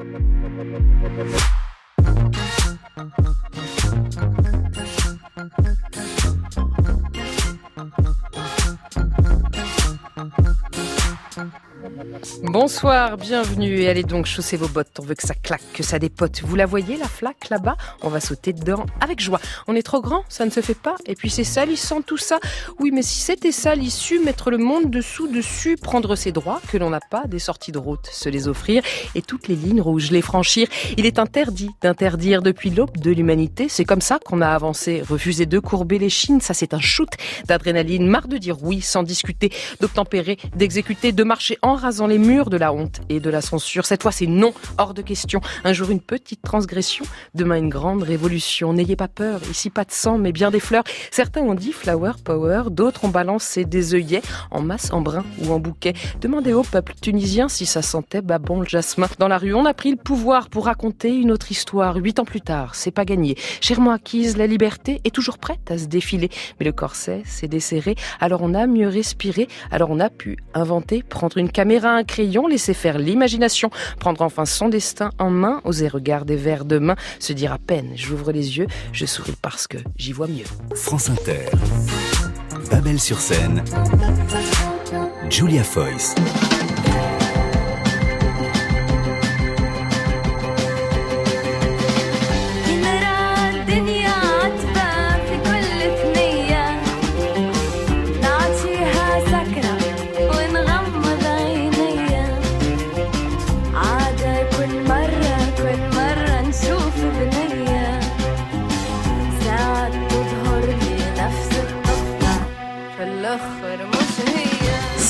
thank you. Bonsoir, bienvenue et allez donc chausser vos bottes. On veut que ça claque, que ça dépote. Vous la voyez, la flaque là-bas? On va sauter dedans avec joie. On est trop grand, ça ne se fait pas. Et puis c'est salissant tout ça. Oui, mais si c'était ça l'issue, mettre le monde dessous, dessus, prendre ses droits que l'on n'a pas, des sorties de route, se les offrir et toutes les lignes rouges les franchir. Il est interdit d'interdire depuis l'aube de l'humanité. C'est comme ça qu'on a avancé. Refuser de courber les chines, ça c'est un shoot d'adrénaline. Marre de dire oui sans discuter, d'obtempérer, d'exécuter, de marcher en rasant les murs de la honte et de la censure. Cette fois, c'est non, hors de question. Un jour, une petite transgression, demain, une grande révolution. N'ayez pas peur, ici, pas de sang, mais bien des fleurs. Certains ont dit flower power, d'autres ont balancé des œillets en masse, en brin ou en bouquet. Demandez au peuple tunisien si ça sentait babon le jasmin. Dans la rue, on a pris le pouvoir pour raconter une autre histoire. Huit ans plus tard, c'est pas gagné. Chèrement acquise, la liberté est toujours prête à se défiler. Mais le corset s'est desserré, alors on a mieux respiré, alors on a pu inventer, prendre une caméra, un crayon, laisser faire l'imagination, prendre enfin son destin en main, oser regarder vers demain, se dire à peine j'ouvre les yeux, je souris parce que j'y vois mieux. France Inter. Babel sur scène. Julia Foyce.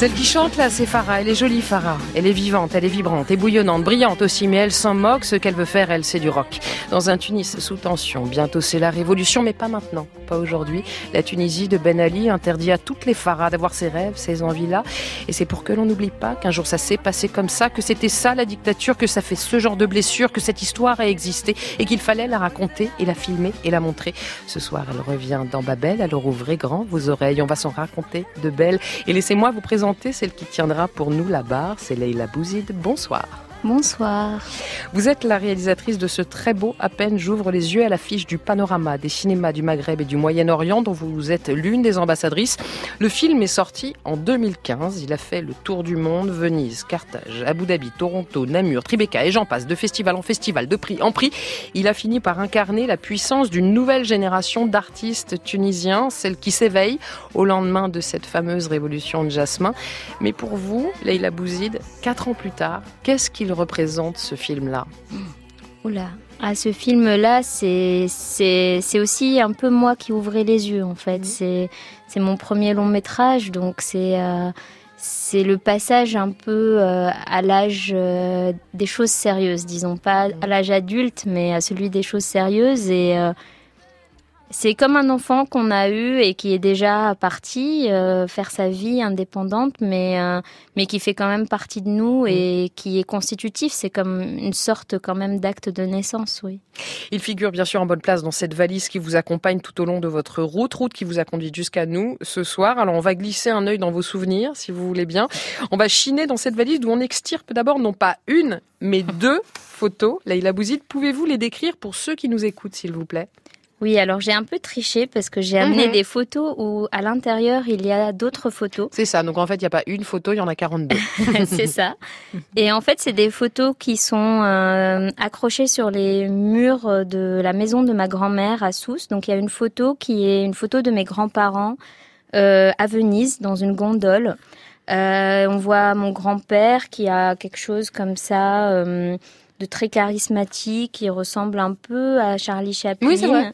Celle qui chante là, c'est Farah. Elle est jolie, Farah. Elle est vivante, elle est vibrante et bouillonnante, brillante aussi, mais elle s'en moque. Ce qu'elle veut faire, elle, c'est du rock. Dans un Tunis sous tension. Bientôt, c'est la révolution, mais pas maintenant, pas aujourd'hui. La Tunisie de Ben Ali interdit à toutes les Farah d'avoir ses rêves, ses envies-là. Et c'est pour que l'on n'oublie pas qu'un jour ça s'est passé comme ça, que c'était ça la dictature, que ça fait ce genre de blessure, que cette histoire a existé et qu'il fallait la raconter et la filmer et la montrer. Ce soir, elle revient dans Babel. Alors ouvrez grand vos oreilles. On va s'en raconter de belles. Et laissez-moi vous présenter celle qui tiendra pour nous la barre, c'est Leila Bouzid. Bonsoir. Bonsoir. Vous êtes la réalisatrice de ce très beau À peine j'ouvre les yeux à l'affiche du panorama des cinémas du Maghreb et du Moyen-Orient dont vous êtes l'une des ambassadrices. Le film est sorti en 2015. Il a fait le tour du monde, Venise, Carthage, Abu Dhabi, Toronto, Namur, Tribeca et j'en passe, de festival en festival, de prix en prix. Il a fini par incarner la puissance d'une nouvelle génération d'artistes tunisiens, celle qui s'éveille au lendemain de cette fameuse révolution de Jasmin. Mais pour vous, Leila Bouzid, quatre ans plus tard, qu'est-ce qu'il représente ce film-là Oula, ah, ce film-là, c'est c'est aussi un peu moi qui ouvrais les yeux en fait. Mhm. C'est c'est mon premier long métrage, donc c'est euh, c'est le passage un peu euh, à l'âge euh, des choses sérieuses, disons pas à l'âge adulte, mais à celui des choses sérieuses et c'est comme un enfant qu'on a eu et qui est déjà parti euh, faire sa vie indépendante, mais euh, mais qui fait quand même partie de nous et mm. qui est constitutif. C'est comme une sorte quand même d'acte de naissance, oui. Il figure bien sûr en bonne place dans cette valise qui vous accompagne tout au long de votre route, route qui vous a conduit jusqu'à nous ce soir. Alors on va glisser un œil dans vos souvenirs, si vous voulez bien. On va chiner dans cette valise d'où on extirpe d'abord non pas une, mais deux photos. Laïla Bouzid, pouvez-vous les décrire pour ceux qui nous écoutent, s'il vous plaît? Oui, alors j'ai un peu triché parce que j'ai amené mhm. des photos où à l'intérieur il y a d'autres photos. C'est ça, donc en fait il n'y a pas une photo, il y en a 42. c'est ça. Et en fait c'est des photos qui sont euh, accrochées sur les murs de la maison de ma grand-mère à Sousse. Donc il y a une photo qui est une photo de mes grands-parents euh, à Venise dans une gondole. Euh, on voit mon grand-père qui a quelque chose comme ça de très charismatique. Il ressemble un peu à Charlie Chaplin. Oui, c'est vrai.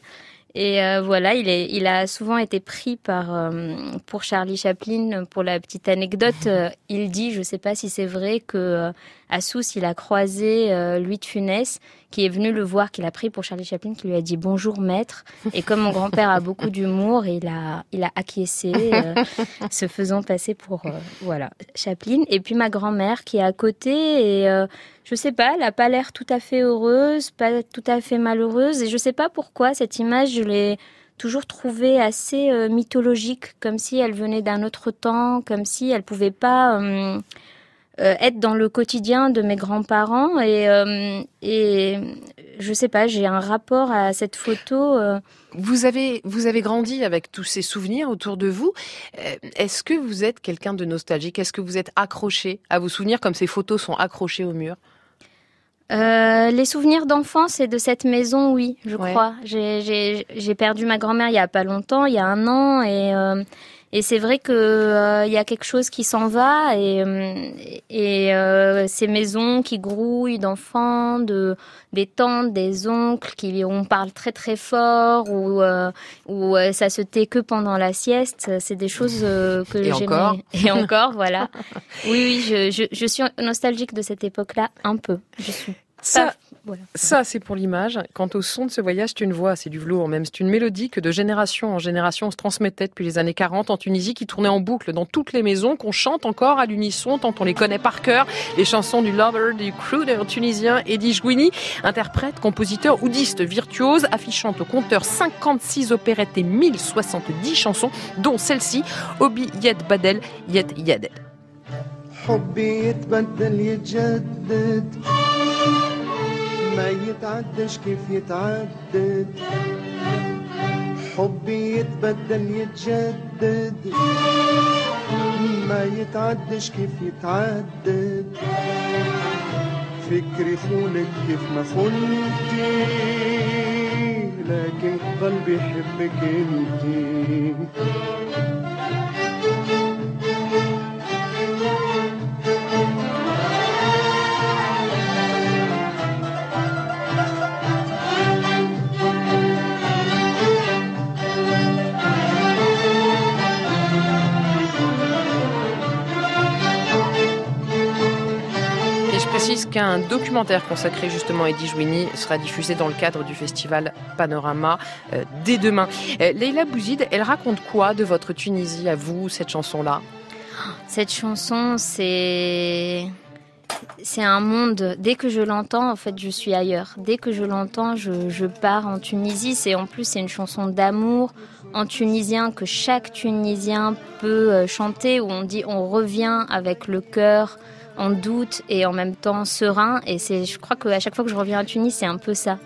Et euh, voilà, il, est, il a souvent été pris par euh, pour Charlie Chaplin. Pour la petite anecdote, euh, il dit, je ne sais pas si c'est vrai, que à Sousse, il a croisé Louis de Funès, qui est venu le voir, qu'il a pris pour Charlie Chaplin, qui lui a dit bonjour maître. Et comme mon grand-père a beaucoup d'humour, il a, il a acquiescé, se faisant passer pour voilà Chaplin. Et puis ma grand-mère qui est à côté et je sais pas, elle a pas l'air tout à fait heureuse, pas tout à fait malheureuse, et je sais pas pourquoi cette image, je l'ai toujours trouvée assez euh, mythologique, comme si elle venait d'un autre temps, comme si elle pouvait pas euh, être dans le quotidien de mes grands-parents et et je sais pas, j'ai un rapport à cette photo. Vous avez vous avez grandi avec tous ces souvenirs autour de vous. Est-ce que vous êtes quelqu'un de nostalgique? Est-ce que vous êtes accroché à vos souvenirs comme ces photos sont accrochées au mur? Euh, les souvenirs d'enfance et de cette maison, oui, je crois. J'ai perdu ma grand-mère il y a pas longtemps, il y a un an, et, euh, et c'est vrai que euh, il y a quelque chose qui s'en va, et, et ces maisons qui grouillent d'enfants, de des tantes, des oncles qui on parle très très fort, ou ou ça se tait que pendant la sieste, c'est des choses que j'aimais. Et encore, voilà. Oui, oui, je, je, je suis nostalgique de cette époque-là, un peu. Je suis ça, ça c'est pour l'image. Quant au son de ce voyage, c'est une voix, c'est du velours même. C'est une mélodie que de génération en génération on se transmettait depuis les années 40 en Tunisie, qui tournait en boucle dans toutes les maisons, qu'on chante encore à l'unisson, tant on les connaît par cœur. Les chansons du lover, du crooner tunisien Eddie Jouini, interprète, compositeur, oudiste, virtuose, affichant au compteur 56 opérettes et 1070 chansons, dont celle-ci, Obi Yed Badel Yed Yedel. ما يتعدش كيف يتعدد. حبي يتبدل يتجدد. ما يتعدش كيف يتعدد. فكري خونك كيف ما خنتي لكن قلبي يحبك انتي. Qu'un documentaire consacré justement à Eddie Jouini sera diffusé dans le cadre du festival Panorama euh, dès demain. Euh, Leila Bouzid, elle raconte quoi de votre Tunisie à vous, cette chanson-là? Cette chanson, c'est c'est un monde. Dès que je l'entends, en fait, je suis ailleurs. Dès que je l'entends, je, je, pars en Tunisie. C'est en plus c'est une chanson d'amour en tunisien que chaque Tunisien peut euh, chanter. Où on dit on revient avec le cœur en doute et en même temps serein. Et c'est, je crois qu'à chaque fois que je reviens à Tunis, c'est un peu ça.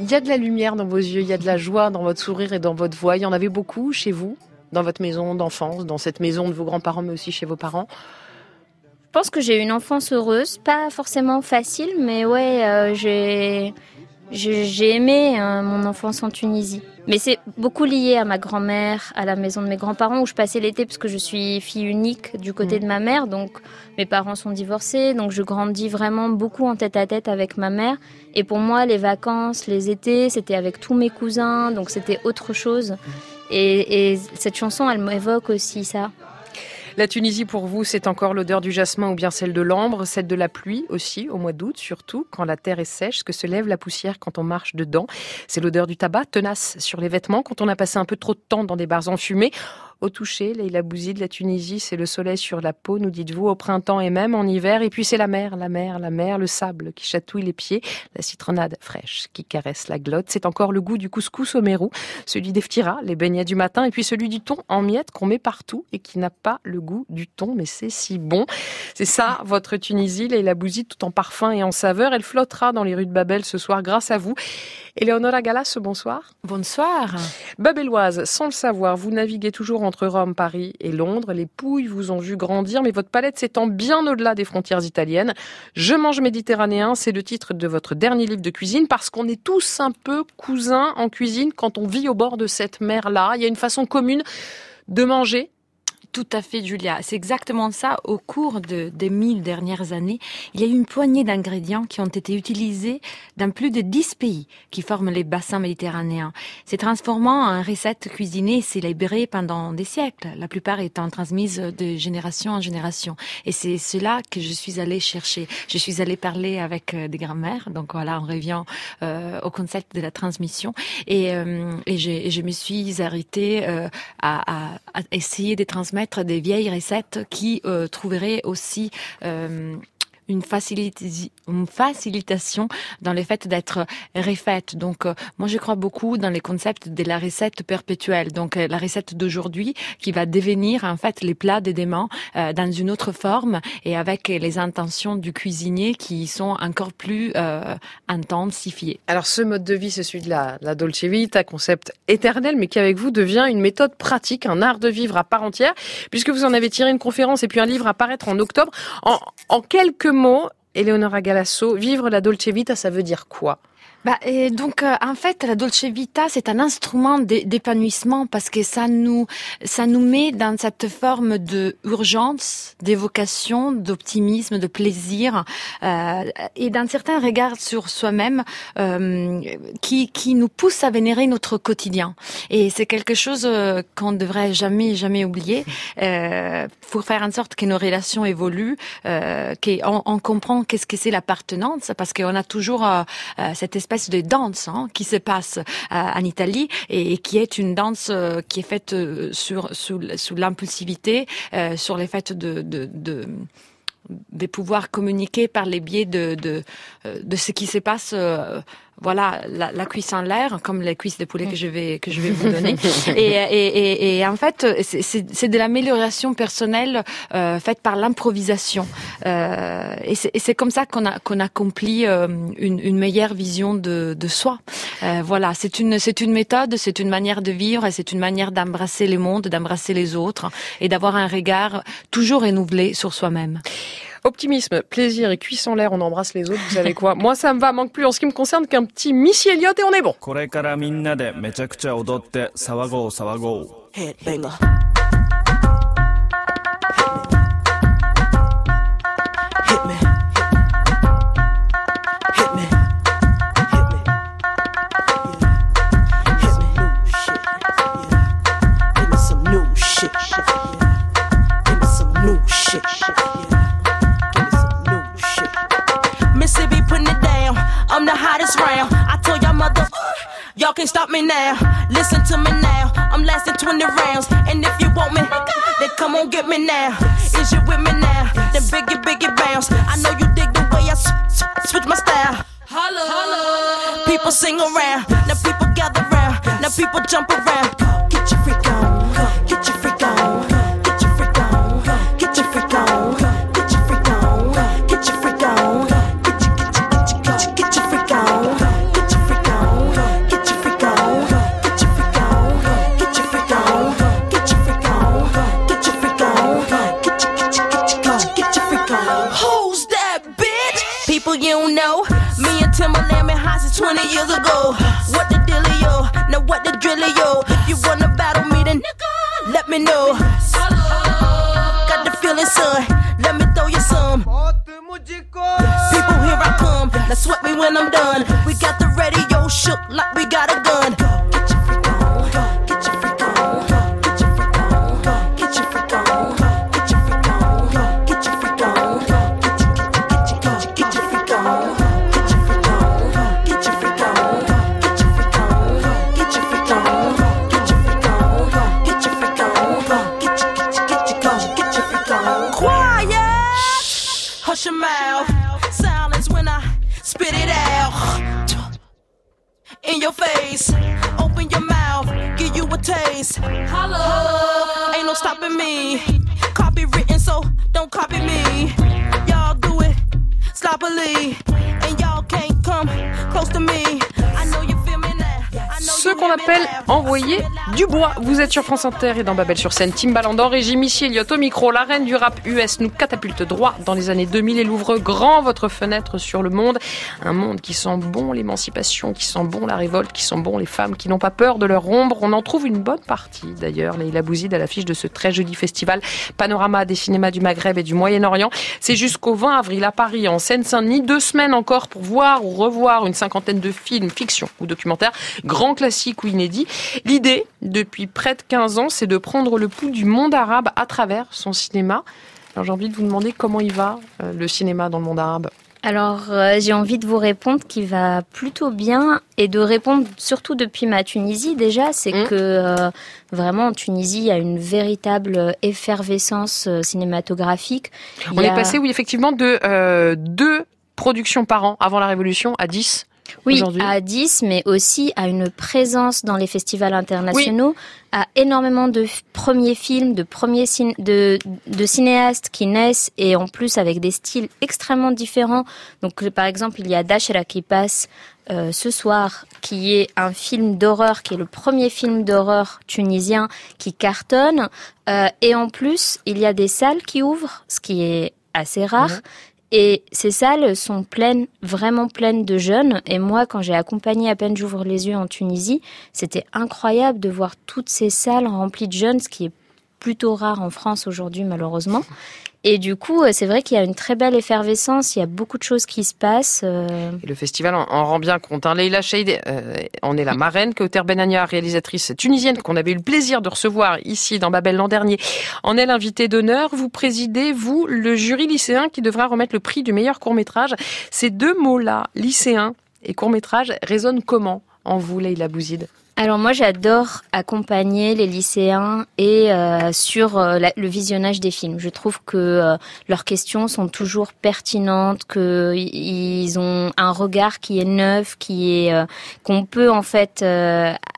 Il y a de la lumière dans vos yeux, il y a de la joie dans votre sourire et dans votre voix. Il y en avait beaucoup chez vous, dans votre maison d'enfance, dans cette maison de vos grands-parents, mais aussi chez vos parents. Je pense que j'ai eu une enfance heureuse, pas forcément facile, mais ouais, euh, j'ai j'ai aimé euh, mon enfance en Tunisie. Mais c'est beaucoup lié à ma grand-mère, à la maison de mes grands-parents où je passais l'été parce que je suis fille unique du côté mm. de ma mère. Donc mes parents sont divorcés. Donc je grandis vraiment beaucoup en tête à tête avec ma mère. Et pour moi, les vacances, les étés, c'était avec tous mes cousins. Donc c'était autre chose. Et, et cette chanson, elle m'évoque aussi ça. La Tunisie, pour vous, c'est encore l'odeur du jasmin ou bien celle de l'ambre, celle de la pluie aussi, au mois d'août, surtout, quand la terre est sèche, que se lève la poussière quand on marche dedans. C'est l'odeur du tabac, tenace sur les vêtements, quand on a passé un peu trop de temps dans des bars enfumés. Au toucher, Leila Bouzi de la Tunisie, c'est le soleil sur la peau, nous dites-vous, au printemps et même en hiver. Et puis c'est la mer, la mer, la mer, le sable qui chatouille les pieds, la citronnade fraîche qui caresse la glotte. C'est encore le goût du couscous au mérou, celui des ftira, les beignets du matin, et puis celui du thon en miettes qu'on met partout et qui n'a pas le goût du thon, mais c'est si bon. C'est ça, votre Tunisie, Leila Bouzi, tout en parfum et en saveur. Elle flottera dans les rues de Babel ce soir grâce à vous. Éléonora Galas, bonsoir. Bonsoir. Babelloise, sans le savoir, vous naviguez toujours entre Rome, Paris et Londres. Les Pouilles vous ont vu grandir, mais votre palette s'étend bien au-delà des frontières italiennes. Je mange méditerranéen, c'est le titre de votre dernier livre de cuisine, parce qu'on est tous un peu cousins en cuisine quand on vit au bord de cette mer-là. Il y a une façon commune de manger tout à fait, Julia. C'est exactement ça. Au cours de, des mille dernières années, il y a eu une poignée d'ingrédients qui ont été utilisés dans plus de dix pays qui forment les bassins méditerranéens. C'est transformant en recettes cuisinées célébrées pendant des siècles, la plupart étant transmises de génération en génération. Et c'est cela que je suis allée chercher. Je suis allée parler avec euh, des grands-mères. Donc voilà, on revient euh, au concept de la transmission. Et, euh, et, je, je, me suis arrêtée euh, à, à, à essayer de transmettre des vieilles recettes qui euh, trouveraient aussi euh, une, une facilitation dans le fait d'être refaite. Donc, euh, moi, je crois beaucoup dans les concepts de la recette perpétuelle. Donc, euh, la recette d'aujourd'hui qui va devenir en fait les plats des démons euh, dans une autre forme et avec les intentions du cuisinier qui sont encore plus intensifiées. Alors, ce mode de vie, c'est celui de la, la Dolce Vita, concept éternel, mais qui avec vous devient une méthode pratique, un art de vivre à part entière, puisque vous en avez tiré une conférence et puis un livre à paraître en octobre. En, en quelques mots, Eleonora Galasso, vivre la Dolce Vita, ça veut dire quoi? Bah, et donc, euh, en fait, la Dolce Vita, c'est un instrument d'épanouissement parce que ça nous, ça nous met dans cette forme de urgence, d'évocation, d'optimisme, de plaisir, euh, et d'un certain regard sur soi-même euh, qui, qui nous pousse à vénérer notre quotidien. Et c'est quelque chose euh, qu'on ne devrait jamais, jamais oublier euh, pour faire en sorte que nos relations évoluent, euh, qu'on on comprend qu'est-ce que c'est l'appartenance, parce qu'on a toujours cette espèce de danse hein, qui se passe euh, en Italie et, qui est une danse euh, qui est faite euh, sur l'impulsivité, sur les faits de, de, de des pouvoirs communiqués par les biais de, de ce qui se passe voilà la, la cuisse en l'air, comme les cuisses de poulet que je vais que je vais vous donner. et, et, et, et, en fait, c'est de l'amélioration personnelle euh, faite par l'improvisation. Euh, et c'est comme ça qu'on a qu'on accomplit euh, une, une, meilleure vision de, de soi. Euh, voilà, c'est une c'est une méthode, c'est une manière de vivre et c'est une manière d'embrasser le monde, d'embrasser les autres et d'avoir un regard toujours renouvelé sur soi-même. Optimisme, plaisir et cuisse en l'air, on embrasse les autres, vous savez quoi Moi ça me va, manque plus en ce qui me concerne qu'un petit Missy Elliott et on est bon. I told y'all mother, y'all can't stop me now. Listen to me now. I'm lasting 20 rounds. And if you want me, then come on get me now. Is you with me now? Then biggie, biggie bounce. I know you dig the way I switch my style. Holla, holla. People sing around. Now people gather round. Now people jump around. Get your freak on. You don't know. Me and Timberland been high since 20 years ago. What the dealio? Now what the drillio? If you wanna battle me, then let me know. Got the feeling, son. Let me throw you some. People, here I come. Now sweat me when I'm done. We got the radio shook like we got a gun. In your face. Open your mouth. Give you a taste. Hello. Ain't no stopping me. Copywritten, so don't copy me. Y'all do it sloppily. And y'all can't come close to me. I know Ce you qu'on appelle now. envoyer du bois. Vous êtes sur France Inter et dans Babel sur scène. Timbaland en régie, Missy Elliott au micro. La reine du rap US nous catapulte droit dans les années 2000 et l'ouvre grand votre fenêtre sur le monde. Un monde qui sent bon l'émancipation, qui sent bon la révolte, qui sent bon les femmes qui n'ont pas peur de leur ombre. On en trouve une bonne partie d'ailleurs. Leïla Bouzid à l'affiche de ce très joli festival Panorama des cinémas du Maghreb et du Moyen-Orient. C'est jusqu'au 20 avril à Paris, en Seine-Saint-Denis. Deux semaines encore pour voir ou revoir une cinquantaine de films, fiction ou documentaires, grands ou inédits. L'idée, depuis près de 15 ans, c'est de prendre le pouls du monde arabe à travers son cinéma. Alors j'ai envie de vous demander comment il va, euh, le cinéma dans le monde arabe. Alors, euh, j'ai envie de vous répondre qui va plutôt bien et de répondre surtout depuis ma Tunisie déjà, c'est Mm. que euh, vraiment en Tunisie, il y a une véritable effervescence cinématographique. On est passé, oui, effectivement, de deux productions par an avant la Révolution à 10 Oui, à 10, mais aussi à une présence dans les festivals internationaux, à énormément de premiers films, de premiers cin- de, de cinéastes qui naissent et en plus avec des styles extrêmement différents. Donc, par exemple, il y a Dashra qui passe euh, ce soir, qui est un film d'horreur, qui est le premier film d'horreur tunisien qui cartonne. Euh, et en plus, il y a des salles qui ouvrent, ce qui est assez rare. Et ces salles sont pleines, vraiment pleines de jeunes. Et moi, quand j'ai accompagné à peine j'ouvre les yeux en Tunisie, c'était incroyable de voir toutes ces salles remplies de jeunes, ce qui est plutôt rare en France aujourd'hui, malheureusement. Et du coup, euh, c'est vrai qu'il y a une très belle effervescence, il y a beaucoup de choses qui se passent. euh, Et le festival en, en rend bien compte. Hein. Leila euh, en est la marraine. Kauter Benania, réalisatrice tunisienne qu'on avait eu le plaisir de recevoir ici dans Babel l'an dernier, en est l'invitée d'honneur. Vous présidez, vous, le jury lycéen qui devra remettre le prix du meilleur court-métrage. Ces deux mots-là, lycéen et court-métrage, résonnent comment en vous, Leila Bouzid? Alors moi j'adore accompagner les lycéens et euh, sur euh, le visionnage des films. Je trouve que euh, leurs questions sont toujours pertinentes, que ils ont un regard qui est neuf, qui est euh, qu'on peut en fait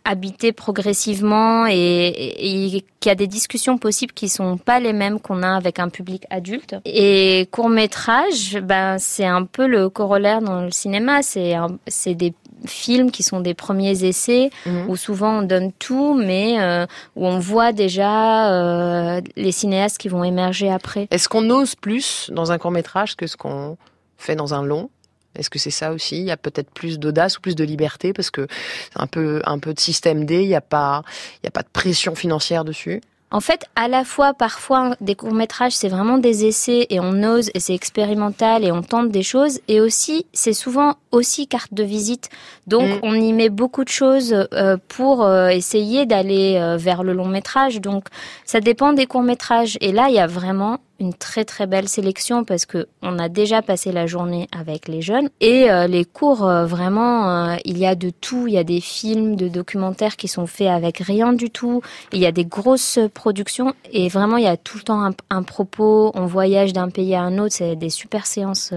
habiter progressivement et, qu'il y a des discussions possibles qui sont pas les mêmes qu'on a avec un public adulte. Et court métrage, ben c'est un peu le corollaire dans le cinéma. C'est c'est des films qui sont des premiers essais Mhm. Où souvent on donne tout, mais euh, où on voit déjà euh, les cinéastes qui vont émerger après. Est-ce qu'on ose plus dans un court-métrage que ce qu'on fait dans un long? Est-ce que c'est ça aussi? Il y a peut-être plus d'audace ou plus de liberté parce que c'est un peu, un peu de système D, il n'y a, pas- il y a pas de pression financière dessus? En fait, à la fois, parfois, des courts-métrages, c'est vraiment des essais et on ose et c'est expérimental et on tente des choses. Et aussi, c'est souvent aussi carte de visite. Donc, Mm. on y met beaucoup de choses euh, pour euh, essayer d'aller euh, vers le long métrage. Donc, ça dépend des courts-métrages. Et là, il y a vraiment une très très belle sélection parce que on a déjà passé la journée avec les jeunes et euh, les cours euh, vraiment euh, il y a de tout il y a des films de documentaires qui sont faits avec rien du tout il y a des grosses productions et vraiment il y a tout le temps un, un propos on voyage d'un pays à un autre c'est des super séances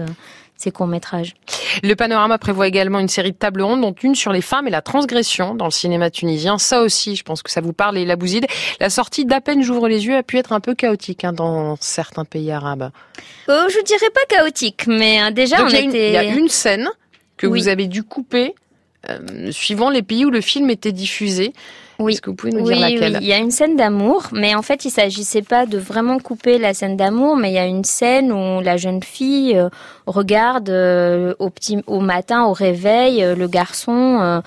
ces courts métrages Le panorama prévoit également une série de tables rondes, dont une sur les femmes et la transgression dans le cinéma tunisien. Ça aussi, je pense que ça vous parle, et la bouside. La sortie d'à peine j'ouvre les yeux a pu être un peu chaotique hein, dans certains pays arabes. oh, je dirais pas chaotique mais euh, déjà Donc on il y, a une- était il y a une scène que Oui. vous avez dû couper euh, suivant les pays où le film était diffusé. Oui. Est-ce que vous pouvez nous Oui, dire laquelle oui, il y a une scène d'amour, mais en fait, il s'agissait pas de vraiment couper la scène d'amour, mais il y a une scène où la jeune fille euh, regarde euh, au petit, au matin, au réveil, euh, le garçon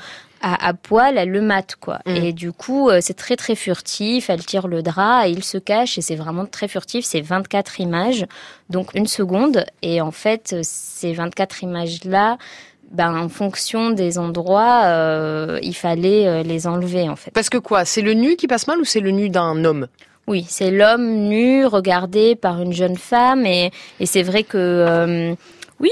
à, à poil, elle le mate, quoi. Mm. Et du coup, euh, c'est très très furtif. Elle tire le drap et il se cache, et c'est vraiment très furtif. C'est 24 images, donc une seconde, et en fait, ces 24 images-là. Ben, en fonction des endroits, euh, il fallait euh, les enlever en fait. Parce que quoi? C'est le nu qui passe mal ou c'est le nu d'un homme? Oui, c'est l'homme nu regardé par une jeune femme et, et c'est vrai que euh,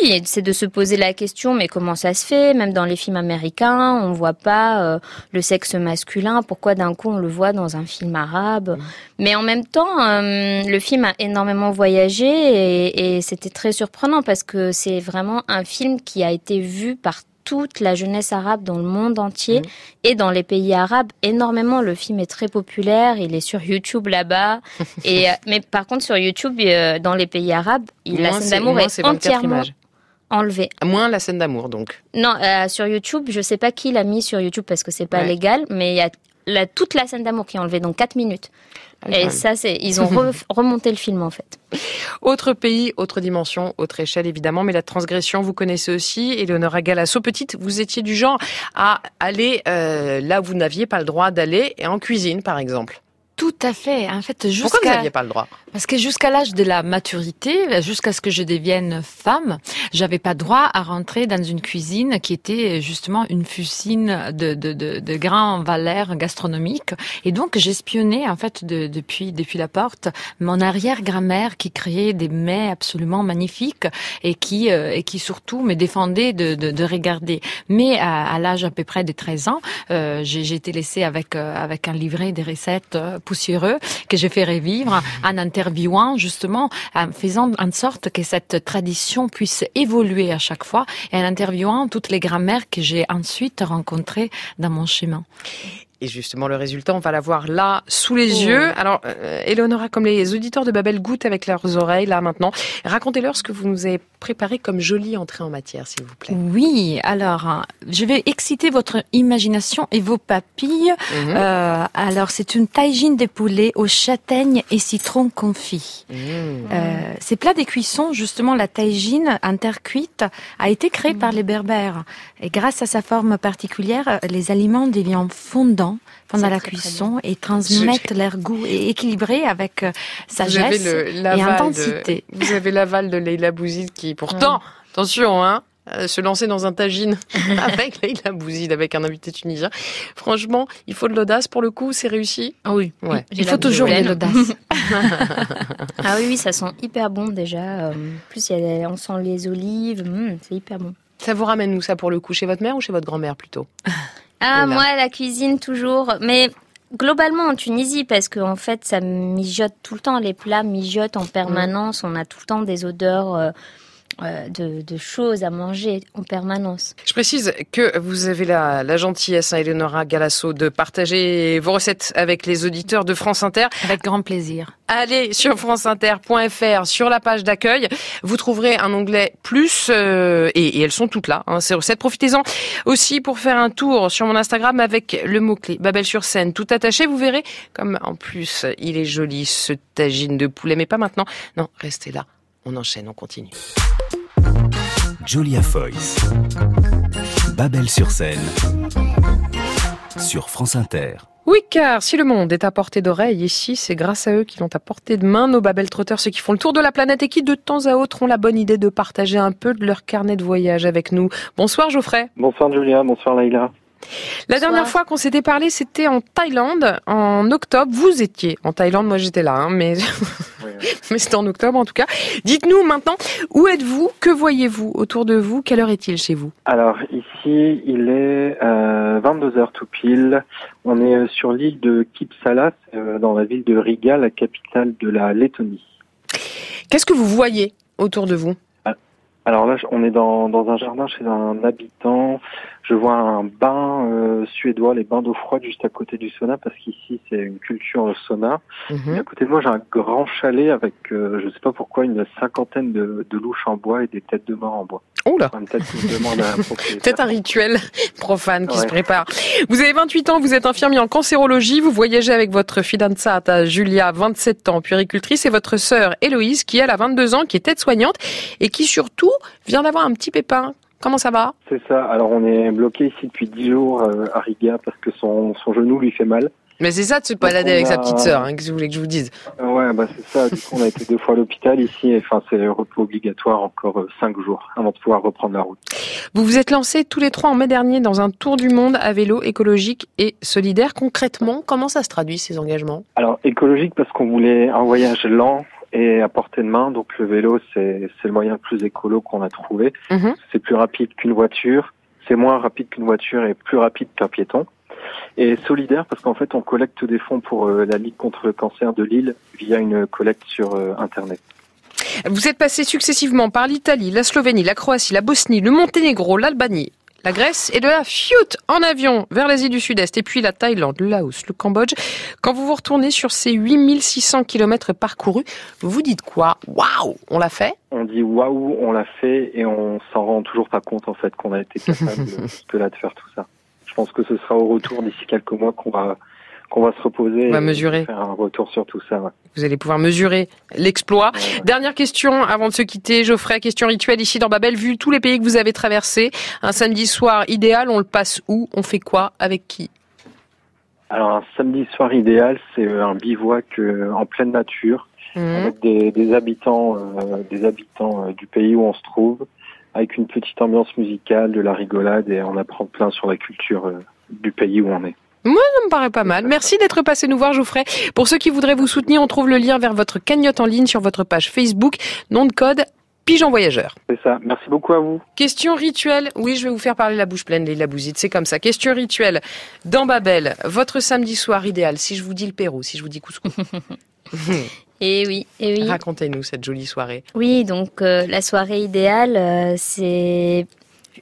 oui, c'est de se poser la question mais comment ça se fait? Même dans les films américains, on voit pas euh, le sexe masculin. Pourquoi d'un coup on le voit dans un film arabe? Mais en même temps, euh, le film a énormément voyagé et, et c'était très surprenant parce que c'est vraiment un film qui a été vu par toute la jeunesse arabe dans le monde entier Mhm. et dans les pays arabes énormément. Le film est très populaire, il est sur YouTube là-bas. et euh, mais par contre sur YouTube, dans les pays arabes, il, la Moins scène d'amour moins est c'est 24 entièrement images. Enlevée. Moins la scène d'amour, donc. Non, euh, sur YouTube, je sais pas qui l'a mis sur YouTube parce que c'est pas Ouais. légal, mais il y a la, toute la scène d'amour qui est enlevée, donc 4 minutes. Ah et ça, c'est ils ont re- remonté le film en fait. Autre pays, autre dimension, autre échelle évidemment, mais la transgression, vous connaissez aussi. Eleonora Galasso, petite, vous étiez du genre à aller euh, là où vous n'aviez pas le droit d'aller, et en cuisine par exemple. Tout à fait. En fait, Pourquoi vous jusqu'à n'aviez pas le droit? Parce que jusqu'à l'âge de la maturité, jusqu'à ce que je devienne femme, j'avais pas droit à rentrer dans une cuisine qui était justement une cuisine de de de, de grand valeur gastronomique. Et donc j'espionnais en fait de- depuis depuis la porte mon arrière-grand-mère qui créait des mets absolument magnifiques et qui euh, et qui surtout me défendait de de, de regarder. Mais à, à l'âge à peu près de 13 ans, euh, j'ai j'ai été laissée avec euh, avec un livret des recettes euh, que j'ai fait revivre en interviewant justement, en faisant en sorte que cette tradition puisse évoluer à chaque fois et en interviewant toutes les grand-mères que j'ai ensuite rencontrées dans mon chemin. Et justement, le résultat, on va l'avoir là, sous les Oh. yeux. Alors, euh, Eleonora, comme les auditeurs de Babel goûtent avec leurs oreilles, là, maintenant, racontez-leur ce que vous nous avez préparé comme jolie entrée en matière, s'il vous plaît. Oui, alors je vais exciter votre imagination et vos papilles. Mhm. Euh, alors c'est une taillagine de poulet aux châtaignes et citron confit. Mmh. Euh, ces plats des cuissons, justement, la taillagine en terre cuite a été créée par les Berbères. Et grâce à sa forme particulière, les aliments deviennent fondants pendant la très, très cuisson et transmettent leur goût et équilibré avec euh, sagesse le- et intensité. de, vous avez l'aval de Leila Bouzid qui, pourtant, attention, hein, euh, se lancer dans un tagine avec Leila Bouzid, avec un invité tunisien. Franchement, il faut de l'audace pour le coup, c'est réussi. Ah oui, Ouais. il faut toujours de l'audace. Ah oui, oui, ça sent hyper bon déjà. Euh, En plus, il y a- on sent les olives. Hum, c'est hyper bon. Ça vous ramène où ça pour le coup? Chez votre mère ou chez votre grand-mère plutôt? Ah, moi, la cuisine, toujours. Mais globalement, en Tunisie, parce qu'en fait, ça mijote tout le temps. Les plats mijotent en permanence. On a tout le temps des odeurs euh, de, de choses à manger en permanence. Je précise que vous avez la, la gentillesse, hein, Eleonora Galasso, de partager vos recettes avec les auditeurs de France Inter. Avec grand plaisir. Allez sur franceinter.fr, sur la page d'accueil, vous trouverez un onglet plus, euh, et, et elles sont toutes là, hein, ces recettes. Profitez-en aussi pour faire un tour sur mon Instagram avec le mot-clé Babel sur scène, tout attaché. Vous verrez comme en plus il est joli ce tagine de poulet, mais pas maintenant. Non, restez là, on enchaîne, on continue. Julia Foyce. Babel sur scène. Sur France Inter. Oui, car si le monde est à portée d'oreille ici, c'est grâce à eux qu'ils l'ont à portée de main, nos Babel Trotteurs, ceux qui font le tour de la planète et qui, de temps à autre, ont la bonne idée de partager un peu de leur carnet de voyage avec nous. Bonsoir Geoffrey. Bonsoir Julia, bonsoir Laïla. La dernière fois qu'on s'était parlé, c'était en Thaïlande, en octobre. Vous étiez en Thaïlande, moi j'étais là, hein, mais, mais c'était en octobre en tout cas. Dites-nous maintenant, où êtes-vous? Que voyez-vous autour de vous? Quelle heure est-il chez vous? Alors ici, il est euh, 22h tout pile. On est euh, sur l'île de Kipsala, euh, dans la ville de Riga, la capitale de la Lettonie. Qu'est-ce que vous voyez autour de vous? Alors là, on est dans, dans un jardin chez un habitant. Je vois un bain euh, suédois, les bains d'eau froide juste à côté du sauna, parce qu'ici c'est une culture sauna. Mhm. Et à côté de moi, j'ai un grand chalet avec, euh, je sais pas pourquoi, une cinquantaine de, de louches en bois et des têtes de mort en bois. Oh là Enfin, Peut-être un rituel profane qui Ouais. se prépare. Vous avez 28 ans, vous êtes infirmier en cancérologie, vous voyagez avec votre fidanzata Julia, 27 ans, puéricultrice, et votre sœur Héloïse, qui elle a 22 ans, qui est aide-soignante, et qui surtout vient d'avoir un petit pépin. Comment ça va C'est ça. Alors on est bloqué ici depuis 10 jours euh, à Riga parce que son, son genou lui fait mal. Mais c'est ça de se balader avec sa a- petite sœur, hein, que vous voulez que je vous dise Euh, ouais, bah c'est ça. Du coup, on a été deux fois à l'hôpital ici. Et, enfin, c'est repos obligatoire encore euh, cinq jours avant de pouvoir reprendre la route. Vous vous êtes lancés tous les trois en mai dernier dans un tour du monde à vélo écologique et solidaire. Concrètement, comment ça se traduit ces engagements? Alors écologique parce qu'on voulait un voyage lent et à portée de main. Donc le vélo, c'est le moyen le plus écolo qu'on a trouvé. Mhm. C'est plus rapide qu'une voiture. C'est moins rapide qu'une voiture et plus rapide qu'un piéton. Et solidaire parce qu'en fait, on collecte des fonds pour euh, la Ligue contre le cancer de Lille via une collecte sur euh, Internet. Vous êtes passé successivement par l'Italie, la Slovénie, la Croatie, la Bosnie, le Monténégro, l'Albanie, la Grèce et de la fioute en avion vers l'Asie du Sud-Est et puis la Thaïlande, le Laos, le Cambodge. Quand vous vous retournez sur ces 8600 kilomètres parcourus, vous dites quoi? Waouh, on l'a fait? On dit waouh, on l'a fait et on s'en rend toujours pas compte en fait qu'on a été capable de, là de faire tout ça. Je pense que ce sera au retour d'ici quelques mois qu'on va qu'on va se reposer On va et mesurer. faire un retour sur tout ça. ouais. Vous allez pouvoir mesurer l'exploit. Ouais, ouais. Dernière question avant de se quitter, Geoffrey, question rituelle ici dans Babel. Vu tous les pays que vous avez traversés, un samedi soir idéal, on le passe où? On fait quoi? Avec qui? Alors un samedi soir idéal, c'est un bivouac en pleine nature, Mhm. avec des, des habitants, euh, des habitants euh, du pays où on se trouve, avec une petite ambiance musicale, de la rigolade et on apprend plein sur la culture euh, du pays où on est. Ça me paraît pas mal. Merci d'être passé nous voir, Geoffrey. Pour ceux qui voudraient vous soutenir, on trouve le lien vers votre cagnotte en ligne sur votre page Facebook. Nom de code Pigeon Voyageur. C'est ça. Merci beaucoup à vous. Question rituelle. Oui, je vais vous faire parler la bouche pleine, les Bouzide. C'est comme ça. Question rituelle. Dans Babel, votre samedi soir idéal. Si je vous dis le Pérou, si je vous dis couscous. Et oui, et oui. Racontez-nous cette jolie soirée. Oui, donc euh, la soirée idéale, euh, c'est.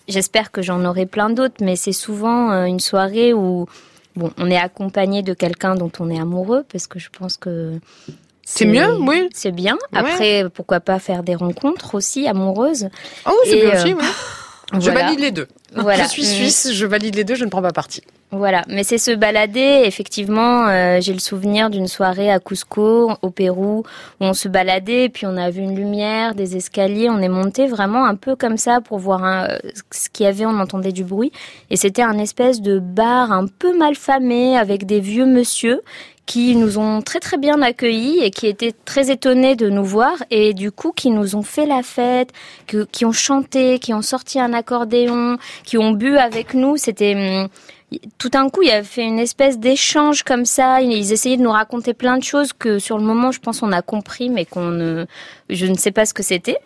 J'espère que j'en aurai plein d'autres, mais c'est souvent euh, une soirée où bon, on est accompagné de quelqu'un dont on est amoureux, parce que je pense que C'est mieux, oui. C'est bien. Ouais. Après, pourquoi pas faire des rencontres aussi amoureuses. Oh, c'est bien euh, aussi, oui. Je valide les deux. Voilà. Je suis Mm. suisse, je valide les deux, je ne prends pas parti. Voilà, mais c'est se balader. Effectivement, euh, j'ai le souvenir d'une soirée à Cusco, au Pérou, où on se baladait, puis on a vu une lumière, des escaliers, on est monté vraiment un peu comme ça pour voir un- euh, ce qu'il y avait, on entendait du bruit. Et c'était un espèce de bar un peu mal famé avec des vieux monsieur qui nous ont très très bien accueillis et qui étaient très étonnés de nous voir et du coup qui nous ont fait la fête, qui ont chanté, qui ont sorti un accordéon, qui ont bu avec nous. C'était hum, tout d'un coup, il y a fait une espèce d'échange comme ça. Ils essayaient de nous raconter plein de choses que sur le moment, je pense, on a compris, mais qu'on ne, je ne sais pas ce que c'était.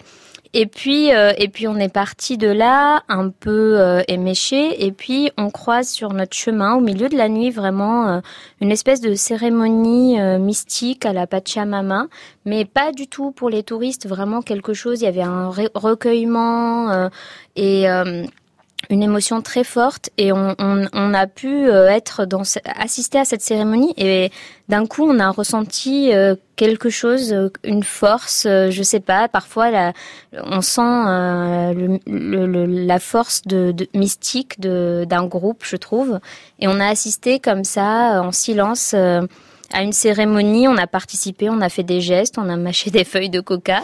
Et puis, euh, et puis on est parti de là, un peu euh, éméché, et puis on croise sur notre chemin, au milieu de la nuit, vraiment euh, une espèce de cérémonie euh, mystique à la Pachamama, mais pas du tout pour les touristes, vraiment quelque chose. Il y avait un re- recueillement euh, et euh, une émotion très forte et on, on, on a pu euh, être dans assister à cette cérémonie et d'un coup on a ressenti euh, quelque chose euh, une force je sais pas parfois la, on sent le, le- le- la force de, de- mystique de d'un groupe je trouve. Et on a assisté comme ça en silence à une cérémonie, on a participé, on a fait des gestes, on a mâché des feuilles de coca.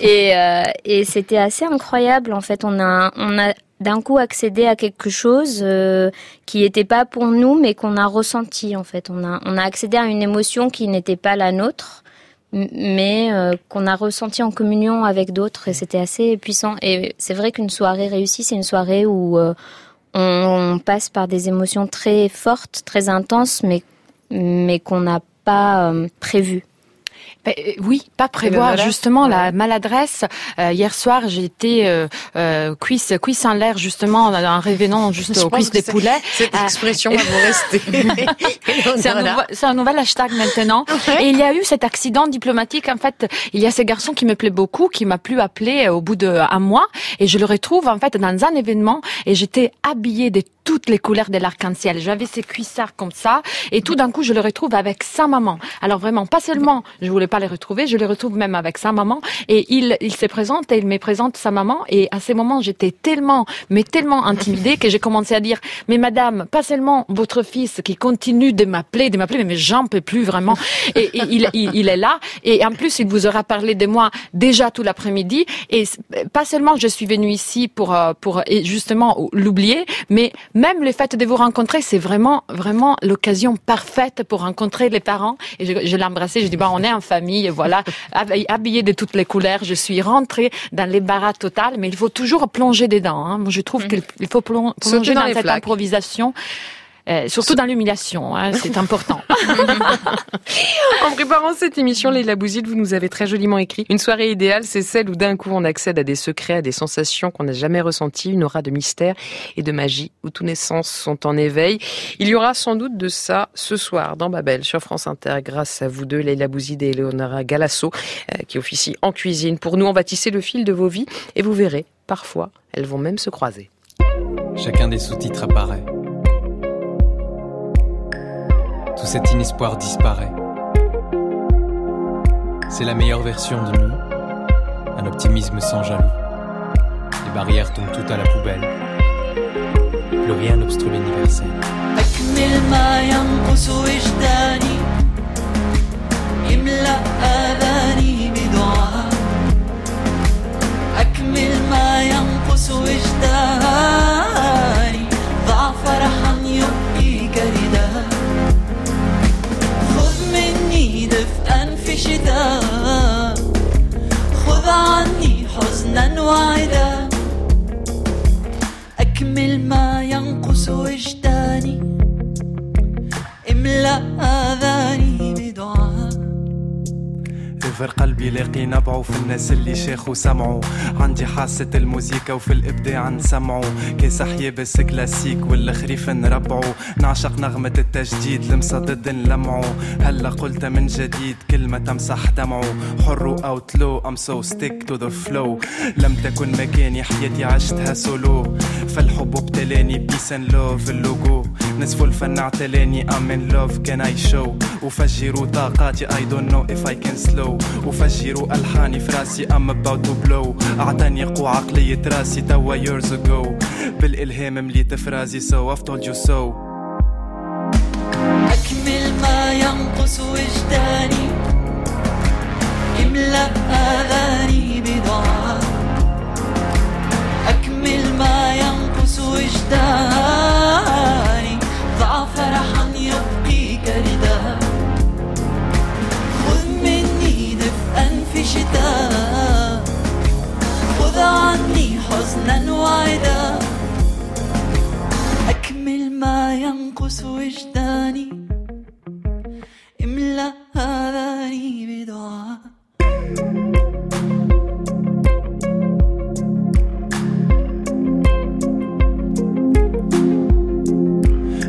Et, euh, et c'était assez incroyable en fait. On a, on a d'un coup accédé à quelque chose euh, qui n'était pas pour nous, mais qu'on a ressenti en fait. On a, on a accédé à une émotion qui n'était pas la nôtre, mais euh, qu'on a ressenti en communion avec d'autres et c'était assez puissant. Et c'est vrai qu'une soirée réussie, c'est une soirée où euh, on passe par des émotions très fortes, très intenses, mais mais qu'on n'a pas euh, prévues. Ben, euh, oui, pas prévoir voilà. justement la maladresse. Euh, hier soir, j'ai été euh, euh, cuisse cuisse en l'air justement en revenant juste Je aux cuisses des poulets. Cette Ah. expression va vous rester. C'est un, nouvel hashtag maintenant. Et il y a eu cet accident diplomatique. En fait, il y a ce garçon qui me plaît beaucoup, qui m'a plus appelé euh, au bout de un mois, et je le retrouve en fait dans un événement, et j'étais habillée de toutes les couleurs de l'arc-en-ciel. J'avais ces cuissards comme ça, et tout d'un coup, je le retrouve avec sa maman. Alors vraiment, pas seulement, je voulais pas les retrouver, je les retrouve même avec sa maman, et il, il se présente et il me présente sa maman, et à ces moments, j'étais tellement, mais tellement intimidée que j'ai commencé à dire, mais madame, pas seulement votre fils qui continue de m'appeler, de m'appeler, mais j'en peux plus vraiment. Et, et il, il, il est là, et en plus, il vous aura parlé de moi déjà tout l'après-midi, et pas seulement je suis venue ici pour, euh, pour justement l'oublier, mais même le fait de vous rencontrer, c'est vraiment, vraiment l'occasion parfaite pour rencontrer les parents. Et je, je l'ai embrassé, je dis, bah, on est en famille, voilà, hab- habillé de toutes les couleurs. Je suis rentrée dans les barras total, mais il faut toujours plonger dedans. Hein. Moi, je trouve qu'il il faut Sauter plonger dans cette flaques. improvisation. Euh, surtout dans l'humiliation, hein, c'est important. En préparant cette émission, Leila Bouzid, vous nous avez très joliment écrit Une soirée idéale, c'est celle où d'un coup on accède à des secrets, à des sensations qu'on n'a jamais ressenties, une aura de mystère et de magie, où tous les sens sont en éveil. Il y aura sans doute de ça ce soir dans Babel, sur France Inter, grâce à vous deux, Leila Bouzid et Eleonora Galasso, euh, qui officient en cuisine. Pour nous, on va tisser le fil de vos vies et vous verrez, parfois, elles vont même se croiser. Chacun des sous-titres apparaît Tout cet inespoir disparaît. C'est la meilleure version de nous, un optimisme sans jaloux. Les barrières tombent toutes à la poubelle. Plus rien n'obstrue l'universel. أكمل ما ينقص وجداني الورد في شتاء. خذ عني حزنا وعدا أكمل ما ينقص وجداني. املأ آذاني. يفر قلبي لاقي نبعه في الناس اللي شاخوا سمعوا عندي حاسة الموسيقى وفي الإبداع نسمعوا كاس حيابس كلاسيك والخريف نربعوا نعشق نغمة التجديد المصدد نلمعوا هلا قلت من جديد كلمة تمسح دمعه حر أوت لو I'm so stick to the flow. لم تكن مكاني حياتي عشتها سولو فالحب ابتلاني بيس love اللوجو نصف الفن اعتلاني I'm in love can I show? وفجروا طاقاتي I don't know if I can slow. وفجروا ألحاني في راسي I'm about to blow. قوة عقلية راسي توا years ago. بالإلهام مليت فرازي so I've told you so. أكمل ما ينقص وجداني. املأ آذاني بدعاء أكمل ما ينقص وجداني. شتاء خذ عني حزنا وعدا. أكمل ما ينقص وجداني. املأ آذاني بدعاء.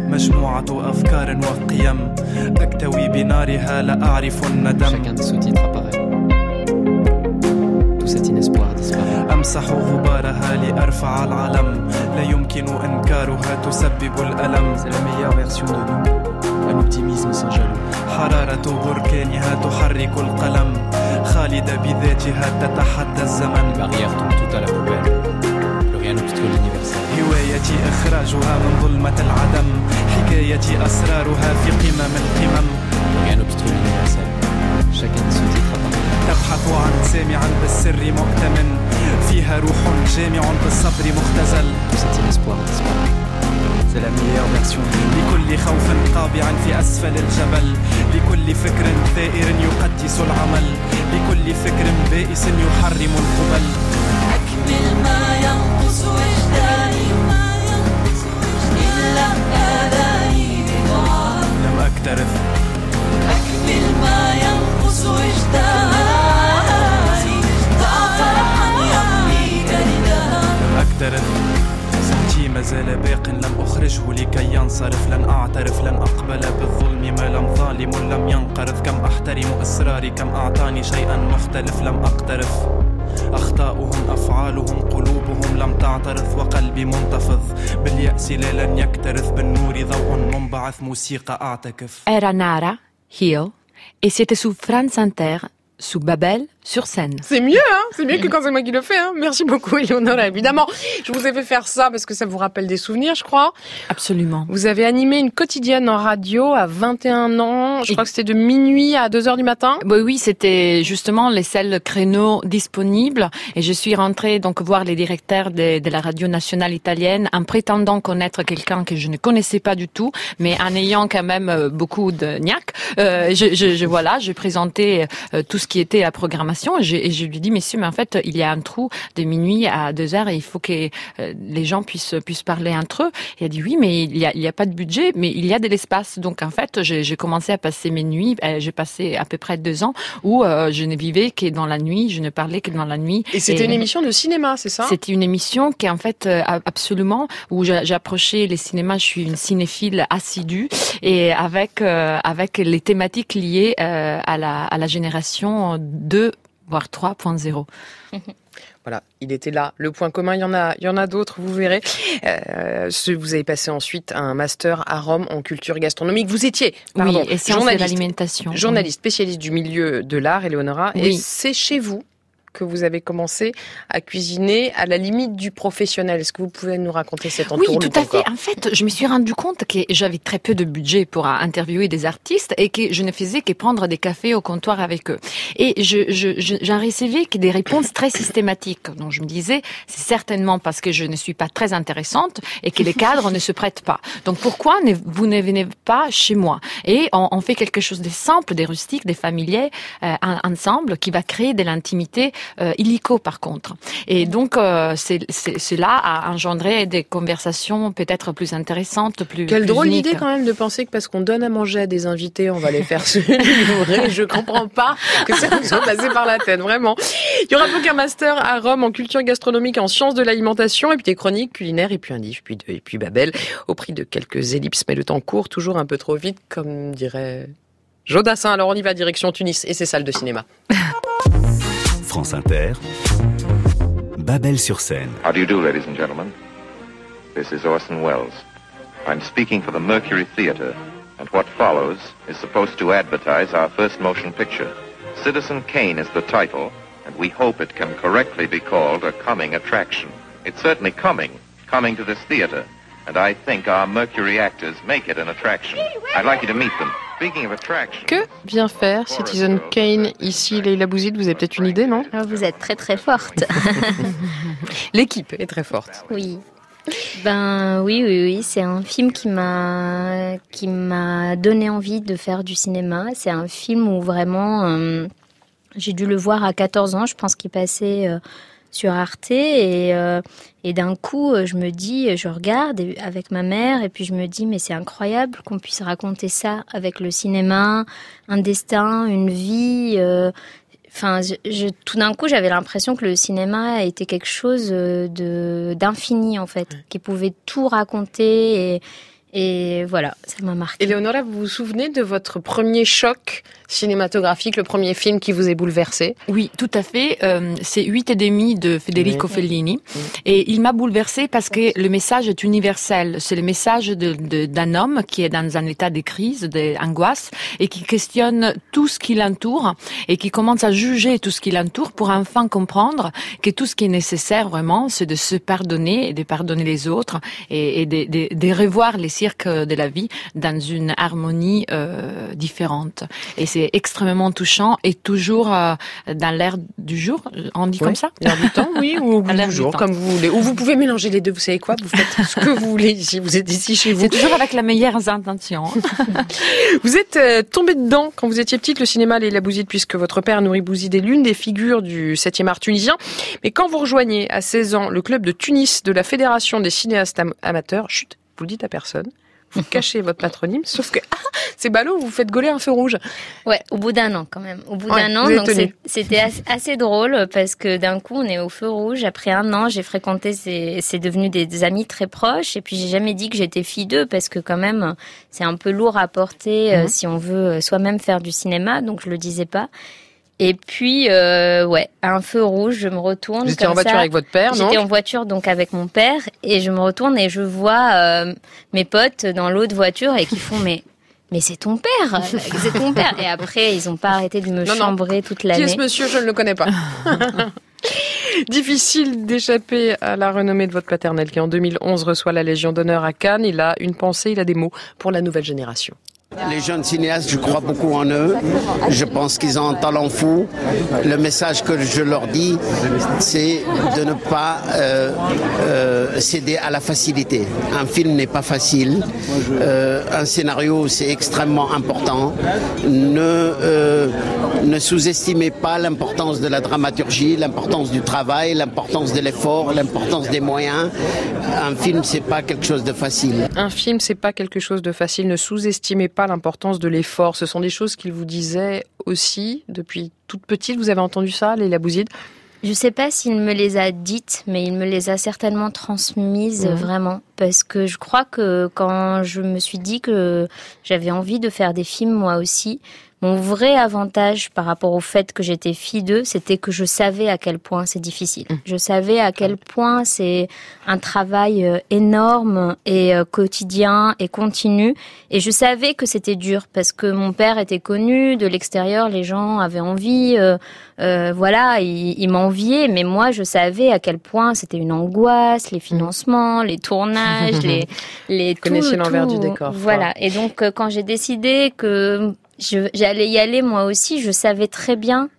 مجموعة أفكار وقيم. أكتوي بنارها لا أعرف الندم سيتي نسبوار أمسح غبارها لأرفع العلم. لا يمكن إنكارها تسبب الألم. حرارة بركانها تحرك القلم. خالدة بذاتها تتحدى الزمن. هوايتي إخراجها من ظلمة العدم. حكايتي أسرارها في قمم القمم. شكل شاكين تبحث عن سامع بالسر مؤتمن. فيها روح جامع بالصبر مختزل. C'est la meilleure version. لكل خوف قابع في أسفل الجبل. لكل فكر ثائر يقدس العمل. لكل فكر بائس يحرم القبل. أكمل ما ينقص وجداني املأ آذاني بدعاء لم أكترث. أكمل ما ينقص وجداني. صوتي ما زال باق لم أخرجه لكي ينصرف. لن أعترف لن أقبل بالظلم ما لم ظالم لم ينقرض. كم أحترم إصراري؟ كم أعطاني شيئا مختلف؟ لم أقترف. أخطاؤهم أفعالهم قلوبهم لم تعترض وقلبي منتفض. باليأس لا لن يكترث بالنور ضوء منبعث. موسيقى أعتكف. Era Nara, Hill, et c'était sous France Inter, sous Babel, sur scène. C'est mieux, hein C'est mieux que quand c'est moi qui le fais, hein Merci beaucoup, Eleonora. Évidemment, je vous ai fait faire ça parce que ça vous rappelle des souvenirs, je crois. Absolument. Vous avez animé une quotidienne en radio à 21 ans. Je crois que c'était de minuit à 2 heures du matin. Oui, oui, c'était justement les seuls créneaux disponibles et je suis rentrée donc voir les directeurs de, de la radio nationale italienne en prétendant connaître quelqu'un que je ne connaissais pas du tout, mais en ayant quand même euh, beaucoup de niaque. Euh, je, je, je voilà, je présentais euh, tout ce qui était à programmation et je, et je lui dis messieurs, mais en fait il y a un trou de minuit à deux heures et il faut que euh, les gens puissent puissent parler entre eux. Et elle dit oui, mais il y a il y a pas de budget, mais il y a de l'espace. Donc en fait, j'ai commencé à passer mes nuits. euh, J'ai passé à peu près deux ans où euh, je ne vivais que dans la nuit, je ne parlais que dans la nuit. Et c'était une émission de cinéma, c'est ça? C'était une émission qui en fait euh, absolument où j'a- j'approchais les cinémas. Je suis une cinéphile assidue et avec euh, avec les thématiques liées euh, à la à la génération 2 voire 3.0. Voilà, il était là. Le point commun, il y en a, il y en a d'autres, vous verrez. Euh, vous avez passé ensuite un master à Rome en culture gastronomique. Vous étiez, pardon, oui, et sciences de journaliste, l'alimentation. journaliste spécialiste du milieu de l'art, Eleonora. Et Oui. c'est chez vous que vous avez commencé à cuisiner à la limite du professionnel. Est-ce que vous pouvez nous raconter cette Oui, entourloupe tout à fait. En fait, je me suis rendu compte que j'avais très peu de budget pour interviewer des artistes et que je ne faisais que prendre des cafés au comptoir avec eux. Et je, je, je- j'en recevais que des réponses très systématiques. Donc je me disais, c'est certainement parce que je ne suis pas très intéressante et que les cadres ne se prêtent pas. Donc pourquoi ne, vous ne venez pas chez moi? Et on, on fait quelque chose de simple, des rustiques, des familiers euh, en- ensemble qui va créer de l'intimité euh, illico par contre. Et donc, euh, c'est- c'est- cela a engendré des conversations peut-être plus intéressantes, plus Quelle plus drôle d'idée quand même de penser que parce qu'on donne à manger à des invités, on va les faire se livrer. Je comprends pas que ça nous soit passé par la tête, vraiment. Il y aura donc un master à Rome en culture gastronomique, en sciences de l'alimentation, et puis des chroniques culinaires, et puis un livre, puis deux, et puis Babel, au prix de quelques ellipses. Mais le temps court, toujours un peu trop vite, comme dirait Jodassin. Alors on y va direction Tunis et ses salles de cinéma. France Inter, Babel sur scène. How do you do, ladies and gentlemen? This is Orson Welles. I'm speaking for the Mercury Theater, and what follows is supposed to advertise our first motion picture. Citizen Kane is the title, and we hope it can correctly be called a coming attraction. It's certainly coming, coming to this theater, and I think our Mercury actors make it an attraction. I'd like you to meet them. Speaking of attraction, Que vient faire Citizen Kane ici, Leila Bouzid Vous avez peut-être une idée, non? Ah, Vous êtes très très forte. L'équipe est très forte. Oui. Ben oui, oui, oui, c'est un film qui m'a qui m'a donné envie de faire du cinéma. C'est un film où vraiment euh, j'ai dû le voir à 14 ans. Je pense qu'il passait euh, sur Arte et euh, et d'un coup euh, je me dis, je regarde avec ma mère et puis je me dis mais c'est incroyable qu'on puisse raconter ça avec le cinéma, un destin, une vie. euh, Enfin, je, je- tout d'un coup, j'avais l'impression que le cinéma était quelque chose de d'infini en fait, qui pouvait tout raconter et, et voilà, ça m'a marqué. Eleonora, vous vous souvenez de votre premier choc cinématographique, le premier film qui vous est bouleversé Oui, tout à fait. Euh, c'est huit et demi de Federico Oui. Fellini. Et il m'a bouleversée parce que le message est universel. C'est le message de- de- d'un homme qui est dans un état de crise, d'angoisse, et qui questionne tout ce qui l'entoure et qui commence à juger tout ce qui l'entoure pour enfin comprendre que tout ce qui est nécessaire vraiment, c'est de se pardonner et de pardonner les autres et, et de, de- de revoir les cirques de la vie dans une harmonie euh, différente. Et c'est extrêmement touchant et toujours euh, dans l'air du jour. On dit comme ça L'air du temps, oui, ou À l'air du du jour, temps. comme vous voulez. Ou vous pouvez mélanger les deux, vous savez quoi Vous faites ce que vous voulez ici, vous êtes ici chez vous. C'est toujours avec les meilleures intentions. Vous êtes euh, tombé dedans quand vous étiez petite, le cinéma Leila Bouzid, puisque votre père, Nouri Bouzid, est l'une des figures du 7e art tunisien. Mais quand vous rejoignez à 16 ans le club de Tunis de la Fédération des cinéastes am- amateurs, chut, vous le dites à personne, vous cachez votre patronyme, sauf que, ah, c'est ballot, vous faites gauler un feu rouge. Ouais, au bout d'un an quand même. Au bout Ouais, d'un an, donc c'était assez, drôle parce que d'un coup on est au feu rouge. Après un an, j'ai fréquenté, c'est devenu des, des amis très proches. Et puis j'ai jamais dit que j'étais fille d'eux parce que quand même c'est un peu lourd à porter euh, Mhm. si on veut euh, soi-même faire du cinéma. Donc je le disais pas. Et puis euh, ouais, à un feu rouge, je me retourne. Vous étiez en voiture ça. avec votre père, non J'étais en voiture donc avec mon père et je me retourne et je vois euh, mes potes dans l'autre voiture et qui font mais mais c'est ton père, c'est ton père. Et après ils ont pas arrêté de me Non, non. chambrer toute Qui est l'année. ce monsieur? Je ne le connais pas. Difficile d'échapper à la renommée de votre paternel qui en 2011 reçoit la Légion d'honneur à Cannes. Il a une pensée, il a des mots pour la nouvelle génération. Les jeunes cinéastes, je crois beaucoup en eux. Je pense qu'ils ont un talent fou. Le message que je leur dis, c'est de ne pas euh, euh, céder à la facilité. Un film n'est pas facile. Euh, un scénario, c'est extrêmement important. Ne, ne sous-estimez pas l'importance de la dramaturgie, l'importance du travail, l'importance de l'effort, l'importance des moyens. Un film, c'est pas quelque chose de facile. Un film, c'est pas quelque chose de facile. Ne sous-estimez pas l'importance de l'effort. Ce sont des choses qu'il vous disait aussi depuis toute petite. Vous avez entendu ça, Léla Bouzid? Je sais pas s'il me les a dites, mais il me les a certainement transmises Mhm. vraiment. Parce que je crois que quand je me suis dit que j'avais envie de faire des films moi aussi, mon vrai avantage par rapport au fait que j'étais fille d'eux, c'était que je savais à quel point c'est difficile. Je savais à quel point c'est un travail euh, énorme et euh, quotidien et continu. Et je savais que c'était dur parce que mon père était connu, de l'extérieur les gens avaient envie, euh, euh, voilà, ils, ils m'enviaient, mais moi je savais à quel point c'était une angoisse, les financements, les tournages, les les tout, l'envers du décor, Voilà. Et donc quand j'ai décidé que j'allais y aller moi aussi, je savais très bien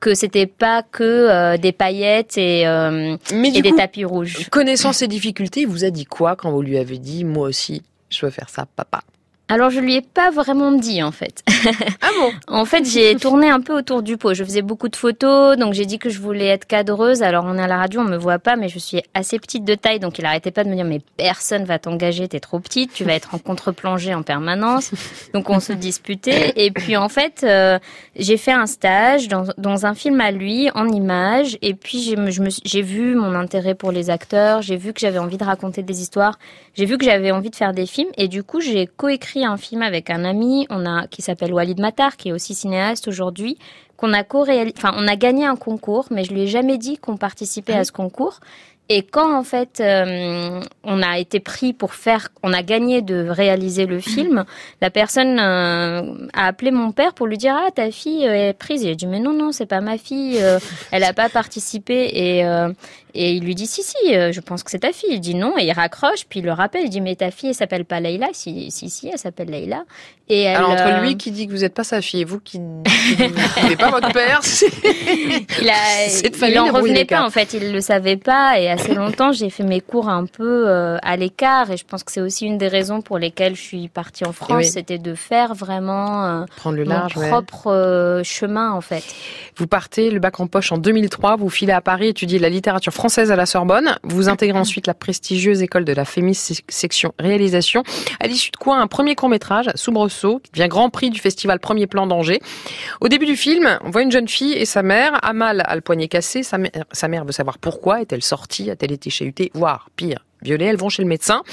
que c'était pas que euh, des paillettes et, euh, Mais et du des coup, tapis rouges. connaissant ses difficultés, il vous a dit quoi quand vous lui avez dit, moi aussi, je veux faire ça, papa? Alors je lui ai pas vraiment dit en fait. Ah bon En fait, j'ai tourné un peu autour du pot. Je faisais beaucoup de photos, donc j'ai dit que je voulais être cadreuse. Alors on est à la radio, on me voit pas, mais je suis assez petite de taille, donc il arrêtait pas de me dire mais personne va t'engager, t'es trop petite, tu vas être en contre-plongée en permanence. Donc on se disputait. Et puis en fait, euh, j'ai fait un stage dans, dans un film à lui en images. Et puis j'ai vu mon intérêt pour les acteurs, j'ai vu que j'avais envie de raconter des histoires, j'ai vu que j'avais envie de faire des films. Et du coup, j'ai coécrit un film avec un ami, on a qui s'appelle Walid Matar, qui est aussi cinéaste aujourd'hui, qu'on a enfin on a gagné un concours, mais je lui ai jamais dit qu'on participait à ce concours. Et quand en fait euh, on a été pris pour faire, on a gagné de réaliser le film, la personne euh, a appelé mon père pour lui dire ah ta fille est prise. Il a dit mais non non c'est pas ma fille, euh, elle a pas participé et et il lui dit si si euh, je pense que c'est ta fille. Il dit non et il raccroche puis il le rappelle. Il dit mais ta fille elle s'appelle pas Leïla si si si elle s'appelle Leïla et elle, Alors entre euh, lui qui dit que vous n'êtes pas sa fille et vous qui n'êtes pas votre père, c'est il, a, il en ne revenait pas en fait, il le savait pas et assez longtemps j'ai fait mes cours un peu euh, à l'écart et je pense que c'est aussi une des raisons pour lesquelles je suis partie en France, oui. c'était de faire vraiment euh, prendre le mon large. ouais. propre chemin en fait. Vous partez le bac en poche en 2003, vous filez à Paris étudier la littérature française à la Sorbonne, vous intégrez ensuite la prestigieuse école de la Fémis section réalisation, à l'issue de quoi un premier court-métrage, Soubresaut, qui devient grand prix du festival Premier Plan d'Angers. Au début du film, on voit une jeune fille et sa mère, Amal a le poignet cassé, sa mère, sa mère veut savoir pourquoi, est-elle sortie, a-t-elle été chahutée, voire pire, violée, elles vont chez le médecin,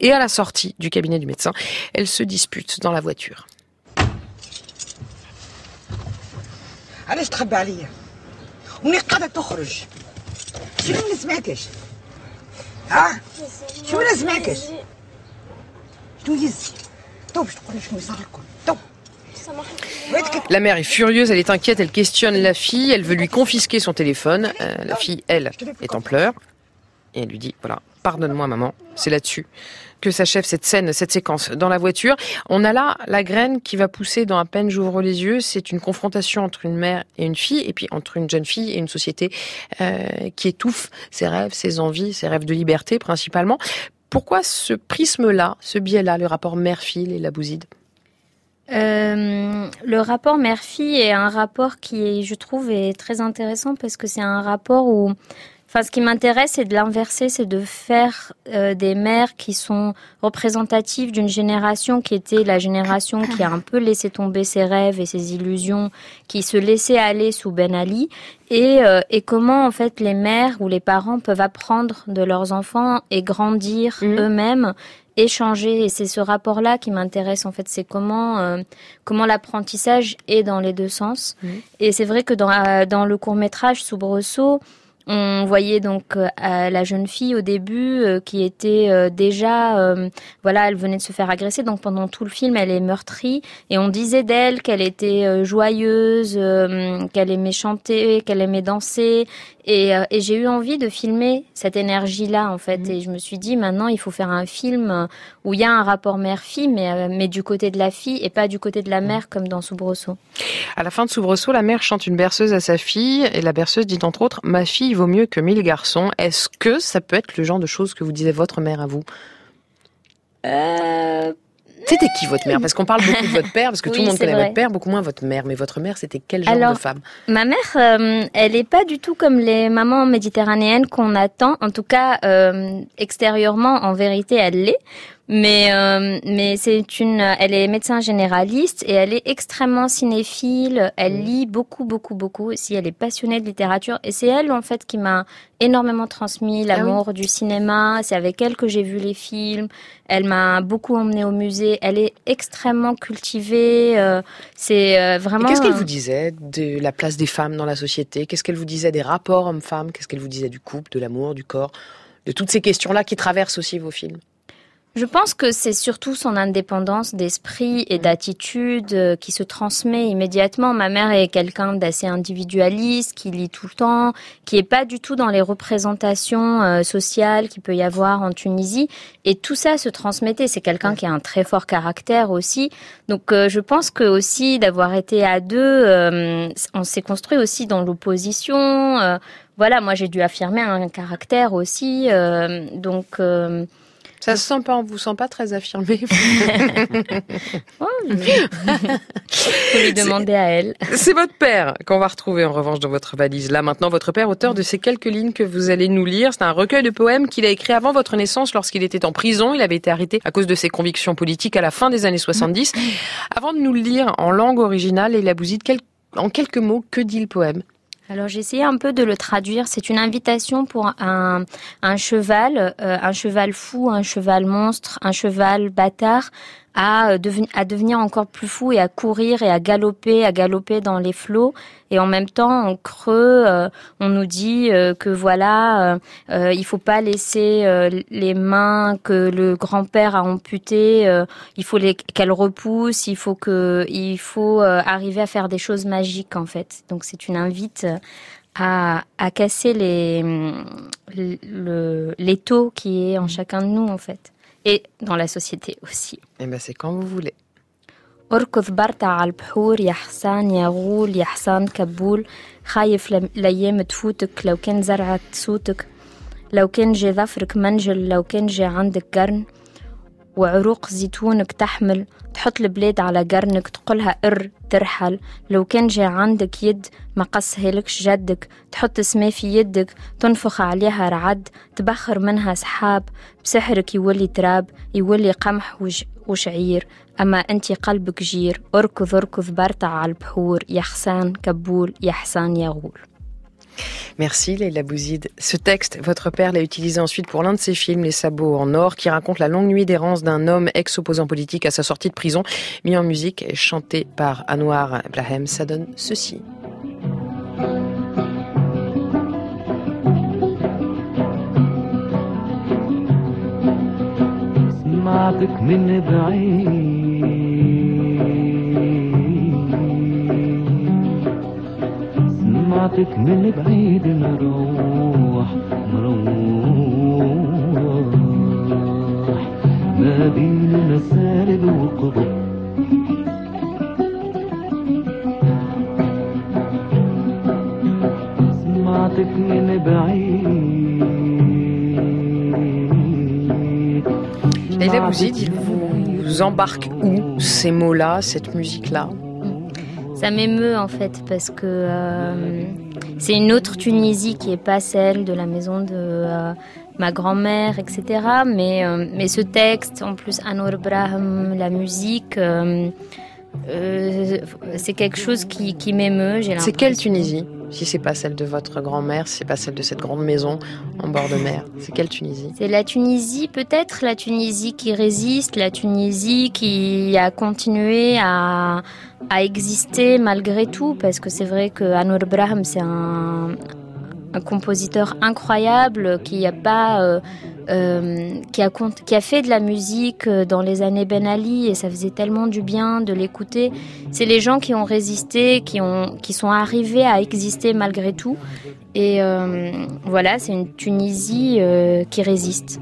et à la sortie du cabinet du médecin, elles se disputent dans la voiture. علاش تخبي عليا وني قاعده تخرج شنو ما نسمعكش ها شنو ما نسمعكش شنو يزي تو باش تقولي شنو يصير لكم تو La mère est furieuse, elle est inquiète, elle questionne la fille, elle veut lui confisquer son téléphone. Euh, la fille, elle, est en pleurs. Et elle lui dit, voilà, pardonne-moi maman, c'est là-dessus que s'achève cette scène, cette séquence dans la voiture. On a là la graine qui va pousser dans à peine j'ouvre les yeux. C'est une confrontation entre une mère et une fille, et puis entre une jeune fille et une société euh, qui étouffe ses rêves, ses envies, ses rêves de liberté principalement. Pourquoi ce prisme-là, ce biais-là, le rapport mère-fille et la bouside Euh, le rapport mère-fille est un rapport qui, je trouve, est très intéressant parce que c'est un rapport où, enfin, ce qui m'intéresse, c'est de l'inverser, c'est de faire euh, des mères qui sont représentatives d'une génération qui était la génération qui a un peu laissé tomber ses rêves et ses illusions, qui se laissait aller sous Ben Ali, et, euh, et comment en fait les mères ou les parents peuvent apprendre de leurs enfants et grandir eux-mêmes échanger. Et c'est ce rapport là qui m'intéresse en fait. C'est comment euh, comment l'apprentissage est dans les deux sens. Et c'est vrai que dans euh, dans le court métrage Soubresaut on voyait donc euh, la jeune fille au début euh, qui était euh, déjà euh, voilà elle venait de se faire agresser. Donc pendant tout le film elle est meurtrie. Et on disait d'elle qu'elle était euh, joyeuse qu'elle aimait chanter qu'elle aimait danser et, euh, et j'ai eu envie de filmer cette énergie là en fait. Et je me suis dit maintenant il faut faire un film euh, où il y a un rapport mère-fille mais euh, mais du côté de la fille et pas du côté de la mère comme dans Soubresaut. À la fin de Soubresaut, la mère chante une berceuse à sa fille et la berceuse dit entre autres Ma fille vaut mieux que mille garçons. Est-ce que ça peut être le genre de choses que vous disait votre mère à vous? Euh, C'était qui votre mère? Parce qu'on parle beaucoup de votre père, parce que tout le monde connaît vrai. votre père, beaucoup moins votre mère. Mais votre mère, c'était quel genre Alors, de femme? Ma mère, euh, elle est pas du tout comme les mamans méditerranéennes qu'on attend. En tout cas, euh, extérieurement, en vérité, elle l'est. Mais euh, mais c'est une, elle est médecin généraliste et elle est extrêmement cinéphile. Elle lit beaucoup beaucoup beaucoup aussi. Elle est passionnée de littérature et c'est elle en fait qui m'a énormément transmis l'amour du cinéma. C'est avec elle que j'ai vu les films. Elle m'a beaucoup emmenée au musée. Elle est extrêmement cultivée. euh, c'est euh, vraiment. qu'est-ce qu'elle vous disait de la place des femmes dans la société? Qu'est-ce qu'elle vous disait des rapports hommes-femmes? Qu'est-ce qu'elle vous disait du couple, de l'amour, du corps? De toutes ces questions-là qui traversent aussi vos films? Je pense que c'est surtout son indépendance d'esprit et d'attitude euh, qui se transmet immédiatement. Ma mère est quelqu'un d'assez individualiste, qui lit tout le temps, qui est pas du tout dans les représentations euh, sociales qu'il peut y avoir en Tunisie. Et tout ça se transmettait. C'est quelqu'un qui a un très fort caractère aussi. Donc euh, je pense que aussi d'avoir été à deux, euh, on s'est construit aussi dans l'opposition. voilà, moi j'ai dû affirmer un caractère aussi. donc Ça se sent pas, on vous sent pas très affirmé. Oh, Faut lui demander à elle. C'est votre père qu'on va retrouver en revanche dans votre valise. Là maintenant, votre père, auteur de ces quelques lignes que vous allez nous lire. C'est un recueil de poèmes qu'il a écrit avant votre naissance lorsqu'il était en prison. Il avait été arrêté à cause de ses convictions politiques à la fin des années 70. Avant de nous le lire en langue originale, il a bouside quel- en quelques mots, que dit le poème? Alors j'ai essayé un peu de le traduire. C'est une invitation pour un, un cheval, euh, un cheval fou, un cheval monstre, un cheval bâtard, à, euh, à devenir encore plus fou et à courir et à galoper, à galoper dans les flots. Et en même temps, en creux, euh, on nous dit euh, que voilà, euh, euh, il faut pas laisser euh, les mains que le grand-père a amputées. il faut les qu'elles repoussent. Il faut que, il faut arriver à faire des choses magiques en fait. Donc c'est une invite à, à casser les le l'étau qui est en chacun de nous en fait et dans la société aussi. Eh ben, c'est quand vous voulez. أركض برتع على البحور يا حسان يا غول يا حسان كبول خايف الأيام تفوتك لو كان زرعت صوتك لو كان جي ظفرك منجل لو كان جي عندك قرن وعروق زيتونك تحمل تحط البلاد على قرنك تقولها إر ترحل. لو كان جاي عندك يد ما قصها لكش جدك. تحط سما في يدك تنفخ عليها رعد. تبخر منها سحاب. بسحرك يولي تراب يولي قمح وشعير. أما أنت قلبك جير. أركض أركض برتع على البحور. يا حسان كبول يا حسان يا غول Merci Leila Bouzid. Ce texte, votre père l'a utilisé ensuite pour l'un de ses films, Les sabots en or, qui raconte la longue nuit d'errance d'un homme ex-opposant politique à sa sortie de prison, mis en musique et chanté par Anwar Blahem. Ça donne ceci. سمعتك من بعيد سمعتك من بعيد مروح مروح ما بين مسالب وقبب سمعتك من بعيد Leila Bouzid, il vous embarque où ces mots-là, cette musique-là Ça m'émeut en fait parce que euh, c'est une autre Tunisie qui est pas celle de la maison de euh, ma grand-mère, etc. Mais, euh, mais ce texte, en plus Anwar Braham, la musique, c'est quelque chose qui, qui m'émeut. C'est quelle. Tunisie? Si c'est pas celle de votre grand-mère, si c'est pas celle de cette grande maison en bord de mer, c'est quelle Tunisie? C'est la Tunisie, peut-être la Tunisie qui résiste, la Tunisie qui a continué à, exister malgré tout, parce que c'est vrai que Anwar Braham, c'est un, compositeur incroyable qui a pas. euh, euh, qui, a, fait de la musique euh, dans les années Ben Ali et ça faisait tellement du bien de l'écouter. C'est les gens qui ont résisté, qui, ont, qui sont arrivés à exister malgré tout. Et euh, voilà, c'est une Tunisie qui résiste.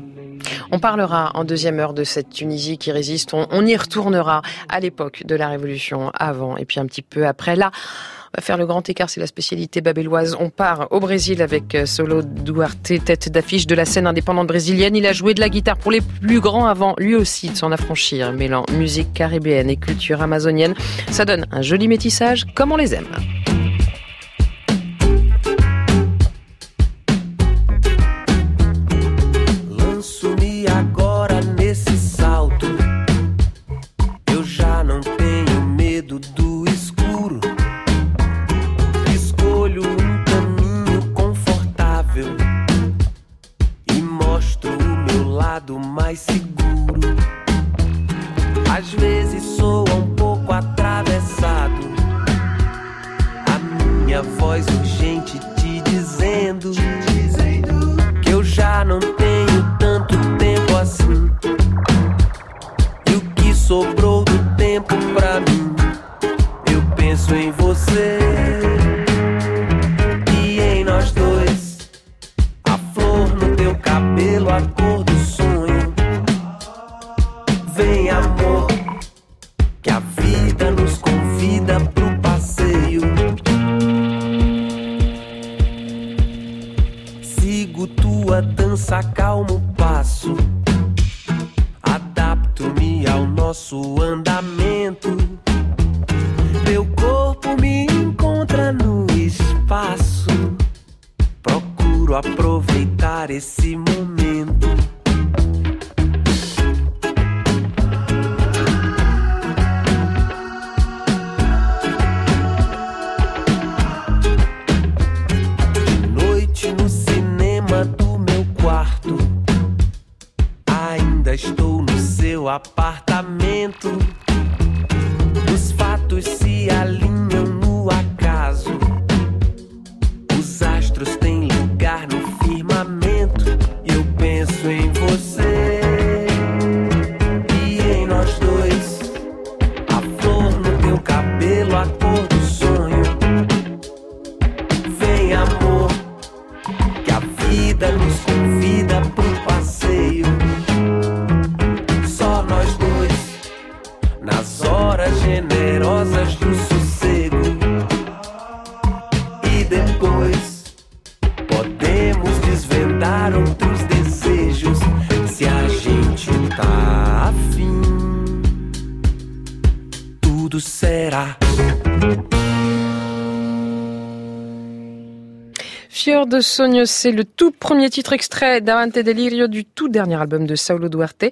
On parlera en deuxième heure de cette Tunisie qui résiste. On, on y retournera à l'époque de la Révolution, avant et puis un petit peu après. Là, va faire le grand écart, c'est la spécialité babéloise. On part au Brésil avec euh, Solo Duarte, tête d'affiche de la scène indépendante brésilienne. Il a joué de la guitare pour les plus grands avant lui aussi de s'en affranchir, mêlant musique caribéenne et culture amazonienne. Ça donne un joli métissage comme on les aime. C'est le tout premier titre extrait d'Avante Delirio du tout dernier album de Saulo Duarte.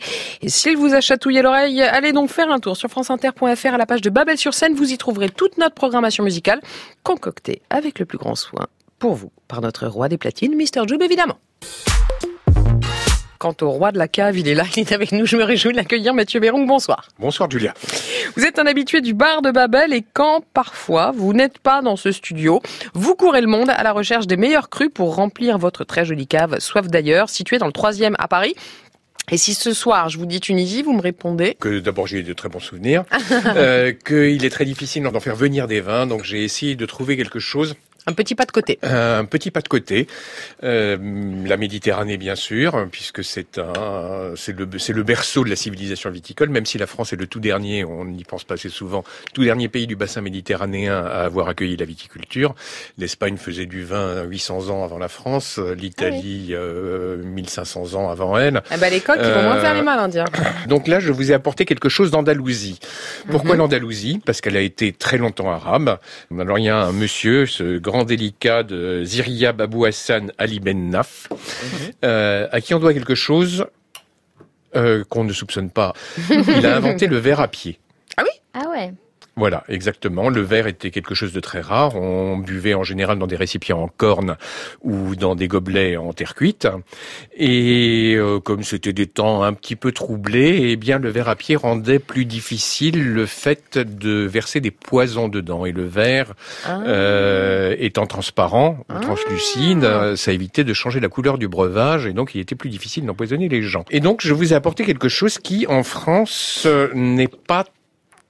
Et s'il vous a chatouillé l'oreille, allez donc faire un tour sur franceinter.fr à la page de Babel sur scène. Vous y trouverez toute notre programmation musicale concoctée avec le plus grand soin pour vous par notre roi des platines, Mr. Joub évidemment. Quant au roi de la cave, il est là, il est avec nous. Je me réjouis de l'accueillir. Mathieu Bérong, bonsoir. Bonsoir Julia. Vous êtes un habitué du bar de Babel et quand parfois vous n'êtes pas dans ce studio, vous courez le monde à la recherche des meilleurs crus pour remplir votre très jolie cave, soif d'ailleurs, située dans le troisième à Paris. Et si ce soir je vous dis Tunisie, vous me répondez Que d'abord j'ai de très bons souvenirs, euh, qu'il est très difficile d'en faire venir des vins, donc j'ai essayé de trouver quelque chose un petit pas de côté. Un petit pas de côté. Euh, la Méditerranée, bien sûr, puisque c'est un, c'est le, c'est le berceau de la civilisation viticole, même si la France est le tout dernier, on n'y pense pas assez souvent, tout dernier pays du bassin méditerranéen à avoir accueilli la viticulture. L'Espagne faisait du vin 800 ans avant la France, l'Italie euh, 1500 ans avant elle. Ah bah les coqs, ils vont moins faire les malins, dire. Donc là, je vous ai apporté quelque chose d'Andalousie. Pourquoi Mhm. l'Andalousie? Parce qu'elle a été très longtemps arabe. Alors il y a un monsieur, ce grand délicat de Ziria Babou Hassan Ali Ben Naf, euh, à qui on doit quelque chose euh, qu'on ne soupçonne pas. Il a inventé le verre à pied. Ah ouais. Voilà, exactement. Le verre était quelque chose de très rare. On buvait en général dans des récipients en corne ou dans des gobelets en terre cuite. Et euh, comme c'était des temps un petit peu troublés, eh bien le verre à pied rendait plus difficile le fait de verser des poisons dedans. Et le verre Ah. euh, étant transparent, ou translucide, euh, ça évitait de changer la couleur du breuvage et donc il était plus difficile d'empoisonner les gens. Et donc je vous ai apporté quelque chose qui en France euh, n'est pas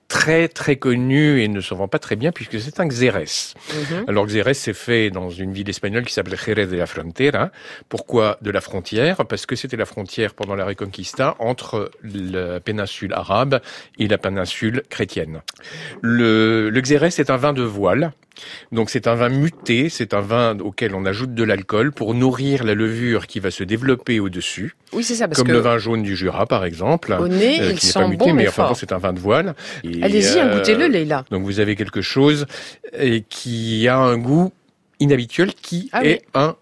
très très connu et ne se vend pas très bien puisque c'est un xérès. Mhm. Alors xérès c'est fait dans une ville espagnole qui s'appelle Jerez de la Frontera. Pourquoi de la frontière? Parce que c'était la frontière pendant la Reconquista entre la péninsule arabe et la péninsule chrétienne. Le, le xérès est un vin de voile. Donc c'est un vin muté, c'est un vin auquel on ajoute de l'alcool pour nourrir la levure qui va se développer au-dessus. Oui, c'est ça, parce Comme que le vin jaune du Jura, par exemple. Au nez, il qui n'est sent pas muté, bon, mais mais enfin bon, c'est un vin de voile. Et, Allez-y, hein, euh, goûtez-le, Leïla. Donc vous avez quelque chose euh, qui a un goût inhabituel, qui Ah est oui. un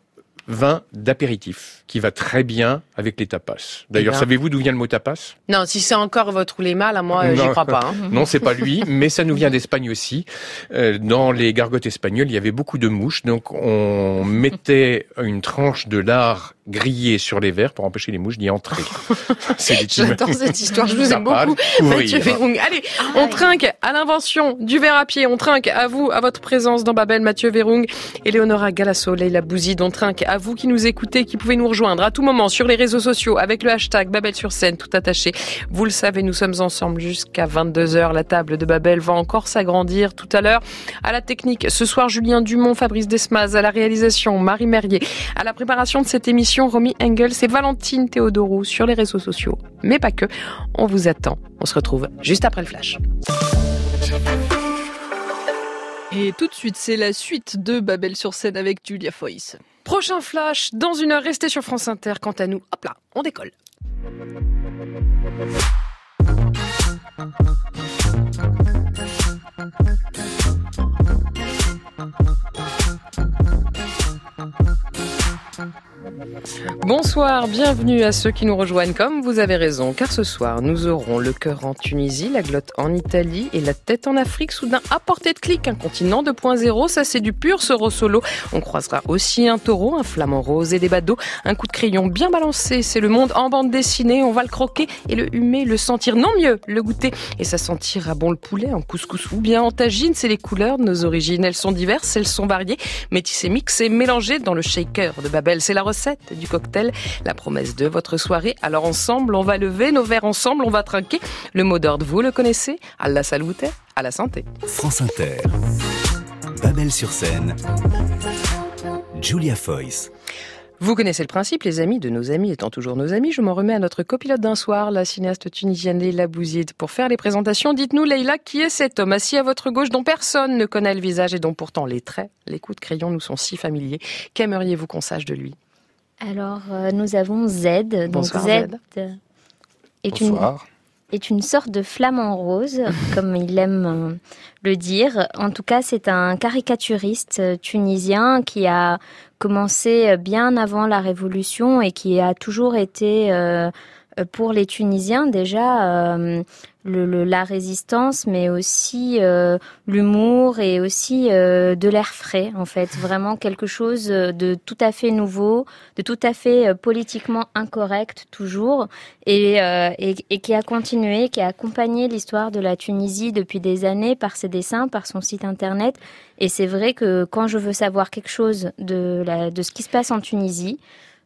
vin d'apéritif, qui va très bien avec les tapas. D'ailleurs, Eh ben. savez-vous d'où vient le mot tapas? Non, si c'est encore votre ouléma, là, moi, euh, j'y crois pas. hein. Non, c'est pas lui, mais ça nous vient d'Espagne aussi. Euh, dans les gargotes espagnoles, il y avait beaucoup de mouches, donc on mettait une tranche de lard grillé sur les verres pour empêcher les mouches d'y entrer. J'adore cette histoire, je vous aime beaucoup. Mathieu Véron. Allez, on trinque à l'invention du verre à pied, on trinque à vous, à votre présence dans Babel, Mathieu Verung, Eleonora Galasso, Leila Bouzid, on trinque à vous qui nous écoutez, qui pouvez nous rejoindre à tout moment sur les réseaux sociaux avec le hashtag Babel sur scène, tout attaché. Vous le savez, nous sommes ensemble jusqu'à 22h. La table de Babel va encore s'agrandir tout à l'heure. À la technique, ce soir, Julien Dumont, Fabrice Desmaz, à la réalisation, Marie Merrier, à la préparation de cette émission, Romy Engels et Valentine Théodorou sur les réseaux sociaux. Mais pas que, on vous attend. On se retrouve juste après le flash. Et tout de suite, c'est la suite de Babel sur scène avec Julia Foyce. Prochain flash, dans une heure, restez sur France Inter. Quant à nous, hop là, on décolle. Bonsoir, bienvenue à ceux qui nous rejoignent comme vous avez raison, car ce soir nous aurons le cœur en Tunisie, la glotte en Italie et la tête en Afrique, soudain à portée de clic, un continent 2.0, ça c'est du pur soro solo. On croisera aussi un taureau, un flamant rose et des badauds, un coup de crayon bien balancé, c'est le monde en bande dessinée, on va le croquer et le humer, le sentir, non mieux, le goûter. Et ça sentira bon le poulet en couscous ou bien en tagine, c'est les couleurs de nos origines, elles sont diverses, elles sont variées, métissées, mixées, mélangées dans le shaker de Babel, c'est la recette du cocktail la promesse de votre soirée. Alors ensemble, on va lever nos verres ensemble, on va trinquer. Le mot d'ordre, vous le connaissez À la salute, à la santé. France Inter. Babel sur scène. Julia Foyce. Vous connaissez le principe, les amis de nos amis étant toujours nos amis. Je m'en remets à notre copilote d'un soir, la cinéaste tunisienne Leila Bouzid. Pour faire les présentations, dites-nous, Leila, qui est cet homme assis à votre gauche dont personne ne connaît le visage et dont pourtant les traits, les coups de crayon nous sont si familiers Qu'aimeriez-vous qu'on sache de lui? Alors, euh, nous avons Z. Donc Bonsoir, Z, est une Bonsoir. est une sorte de flamant rose, comme il aime euh, le dire. En tout cas, c'est un caricaturiste euh, tunisien qui a commencé bien avant la Révolution et qui a toujours été euh, pour les Tunisiens déjà euh, le, le- la résistance, mais aussi euh, l'humour et aussi euh, de l'air frais, en fait. Vraiment quelque chose de tout à fait nouveau, de tout à fait euh, politiquement incorrect toujours, et, euh, et, et qui a continué, qui a accompagné l'histoire de la Tunisie depuis des années par ses dessins, par son site internet. Et c'est vrai que quand je veux savoir quelque chose de, la, de ce qui se passe en Tunisie,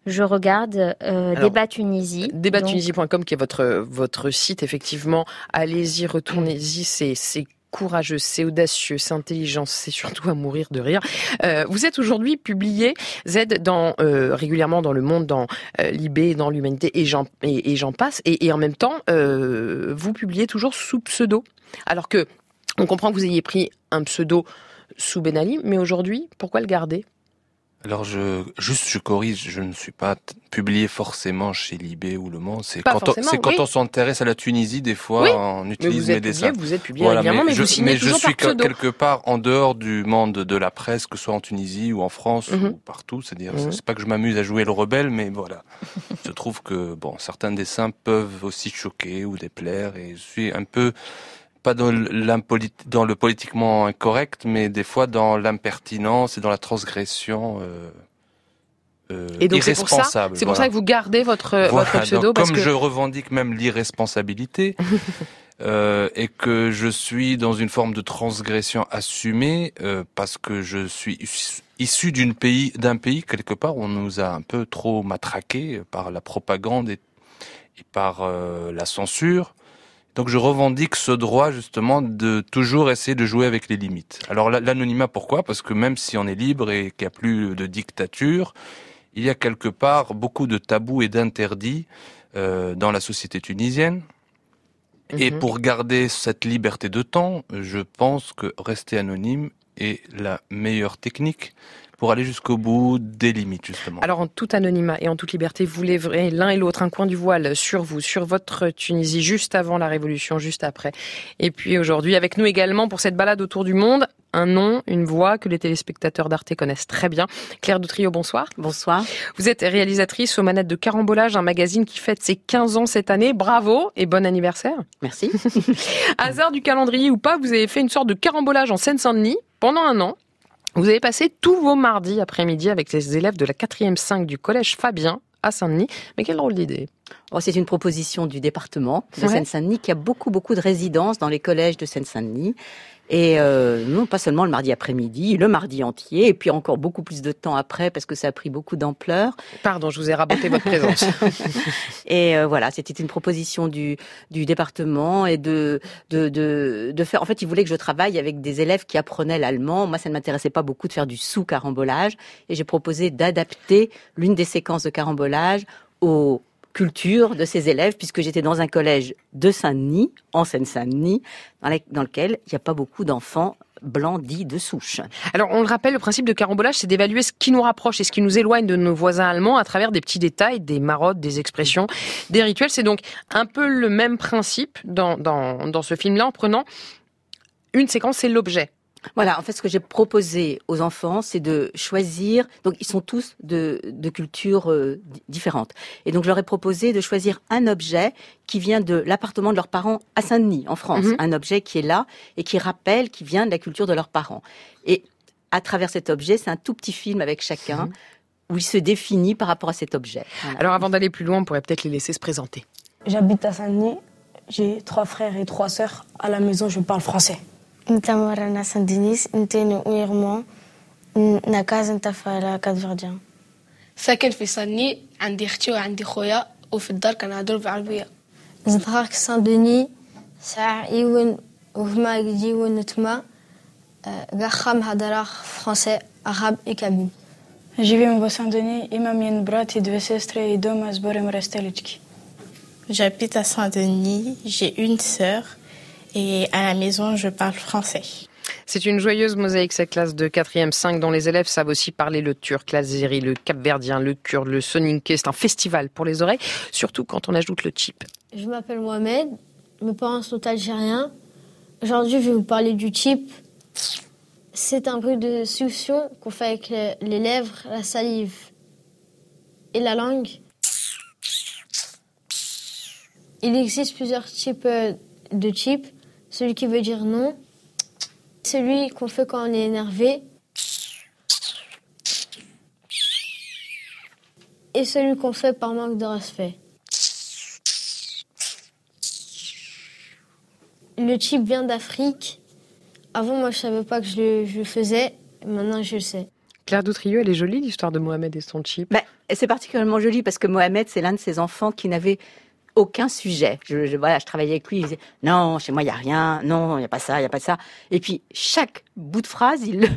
je regarde euh, Alors, Débat Tunisie. Débattunisie.com qui est votre, votre site, effectivement. Allez-y, retournez-y, c'est, courageux, c'est audacieux, c'est intelligent, c'est surtout à mourir de rire. Euh, vous êtes aujourd'hui publié, Z, dans, euh, régulièrement dans Le Monde, dans euh, Libé, dans l'Humanité, et j'en, et, et j'en passe. Et, et en même temps, euh, vous publiez toujours sous pseudo. Alors que, on comprend que vous ayez pris un pseudo sous Ben Ali, mais aujourd'hui, pourquoi le garder? Alors, je, juste, je corrige, je ne suis pas publié forcément chez Libé ou Le Monde. C'est quand, on, quand s'intéresse à la Tunisie, des fois, Oui, on mais utilise mes dessins. publié, vous êtes publié régulièrement, mais je, vous signez mais je suis par quelque part en dehors du monde de la presse, que ce soit en Tunisie ou en France Mhm. ou partout. C'est-à-dire, Mhm. c'est pas que je m'amuse à jouer le rebelle, mais voilà. je trouve que, bon, certains dessins peuvent aussi choquer ou déplaire et je suis un peu pas dans, le politiquement incorrect, mais des fois dans l'impertinence et dans la transgression euh, euh, Et donc c'est pour ça, irresponsable. c'est pour voilà. ça que vous gardez votre, Voilà, votre pseudo donc, parce comme que je revendique même l'irresponsabilité euh, et que je suis dans une forme de transgression assumée euh, parce que je suis issu- d'une pays d'un pays quelque part où on nous a un peu trop matraqué par la propagande et, et par euh, la censure. Donc je revendique ce droit justement de toujours essayer de jouer avec les limites. Alors la- l'anonymat pourquoi? Parce que même si on est libre et qu'il n'y a plus de dictature, il y a quelque part beaucoup de tabous et d'interdits euh, dans la société tunisienne. Et Mhm. pour garder cette liberté de temps, je pense que rester anonyme est la meilleure technique pour aller jusqu'au bout des limites, justement. Alors en tout anonymat et en toute liberté, vous lèverez l'un et l'autre un coin du voile sur vous, sur votre Tunisie, juste avant la Révolution, juste après. Et puis aujourd'hui, avec nous également pour cette balade autour du monde, un nom, une voix que les téléspectateurs d'Arte connaissent très bien. Claire Doutrio, bonsoir. Bonsoir. Vous êtes réalisatrice aux manettes de Carambolage, un magazine qui fête ses 15 ans cette année. Bravo et bon anniversaire. Merci. Hasard du calendrier ou pas, vous avez fait une sorte de carambolage en Seine-Saint-Denis pendant un an. Vous avez passé tous vos mardis après-midi avec les élèves de la 4e 5 du collège Fabien à Saint-Denis. Mais quelle drôle d'idée. Oh, c'est une proposition du département de Ouais. Seine-Saint-Denis qui a beaucoup, beaucoup de résidences dans les collèges de Seine-Saint-Denis. Et euh, non, pas seulement le mardi après-midi, le mardi entier, et puis encore beaucoup plus de temps après parce que ça a pris beaucoup d'ampleur. Pardon, je vous ai raboté votre présence. et euh, voilà, c'était une proposition du, du département et de, de, de, de faire. En fait, ils voulaient que je travaille avec des élèves qui apprenaient l'allemand. Moi, ça ne m'intéressait pas beaucoup de faire du sous-carambolage, et j'ai proposé d'adapter l'une des séquences de carambolage aux cultures de ces élèves, puisque j'étais dans un collège de Saint-Denis, en Seine-Saint-Denis, dans, lequel il n'y a pas beaucoup d'enfants blancs dits de souche. Alors, on le rappelle, le principe de carambolage, c'est d'évaluer ce qui nous rapproche et ce qui nous éloigne de nos voisins allemands à travers des petits détails, des marottes, des expressions, des rituels. C'est donc un peu le même principe dans, dans, dans ce film-là, en prenant une séquence, c'est l'objet. Voilà, en fait, ce que j'ai proposé aux enfants, c'est de choisir. Donc, ils sont tous de, de cultures euh, di- différentes. Et donc, je leur ai proposé de choisir un objet qui vient de l'appartement de leurs parents à Saint-Denis, en France. Mhm. Un objet qui est là et qui rappelle, qui vient de la culture de leurs parents. Et à travers cet objet, c'est un tout petit film avec chacun Mhm. où il se définit par rapport à cet objet. Voilà. Alors avant d'aller plus loin, on pourrait peut-être les laisser se présenter. J'habite à Saint-Denis. J'ai trois frères et trois sœurs. À la maison, je parle français. انت مرة سان دينيس انتين ويرمون نكاز انت في كادفرديان ساكن في سني عندي اختي وعندي خويا وفي الدار كنهضروا بالعربيه زدغاك سان ديني ساع ايون وهما يجيون تما غاخام هدراخ فرونسي عرب اي كابين Živim u Saint-Denis, imam jedan brat i dve sestre i doma zborim restelički. J'habite à Saint-Denis, j'ai une sœur et à la maison je parle français. C'est une joyeuse mosaïque, cette classe de 4e 5, dont les élèves savent aussi parler le turc, l'azéri, le capverdien, le kurde, le soninké. C'est un festival pour les oreilles, surtout quand on ajoute le chip. Je m'appelle Mohamed, mes parents sont algériens. Aujourd'hui, je vais vous parler du chip. C'est un bruit de succion qu'on fait avec les, lèvres, la salive et la langue. Il existe plusieurs types euh, de chip. Celui qui veut dire non, celui qu'on fait quand on est énervé, et celui qu'on fait par manque de respect. Le chip vient d'Afrique. Avant, moi, je savais pas que je le, je le faisais. Maintenant, je le sais. Claire Doutrieux, elle est jolie, l'histoire de Mohamed et son chip. Ben, c'est particulièrement joli parce que Mohamed, c'est l'un de ces enfants qui n'avait aucun sujet. Je, je- voilà, je travaillais avec lui, il disait non, chez moi il y a rien, non, il y a pas ça, il y a pas ça. Et puis chaque bout de phrase, il le,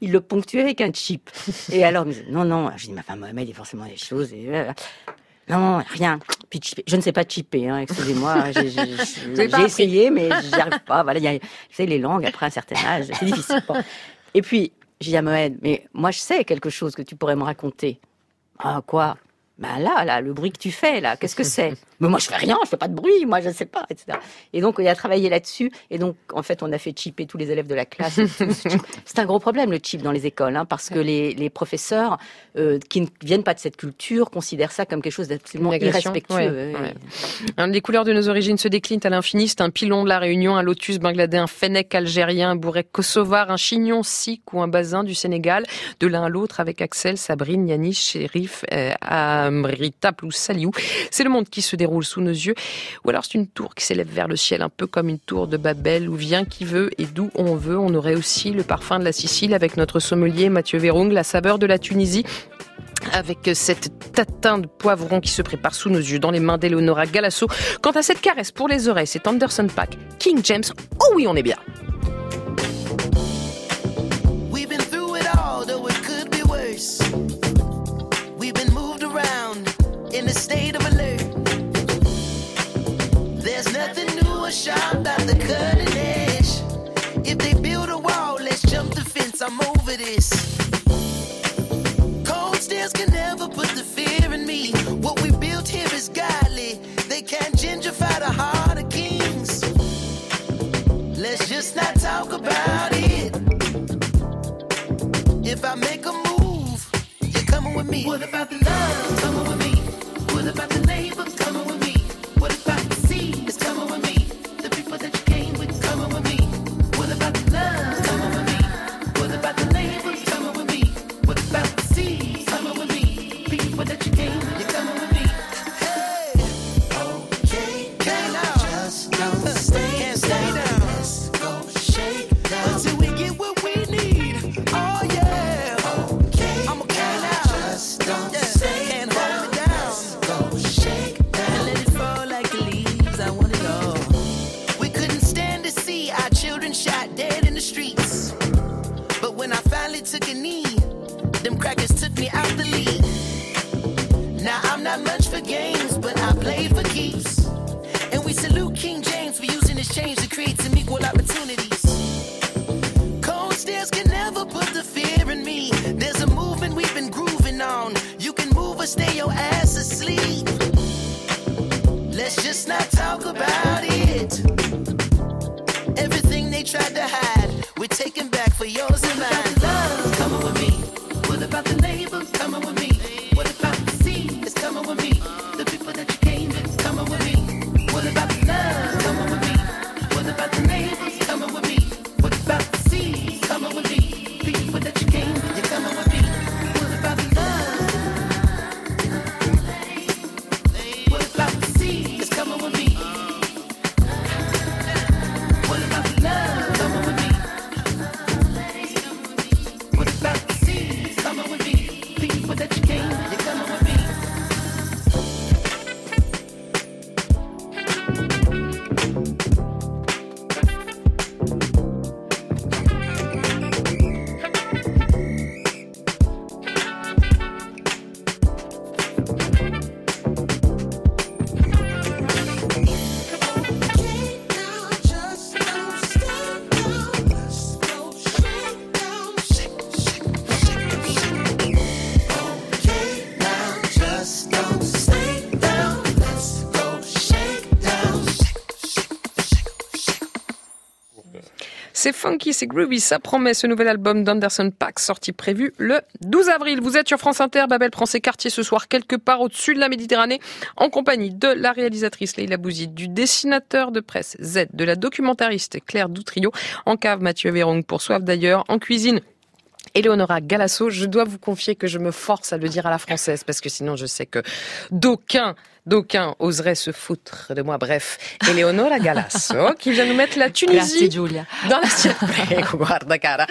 il le ponctuait avec un chip. Et alors, il me disait, non, non, je dis, mais enfin Mohamed, il y a forcément des choses. Et, euh, non, rien. Puis. Je ne sais pas chipper, hein, excusez-moi. J'ai j'ai- essayé, mais j'y arrive pas. Voilà, il y a, savez, les langues, après un certain âge, c'est difficile. Bon. Et puis, j'ai dit à Mohamed, mais moi je sais quelque chose que tu pourrais me raconter. Ah, quoi? Ben là, là, le bruit que tu fais, là, qu'est-ce que c'est? Mais moi, je fais rien, je fais pas de bruit, moi, je sais pas, etc. Et donc, il a travaillé là-dessus. Et donc, en fait, on a fait chipper tous les élèves de la classe. C'est un gros problème, le chip dans les écoles, hein, parce que les, les professeurs euh, qui ne viennent pas de cette culture considèrent ça comme quelque chose d'absolument irrespectueux. ouais. Hein, Les couleurs de nos origines se déclinent à l'infini. C'est un pilon de la Réunion, un lotus bangladais, un fennec algérien, un bourrec kosovar, un chignon sikh ou un basin du Sénégal. De l'un à l'autre avec Axel, Sabrine, Yanis, Shérif, euh, Amrita ou Saliou. C'est le monde qui se déroule sous nos yeux. Ou alors c'est une tour qui s'élève vers le ciel, un peu comme une tour de Babel où vient qui veut et d'où on veut. On aurait aussi le parfum de la Sicile avec notre sommelier Mathieu Véroung, la saveur de la Tunisie avec cette tatin de poivron qui se prépare sous nos yeux dans les mains d'Eleonora Galasso. Quant à cette caresse pour les oreilles, c'est Anderson Pack, King James. Oh oui, on est bien. Through it all, though it could be worse. We've been moved around in a state of alert. There's nothing new or sharp about the cutting edge. If they build a wall, let's jump the fence. I'm over this. Cold stairs can never put the fear in me. What we built here is godly. They can't gentrify the heart of kings. Let's just not talk about it. If I make a move, you're coming with me. What about the love? Coming with me. What about the neighbors? Took a knee, them crackers took me out the league. Now I'm not much for games, but I play for keeps. And we salute King James for using his change to create some equal opportunities. Cold stairs can never put the fear in me. There's a movement we've been grooving on. You can move or stay your ass asleep. Let's just not talk about C'est funky, c'est groovy, ça promet ce nouvel album d'Anderson Paak sorti prévu le 12 avril. Vous êtes sur France Inter, Babel prend ses quartiers ce soir quelque part au-dessus de la Méditerranée en compagnie de la réalisatrice Leila Bouzid, du dessinateur de presse Z, de la documentariste Claire Doutrio, en cave Mathieu Vérong pour Soif d'ailleurs, en cuisine Eleonora Galasso, je dois vous confier que je me force à le dire à la française parce que sinon je sais que d'aucuns, d'aucuns oseraient se foutre de moi. Bref, Eleonora Galasso qui vient nous mettre la Tunisie Grazie, Giulia. dans l'assiette. Prego, guarda cara.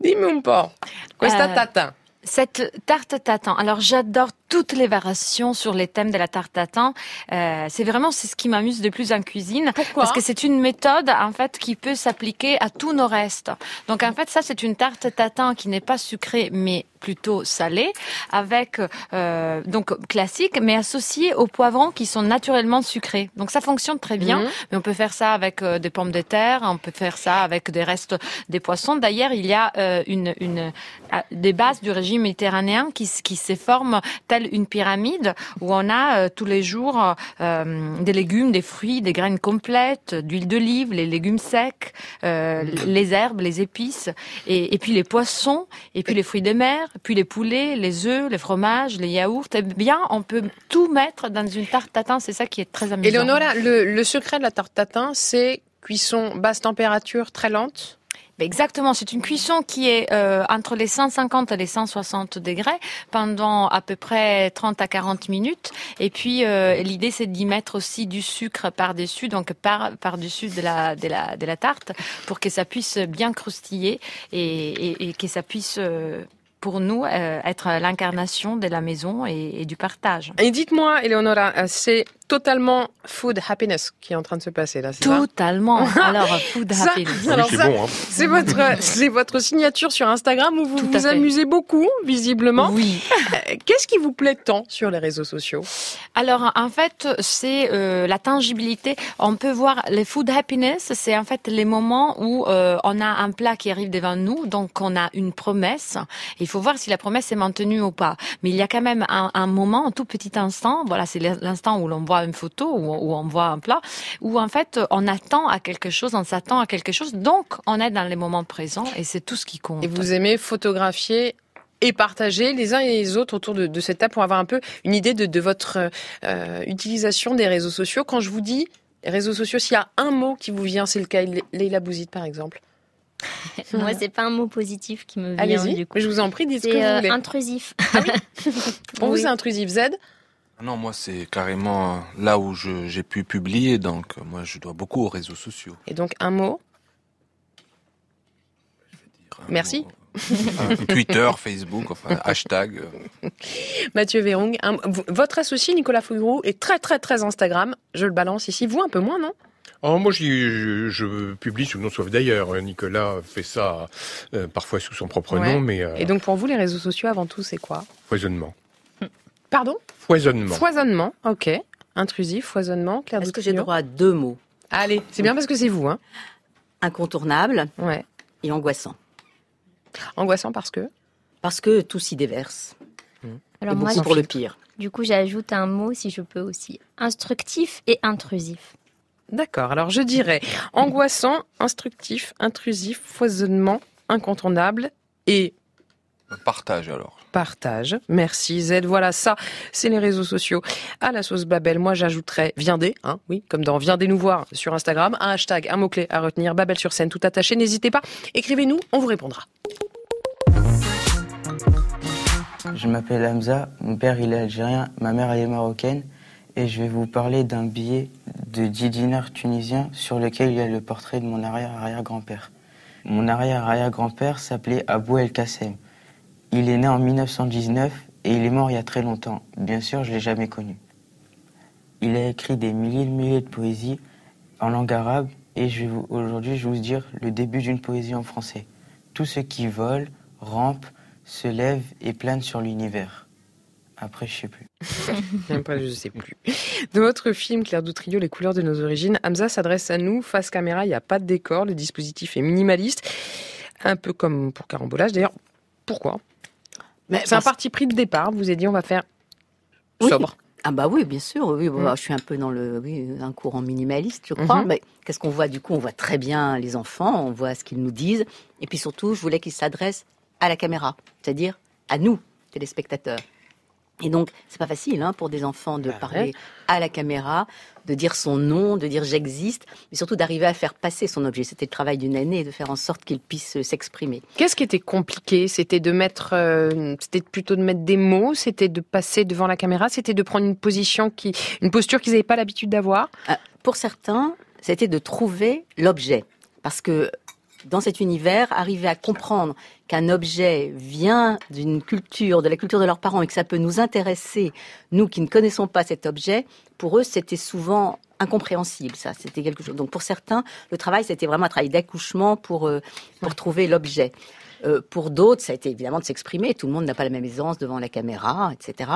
Dimmi un po', questa Euh, tatin. Cette tarte tatin. Alors j'adore toutes les variations sur les thèmes de la tarte tatin. Euh, c'est vraiment c'est ce qui m'amuse de plus en cuisine. Pourquoi Parce que c'est une méthode en fait qui peut s'appliquer à tous nos restes. Donc en fait ça c'est une tarte tatin qui n'est pas sucrée mais plutôt salée avec euh, donc classique mais associée aux poivrons qui sont naturellement sucrés. Donc ça fonctionne très bien. Mhm. Mais on peut faire ça avec euh, des pommes de terre, on peut faire ça avec des restes des poissons. D'ailleurs, il y a euh, une, une euh, des bases du régime méditerranéen qui, qui se forment une pyramide où on a euh, tous les jours euh, des légumes, des fruits, des graines complètes, d'huile d'olive, les légumes secs, euh, les herbes, les épices, et, puis les poissons, et puis les fruits de mer, puis les poulets, les œufs, les fromages, les yaourts. Eh bien, on peut tout mettre dans une tarte tatin. C'est ça qui est très amusant. Eleonora, le, le secret de la tarte tatin, c'est cuisson basse température très lente. Exactement, c'est une cuisson qui est euh, entre les 150 et les 160 degrés pendant à peu près 30 à 40 minutes. Et puis euh, l'idée c'est d'y mettre aussi du sucre par-dessus, donc par par-dessus de la, de la de la tarte, pour que ça puisse bien croustiller et, que ça puisse euh, pour nous être l'incarnation de la maison et, et du partage. Et dites-moi, Eleonora, c'est totalement food happiness qui est en train de se passer là, ça Totalement. Alors food Ça- happiness. alors c'est ça, bon, hein. c'est votre, c'est votre signature sur Instagram où vous Tout vous fait. amusez beaucoup, visiblement. Oui. Euh, Qu'est-ce qui vous plaît tant sur les réseaux sociaux? Alors en fait, c'est euh, la tangibilité. On peut voir les food happiness, c'est en fait les moments où euh, on a un plat qui arrive devant nous, donc on a une promesse. Il faut voir si la promesse est maintenue ou pas. Mais il y a quand même un, un moment, un tout petit instant. Voilà, c'est l'instant où l'on voit une photo ou où on voit un plat, où en fait on attend à quelque chose, on s'attend à quelque chose. Donc on est dans les moments présents et c'est tout ce qui compte. Et vous aimez photographier et partager les uns et les autres autour de, de cette table pour avoir un peu une idée de, de votre euh, utilisation des réseaux sociaux. Quand je vous dis réseaux sociaux, s'il y a un mot qui vous vient, c'est le cas de Leila Bouzid par exemple. Moi, c'est pas un mot positif qui me vient Allez-y, du coup. je vous en prie, dites ce que C'est vous euh, voulez. intrusif. Pour vous, Oui. c'est intrusif. Z Ah Non, moi, c'est carrément euh, là où je- j'ai pu publier, donc euh, moi, je dois beaucoup aux réseaux sociaux. Et donc un mot Merci. Euh, Twitter, Facebook, enfin, hashtag. Mathieu Vérong, un- votre associé Nicolas Fougrou est très très très Instagram. Je le balance ici. Vous un peu moins, non? Oh, moi, je, je publie sous le nom Sauf d'ailleurs. Nicolas fait ça euh, parfois sous son propre Ouais. nom, mais euh, Et donc pour vous, les réseaux sociaux avant tout, c'est quoi? Foisonnement. Pardon Foisonnement. Foisonnement, ok. Intrusif, foisonnement, Claire Est-ce que j'ai droit à deux mots Allez, c'est bien parce que c'est vous. Hein. Incontournable Ouais. et angoissant. Angoissant parce que Parce que tout s'y déverse. Alors et moi, pour le pire. Du coup, j'ajoute un mot, si je peux aussi. Instructif et intrusif. D'accord, alors je dirais angoissant, instructif, intrusif, foisonnement, incontournable et Partage alors. partage. Merci Z, voilà ça, c'est les réseaux sociaux. À la sauce Babel, moi j'ajouterais viendez, hein, oui, comme dans viendez nous voir sur Instagram, un hashtag, un mot-clé à retenir, Babel sur scène, tout attaché, n'hésitez pas, écrivez-nous, on vous répondra. Je m'appelle Hamza, mon père il est algérien, ma mère elle est marocaine et je vais vous parler d'un billet de 10 dinars tunisiens sur lequel il y a le portrait de mon arrière-arrière-grand-père. Mon arrière-arrière-grand-père s'appelait Abou El Kassem. Il est né en 1919 et il est mort il y a très longtemps. Bien sûr, je l'ai jamais connu. Il a écrit des milliers et milliers de poésies en langue arabe et aujourd'hui je vais vous dire le début d'une poésie en français. Tout ce qui vole, rampe, se lève et plane sur l'univers. Après, je sais plus. Même je sais plus. De votre film Claire Doutrio, Les couleurs de nos origines, Hamza s'adresse à nous. Face caméra, il n'y a pas de décor. Le dispositif est minimaliste. Un peu comme pour Carambolage. D'ailleurs, pourquoi? C'est un parti pris de départ. Vous avez dit, on va faire Oui. sobre. Ah bah oui, bien sûr. Oui, Mm. je suis un peu dans le oui, un courant minimaliste, je crois. Mhm. Mais qu'est-ce qu'on voit du coup? On voit très bien les enfants, on voit ce qu'ils nous disent, et puis surtout, je voulais qu'ils s'adressent à la caméra, c'est-à-dire à nous, téléspectateurs. Et donc, c'est pas facile hein, pour des enfants de parler ouais. à la caméra, de dire son nom, de dire j'existe, mais surtout d'arriver à faire passer son objet. C'était le travail d'une année, de faire en sorte qu'il puisse euh, s'exprimer. Qu'est-ce qui était compliqué? C'était de mettre, euh, c'était plutôt de mettre des mots, c'était de passer devant la caméra, c'était de prendre une position qui, une posture qu'ils n'avaient pas l'habitude d'avoir? Euh, Pour certains, c'était de trouver l'objet. Parce que dans cet univers, arriver à comprendre qu'un objet vient d'une culture, de la culture de leurs parents, et que ça peut nous intéresser, nous qui ne connaissons pas cet objet, pour eux, c'était souvent incompréhensible. Ça, c'était quelque chose. Donc pour certains, le travail, c'était vraiment un travail d'accouchement pour euh, pour trouver l'objet. Euh, pour d'autres, ça a été évidemment de s'exprimer. Tout le monde n'a pas la même aisance devant la caméra, etc.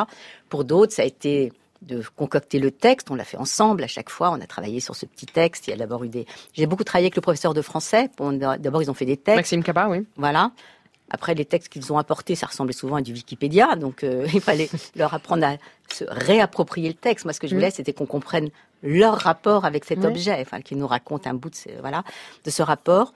Pour d'autres, ça a été de concocter le texte. On l'a fait ensemble à chaque fois. On a travaillé sur ce petit texte. Il y a d'abord eu des. J'ai beaucoup travaillé avec le professeur de français. D'abord, ils ont fait des textes. Maxime Capa, oui. Voilà. Après, les textes qu'ils ont apportés, ça ressemblait souvent à du Wikipédia, donc euh, il fallait leur apprendre à se réapproprier le texte. Moi, ce que je voulais, Mhm. c'était qu'on comprenne leur rapport avec cet Oui. objet, enfin, qu'ils nous racontent un bout de ce, voilà, de ce rapport.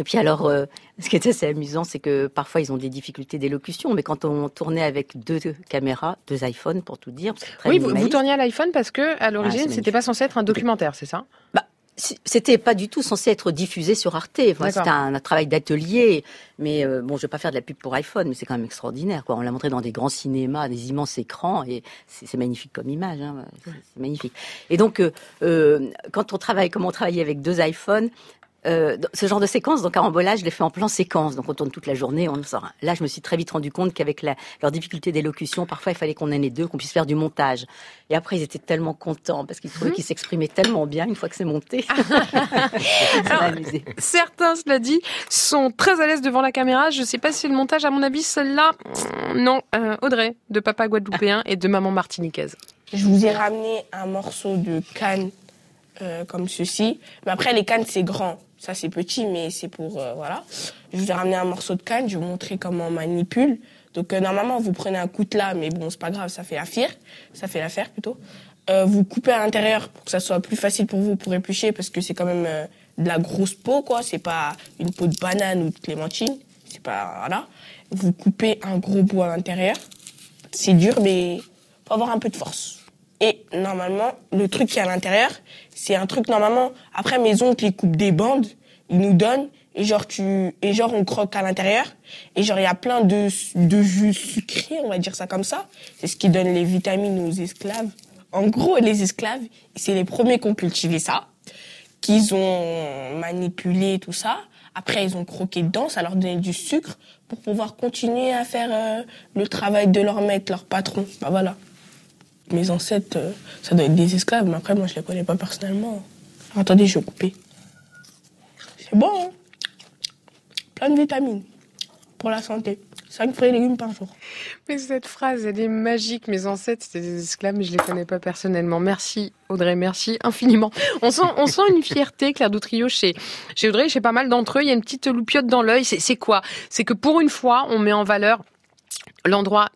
Et puis alors, euh, ce qui était assez amusant, c'est que parfois ils ont des difficultés d'élocution, mais quand on tournait avec deux caméras, deux iPhones pour tout dire, très Oui, vous, vous tourniez à l'iPhone parce que à l'origine, c'est c'était pas censé être un documentaire, c'est ça? Bah, c'était pas du tout censé être diffusé sur Arte. D'accord. c'était un, un travail d'atelier. Mais euh, bon, je vais pas faire de la pub pour iPhone, mais c'est quand même extraordinaire. Quoi. On l'a montré dans des grands cinémas, des immenses écrans, et c'est magnifique comme image. Hein. C'est c'est magnifique. Et donc, euh, euh, quand on travaille, comme on travaillait avec deux iPhones. Euh, ce genre de séquence, donc carambolage, je l'ai fait en plan séquence. Donc on tourne toute la journée, on en sort. Là, je me suis très vite rendu compte qu'avec la, leur difficulté d'élocution, parfois il fallait qu'on ait les deux, qu'on puisse faire du montage. Et après, ils étaient tellement contents parce qu'ils trouvaient qu'ils s'exprimaient tellement bien une fois que c'est monté. Amusé. Certains, cela dit, sont très à l'aise devant la caméra. Je sais pas si c'est le montage, à mon avis, celle-là, mm, non. Euh, Audrey, de Papa Guadeloupéen et de Maman Martiniquaise. Je vous ai ramené un morceau de canne euh, comme ceci. Mais après, les cannes, c'est grand. Ça, c'est petit, mais c'est pour... euh, voilà. Je vous ai ramené un morceau de canne. Je vais vous montrer comment on manipule. Donc, euh, normalement, vous prenez un coutelas, mais bon, c'est pas grave, ça fait l'affaire. Ça fait l'affaire, plutôt. Euh, vous coupez à l'intérieur pour que ça soit plus facile pour vous pour éplucher, parce que c'est quand même de la grosse peau, quoi. C'est pas une peau de banane ou de clémentine. C'est pas... Voilà. Vous coupez un gros bout à l'intérieur. C'est dur, mais faut avoir un peu de force. Et normalement, le truc qui est à l'intérieur, c'est un truc normalement. Après, mes oncles, ils coupent des bandes, ils nous donnent, et genre tu, et genre on croque à l'intérieur, et genre il y a plein de de jus sucrés, on va dire ça comme ça. C'est ce qui donne les vitamines aux esclaves. En gros, les esclaves, c'est les premiers qui ont cultivé ça, qu'ils ont manipulé tout ça. Après, ils ont croqué dedans, ça leur donnait du sucre pour pouvoir continuer à faire euh, le travail de leur maître, leur patron. Bah voilà. Mes ancêtres, euh, ça doit être des esclaves, mais après, moi, je les connais pas personnellement. Alors, attendez, je vais couper. C'est bon, hein Plein de vitamines pour la santé. 5 fruits et légumes par jour. Mais cette phrase, elle est magique. Mes ancêtres, c'était des esclaves, mais je les connais pas personnellement. Merci, Audrey, merci infiniment. On sent, on sent une fierté, Claire Doutrio, chez, chez Audrey, chez pas mal d'entre eux. Il y a une petite loupiote dans l'œil. C'est c'est quoi? C'est que pour une fois, on met en valeur l'endroit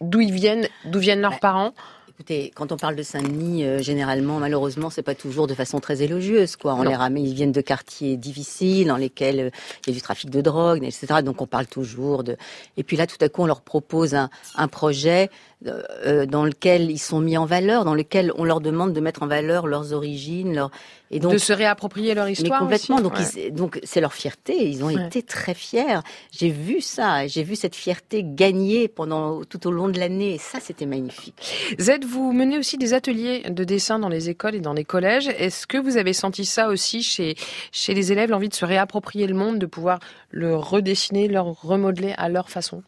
d'où ils viennent, d'où viennent leurs parents. Écoutez, quand on parle de Saint-Denis, euh, généralement, malheureusement, c'est pas toujours de façon très élogieuse, quoi. On Non. les ramène, ils viennent de quartiers difficiles, dans lesquels euh, il y a du trafic de drogue, etc. Donc on parle toujours de. Et puis là, tout à coup, on leur propose un, un projet euh, euh, dans lequel ils sont mis en valeur, dans lequel on leur demande de mettre en valeur leurs origines, leur. Et donc, de se réapproprier leur histoire. mais complètement. aussi. Donc, Ouais. ils- donc c'est leur fierté. Ils ont Ouais. été très fiers. J'ai vu ça. J'ai vu cette fierté gagner pendant tout au long de l'année. Et ça, c'était magnifique. Z, vous menez aussi des ateliers de dessin dans les écoles et dans les collèges. Est-ce que vous avez senti ça aussi chez, chez les élèves, l'envie de se réapproprier le monde, de pouvoir le redessiner, le remodeler à leur façon?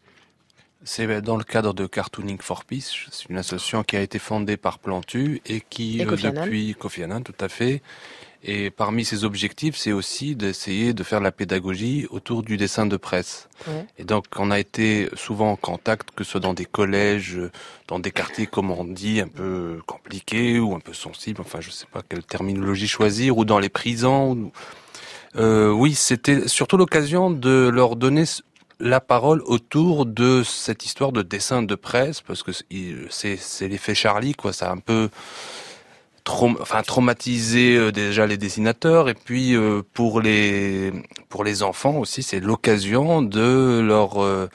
C'est dans le cadre de Cartooning for Peace. C'est une association qui a été fondée par Plantu et qui, Et euh, Kofi depuis Kofi Annan, tout à fait. Et parmi ses objectifs, c'est aussi d'essayer de faire la pédagogie autour du dessin de presse. Ouais. Et donc, on a été souvent en contact, que ce soit dans des collèges, dans des quartiers, comme on dit, un peu compliqués ou un peu sensibles, enfin, je sais pas quelle terminologie choisir, ou dans les prisons. ou- Euh, oui, c'était surtout l'occasion de leur donner la parole autour de cette histoire de dessin de presse, parce que c'est l'effet Charlie, quoi. Ça a un peu traum- enfin traumatisé euh, déjà les dessinateurs, et puis euh, pour les pour les enfants aussi, c'est l'occasion de leur euh,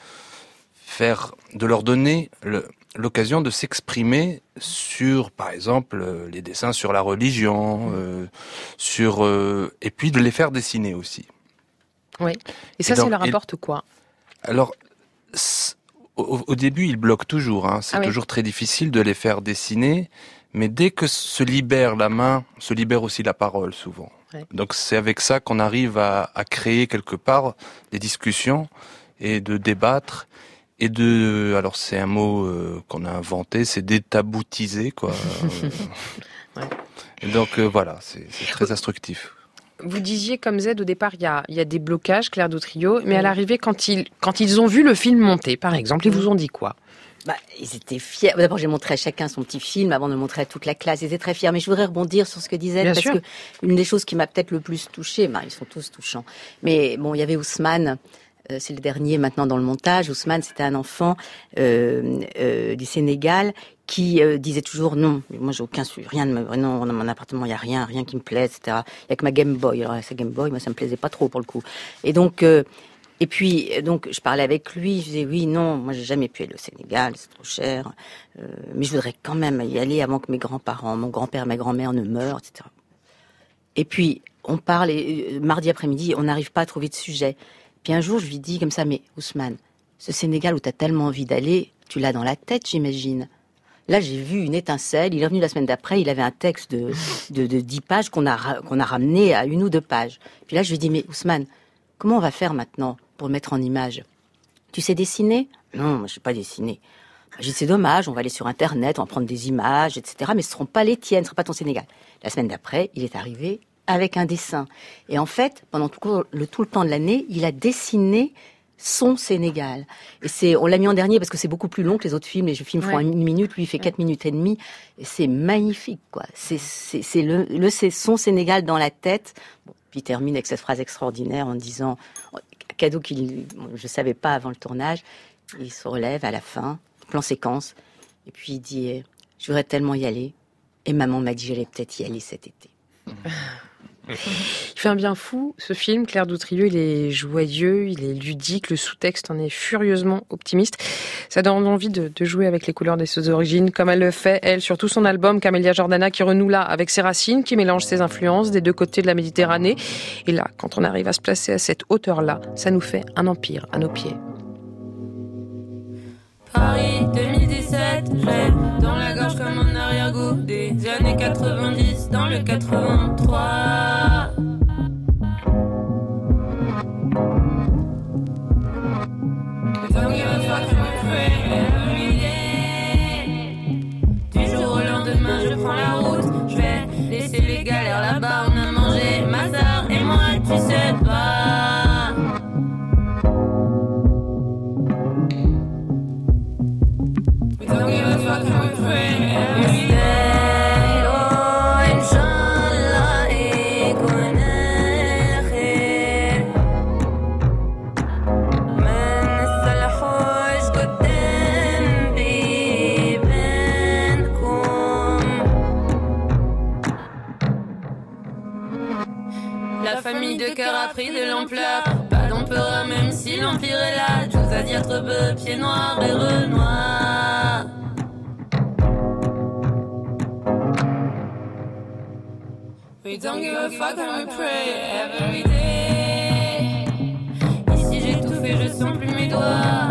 faire, de leur donner le- l'occasion de s'exprimer sur, par exemple, les dessins sur la religion, euh, sur euh, et puis de les faire dessiner aussi. Oui. Et ça, Et donc, ça leur apporte quoi? Alors, au, au début, ils bloquent toujours. Hein. C'est Ah oui. toujours très difficile de les faire dessiner. Mais dès que se libère la main, se libère aussi la parole souvent. Ouais. Donc c'est avec ça qu'on arrive à, à créer quelque part des discussions et de débattre et de alors c'est un mot euh, qu'on a inventé, c'est détaboutiser quoi. Et donc euh, voilà, c'est très instructif. Vous disiez comme Z au départ, il y a, il y a des blocages, Claire Doutrio, mais à l'arrivée, quand ils, quand ils ont vu le film monter, par exemple, ils vous ont dit quoi? Bah, ils étaient fiers. D'abord, j'ai montré à chacun son petit film avant de le montrer à toute la classe. Ils étaient très fiers. Mais je voudrais rebondir sur ce que disait parce sûr. que une des choses qui m'a peut-être le plus touchée, bah, ils sont tous touchants. Mais bon, il y avait Ousmane. Euh, c'est le dernier maintenant dans le montage. Ousmane, c'était un enfant euh, euh, du Sénégal qui disait toujours non. Moi, j'ai aucun rien de me, non dans mon appartement, il y a rien, rien qui me plaît, etc. Il y a que ma Game Boy. Alors sa Game Boy, moi, ça me plaisait pas trop pour le coup. Et donc. et puis, donc, je parlais avec lui, je disais, oui, non, moi, j'ai jamais pu aller au Sénégal, c'est trop cher, mais je voudrais quand même y aller avant que mes grands-parents, mon grand-père, ma grand-mère ne meurent, etc. Et puis, on parle, et, mardi après-midi, on n'arrive pas à trouver de sujet. Puis un jour, je lui dis comme ça, mais Ousmane, ce Sénégal où tu as tellement envie d'aller, tu l'as dans la tête, j'imagine. Là, j'ai vu une étincelle. Il est revenu la semaine d'après. Il avait un texte de, de, de 10 pages qu'on a, qu'on a ramené à une ou deux pages. Puis là, je lui dis, mais Ousmane, comment on va faire maintenant pour le mettre en image? Tu sais dessiner? Non, moi, je sais pas dessiner. J'ai dit, c'est dommage, on va aller sur Internet, on va prendre des images, etc. Mais ce seront pas les tiennes, ce sera pas ton Sénégal. La semaine d'après, il est arrivé avec un dessin. Et en fait, pendant tout le, tout le temps de l'année, il a dessiné son Sénégal. Et c'est, on l'a mis en dernier parce que c'est beaucoup plus long que les autres films. Les films font Ouais. une minute, lui il fait quatre minutes et demie. Et c'est magnifique, quoi. C'est, le, le, c'est son Sénégal dans la tête. Bon, puis il termine avec cette phrase extraordinaire en disant, cadeau qu'il, bon, je savais pas avant le tournage. Il se relève à la fin, plan séquence. Et puis il dit, je voudrais tellement y aller. Et maman m'a dit, j'allais peut-être y aller cet été. Il fait un bien fou, ce film. Claire Doutrieux, il est joyeux, il est ludique, le sous-texte en est furieusement optimiste. Ça donne envie de, jouer avec les couleurs de ses origines, comme elle le fait, elle, sur tout son album, Camélia Jordana, qui renoue là avec ses racines, qui mélange ses influences des deux côtés de la Méditerranée. Et là, quand on arrive à se placer à cette hauteur-là, ça nous fait un empire à nos pieds. Paris 2017, j'ai dans la gorge comme un arrière-goût des années 90 dans le 83. Pas d'empereur, même si l'empire est là. Tous à dire peu, pieds noirs et renois. We don't give a fuck we pray every day. Ici j'ai tout fait, je sens plus mes doigts.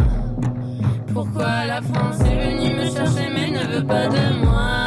Pourquoi la France est venue me chercher mais ne veut pas de moi?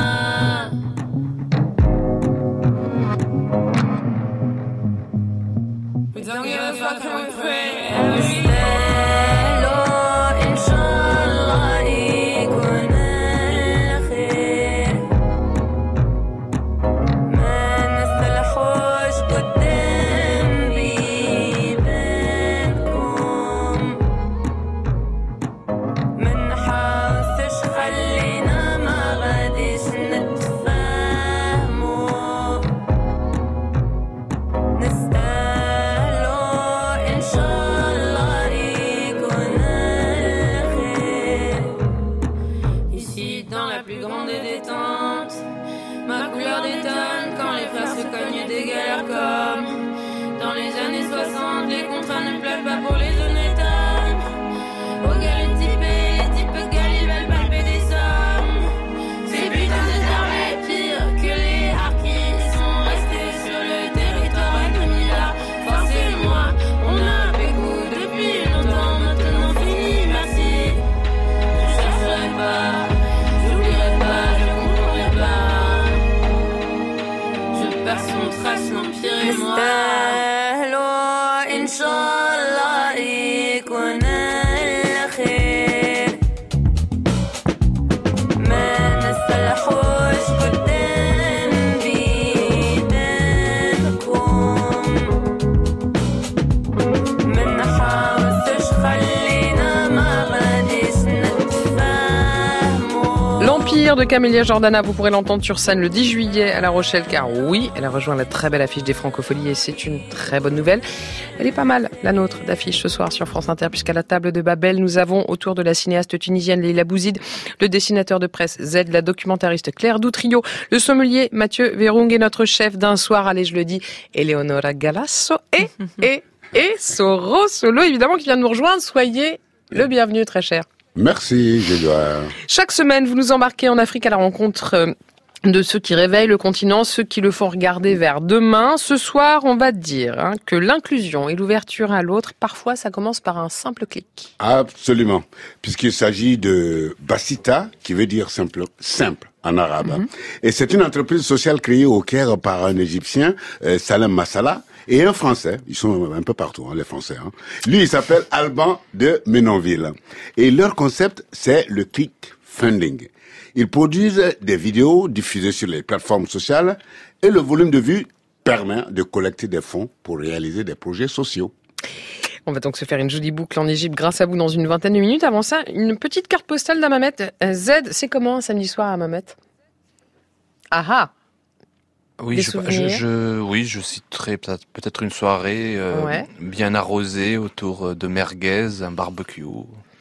De Camélia Jordana, vous pourrez l'entendre sur scène le 10 juillet à La Rochelle, car oui, elle a rejoint la très belle affiche des Francopholies et c'est une très bonne nouvelle. Elle est pas mal, la nôtre, d'affiche ce soir sur France Inter, puisqu'à la table de Babel, nous avons autour de la cinéaste tunisienne Leila Bouzid, le dessinateur de presse Z, la documentariste Claire Doutrio, le sommelier Mathieu Verung et notre chef d'un soir, allez, je le dis, Eleonora Galasso et, et, et Soro Solo, évidemment, qui vient de nous rejoindre. Soyez le bienvenu, très cher. Merci, Gilloire. Chaque semaine, vous nous embarquez en Afrique à la rencontre euh, de ceux qui réveillent le continent, ceux qui le font regarder vers demain. Ce soir, on va dire hein, que l'inclusion et l'ouverture à l'autre, parfois, ça commence par un simple clic. Absolument. Puisqu'il s'agit de Basita, qui veut dire simple, simple en arabe. Et c'est une entreprise sociale créée au Caire par un Égyptien, euh, Salem Massala, et un Français. Ils sont un peu partout, hein, les Français. hein. Lui, il s'appelle Alban de Menonville. Et leur concept, c'est le click funding. Ils produisent des vidéos diffusées sur les plateformes sociales et le volume de vues permet de collecter des fonds pour réaliser des projets sociaux. On va donc se faire une jolie boucle en Égypte grâce à vous dans une vingtaine de minutes. Avant ça, une petite carte postale d'Amamet. Euh, Z, c'est comment un samedi soir à Amamet? Ah ah Oui, Des je, je, oui, je citerai peut-être une soirée euh, Ouais. bien arrosée autour de merguez, un barbecue,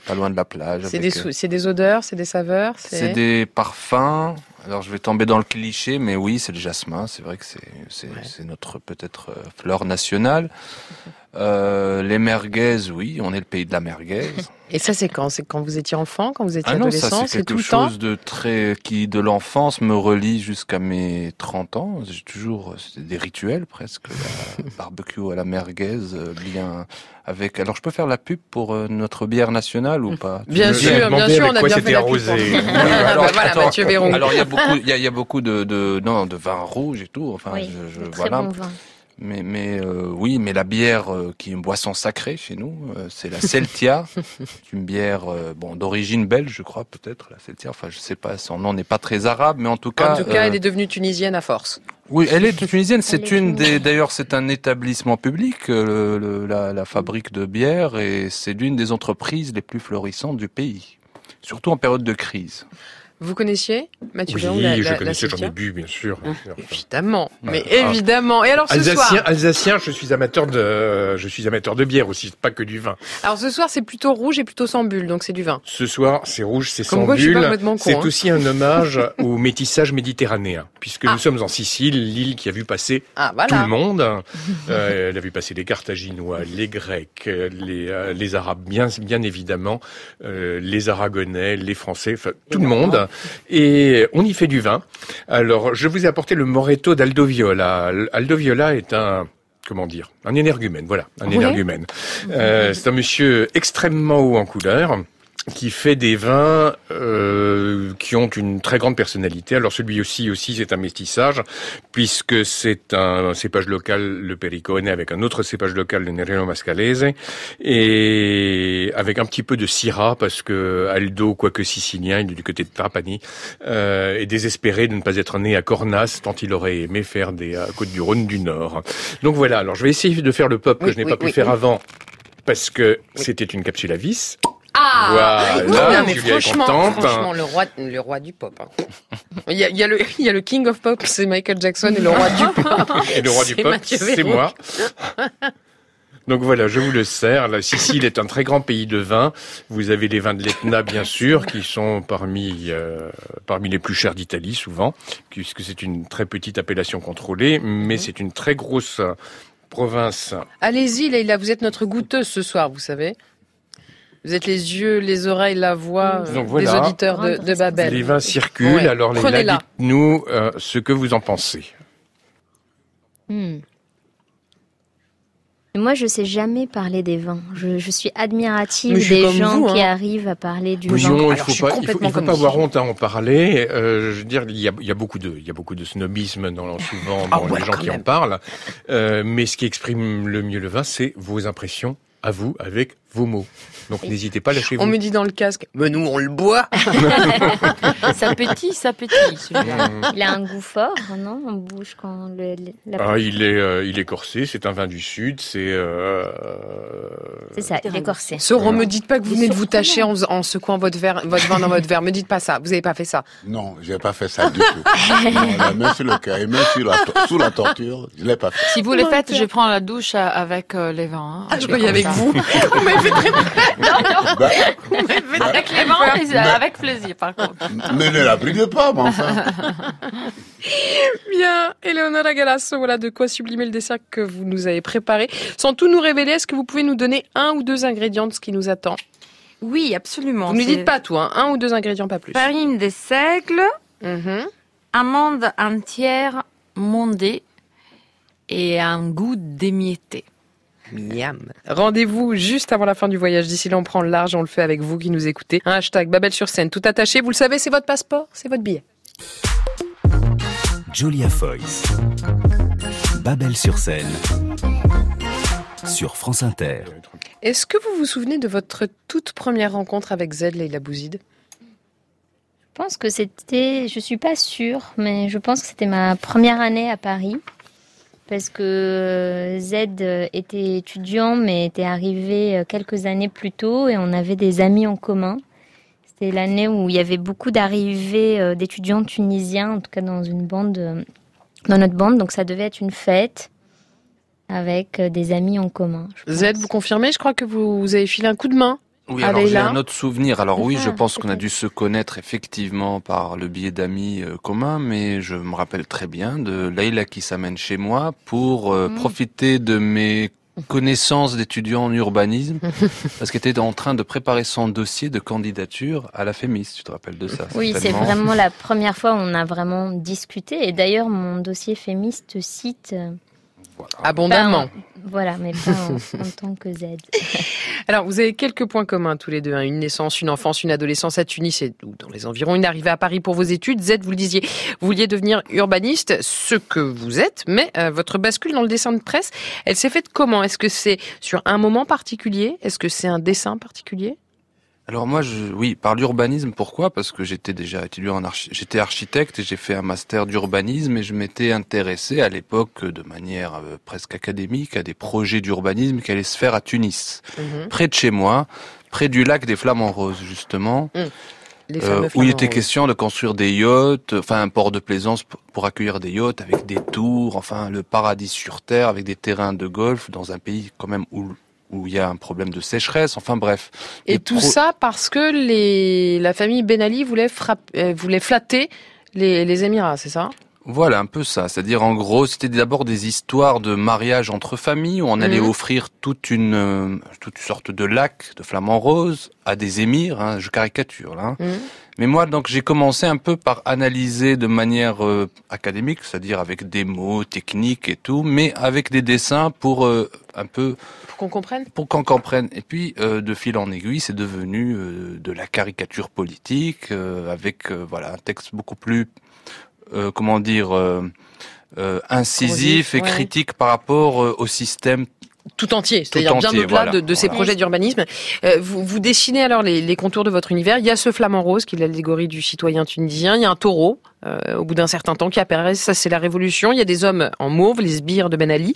pas loin de la plage. C'est des, euh, des odeurs, c'est des saveurs C'est des parfums. Alors je vais tomber dans le cliché, mais oui, c'est le jasmin. C'est vrai que c'est c'est notre peut-être euh, fleur nationale. Euh, les merguez, oui, on est le pays de la merguez. Et ça, c'est quand? C'est quand vous étiez enfant, quand vous étiez Ah non, ça adolescent c'est tout quelque le temps? chose de très qui de l'enfance me relie jusqu'à mes 30 ans. J'ai toujours c'était des rituels presque la barbecue à la merguez euh, bien avec alors je peux faire la pub pour euh, notre bière nationale ou pas? Bien Tu sûr, bien sûr, on a quoi bien c'était fait la pub arrosé. pour- Bah alors, voilà, attends, Mathieu Véron. Alors il y a beaucoup il y a, il y a beaucoup de, de non de vin rouge et tout enfin Oui, je, je- de très voilà. bon vin. Mais, mais euh, oui, mais la bière euh, qui est une boisson sacrée chez nous, euh, c'est la Celtia. c'est une bière euh, bon d'origine belge, je crois peut-être la Celtia. Enfin, je sais pas, son nom n'est pas très arabe, mais en tout cas. En tout cas, euh, elle est devenue tunisienne à force. Oui, elle est tunisienne. C'est une des. D'ailleurs, c'est un établissement public, euh, le- le- la, la fabrique de bière, et c'est l'une des entreprises les plus florissantes du pays, surtout en période de crise. Vous connaissiez Mathieu Oui, Véron, la- je la- connaissais, j'en ai bu, bien sûr. bien sûr. Évidemment, mais Ah. évidemment. Et alors ce Alsacien, soir Alsacien, je suis amateur de, je suis amateur de bière aussi, pas que du vin. Alors ce soir, c'est plutôt rouge et plutôt sans bulle, donc c'est du vin. Ce soir, c'est rouge, c'est sans quoi, bulle. C'est hein. aussi un hommage au métissage méditerranéen, puisque nous sommes en Sicile, l'île qui a vu passer Ah, voilà. tout le monde. Euh, elle a vu passer les Carthaginois, les Grecs, les, euh, les Arabes, bien, bien évidemment, euh, les Aragonais, les Français, tout le monde. Et on y fait du vin. Alors, je vous ai apporté le Moretto d'Aldo Viola. Aldo Viola est un comment dire, un énergumène, voilà, un énergumène. Euh, c'est un monsieur extrêmement haut en couleur qui fait des vins euh, qui ont une très grande personnalité. Alors celui aussi aussi c'est un mestissage puisque c'est un cépage local le Pericone avec un autre cépage local le Nerino Mascalese et avec un petit peu de Syrah parce que Aldo quoique sicilien il est du côté de Trapani euh, est désespéré de ne pas être né à Cornas tant il aurait aimé faire des euh, côtes du Rhône du Nord. Donc voilà, alors je vais essayer de faire le pop que je n'ai oui, pas pu oui, faire avant parce que c'était une capsule à vis. Ah Voilà, Non, mais franchement, franchement, le roi, le roi du pop. hein. Il, y a, il, y a le, il y a le King of Pop, c'est Michael Jackson, et le roi du pop. Et le roi du pop, c'est moi. Donc voilà, je vous le sers. La Sicile est un très grand pays de vin. Vous avez les vins de l'Etna, bien sûr, qui sont parmi euh, parmi les plus chers d'Italie, souvent, puisque c'est une très petite appellation contrôlée, mais c'est une très grosse province. Allez-y, Leïla, vous êtes notre goûteuse ce soir, vous savez. Vous êtes les yeux, les oreilles, la voix euh, des auditeurs de, de Babel. Les vins circulent. Ouais. Alors, les Prenez-la. dites-nous euh, ce que vous en pensez. Hmm. Moi, je sais jamais parler des vins. Je, je suis admirative Mais je suis des gens vous, hein. qui arrivent à parler du Oui, vin. non, il faut pas, il faut, il faut pas avoir honte à en parler. Euh, je veux dire, il y a, il y a beaucoup de, il y a beaucoup de snobisme dans souvent dans ouais, les gens qui même. en parlent. Euh, mais ce qui exprime le mieux le vin, c'est vos impressions à vous avec vos mots. Donc n'hésitez pas, lâchez-vous. On me dit dans le casque, mais nous on le boit. ça pétille, ça pétille. celui-là. Il a un goût fort, non? En bouche quand le, le- la... Ah, il est, euh, il est corsé. C'est un vin du sud. C'est. euh, C'est ça, il est corsé. Soro, me dites pas que vous venez de vous tâcher en, en secouant votre, verre, votre vin dans votre verre. Me dites pas ça. Vous avez pas fait ça. Non, j'ai pas fait ça du tout. Non, la main sur le cœur et sur la, sous la torture, je l'ai pas fait. Si vous le faites, je prends la douche euh, avec euh, les vins. hein. Ah, je vais croyais comme avec ça. vous. Non, non. Bah, Avec les vins, mais Mais- avec plaisir, par contre. mais ne la bride pas, mais enfin. Bien, Eleonora Galasso, voilà de quoi sublimer le dessert que vous nous avez préparé. Sans tout nous révéler, est-ce que vous pouvez nous donner un ou deux ingrédients de ce qui nous attend? Oui, absolument. Vous ne dites pas tout, hein. un ou deux ingrédients, pas plus. Farine de seigle, Mhm. amandes entières mondées et un goût d'émietté. Miam. Rendez-vous juste avant la fin du voyage. D'ici là, on prend le large, on le fait avec vous qui nous écoutez. Un hashtag Babel sur scène, tout attaché. Vous le savez, c'est votre passeport, c'est votre billet. Julia Foyce. Babel sur scène. Sur France Inter. Est-ce que vous vous souvenez de votre toute première rencontre avec Z, Leila Bouzid? Je pense que c'était, je suis pas sûre, mais je pense que c'était ma première année à Paris. Parce que Z était étudiant, mais était arrivé euh, quelques années plus tôt et on avait des amis en commun. C'était l'année où il y avait beaucoup d'arrivées euh, d'étudiants tunisiens, en tout cas dans une bande, euh, dans notre bande. Donc ça devait être une fête avec euh, des amis en commun. Z, vous confirmez? Je crois que vous, vous avez filé un coup de main Oui, alors j'ai un autre souvenir. Alors oui, je Ah, pense qu'on a dû se connaître effectivement par le biais d'amis euh, communs, mais je me rappelle très bien de Leïla qui s'amène chez moi pour euh, Mm. profiter de mes connaissances d'étudiants en urbanisme, parce qu'elle était en train de préparer son dossier de candidature à la FEMIS. Tu te rappelles de ça Oui, c'est vraiment la première fois où on a vraiment discuté. Et d'ailleurs, mon dossier fémiste cite. Abondamment. voilà, mais pas en, en tant que Z. Alors, vous avez quelques points communs tous les deux. hein. Une naissance, une enfance, une adolescence à Tunis et ou dans les environs. Une arrivée à Paris pour vos études. Z, vous le disiez, vous vouliez devenir urbaniste, ce que vous êtes, mais euh, votre bascule dans le dessin de presse, elle s'est faite comment? Est-ce que c'est sur un moment particulier? Est-ce que c'est un dessin particulier? Alors moi, je, oui, par l'urbanisme, pourquoi? Parce que j'étais déjà étudiant en archi- j'étais architecte et j'ai fait un master d'urbanisme et je m'étais intéressé à l'époque de manière euh, presque académique à des projets d'urbanisme qui allaient se faire à Tunis, Mhm. près de chez moi, près du lac des Flamants Roses justement. Mm. Euh, où il était question de construire des yachts, enfin un port de plaisance pour accueillir des yachts avec des tours, enfin le paradis sur terre avec des terrains de golf dans un pays quand même où où il y a un problème de sécheresse, enfin bref. Et tout pro- ça parce que les, la famille Ben Ali voulait, euh, voulait flatter les, les Émirats, c'est ça? Voilà, un peu ça. C'est-à-dire, en gros, c'était d'abord des histoires de mariage entre familles où on allait Mhm. offrir toute une, euh, toute sorte de lac de flamants roses à des émirs. Hein, je caricature là. hein. Mhm. Mais moi, donc, j'ai commencé un peu par analyser de manière euh, académique, c'est-à-dire avec des mots techniques et tout, mais avec des dessins pour euh, un peu Pour qu'on comprenne? Pour qu'on comprenne. Et puis, euh, de fil en aiguille, c'est devenu euh, de la caricature politique, euh, avec euh, voilà un texte beaucoup plus, euh, comment dire, euh, euh, incisif et ouais. critique par rapport au système tout entier, c'est-à-dire bien au-delà voilà, de, de ces projets d'urbanisme. Euh, vous, vous dessinez alors les, les contours de votre univers. Il y a ce flamant rose qui est l'allégorie du citoyen tunisien. Il y a un taureau euh, au bout d'un certain temps qui apparaît. Ça, c'est la révolution. Il y a des hommes en mauve, les sbires de Ben Ali.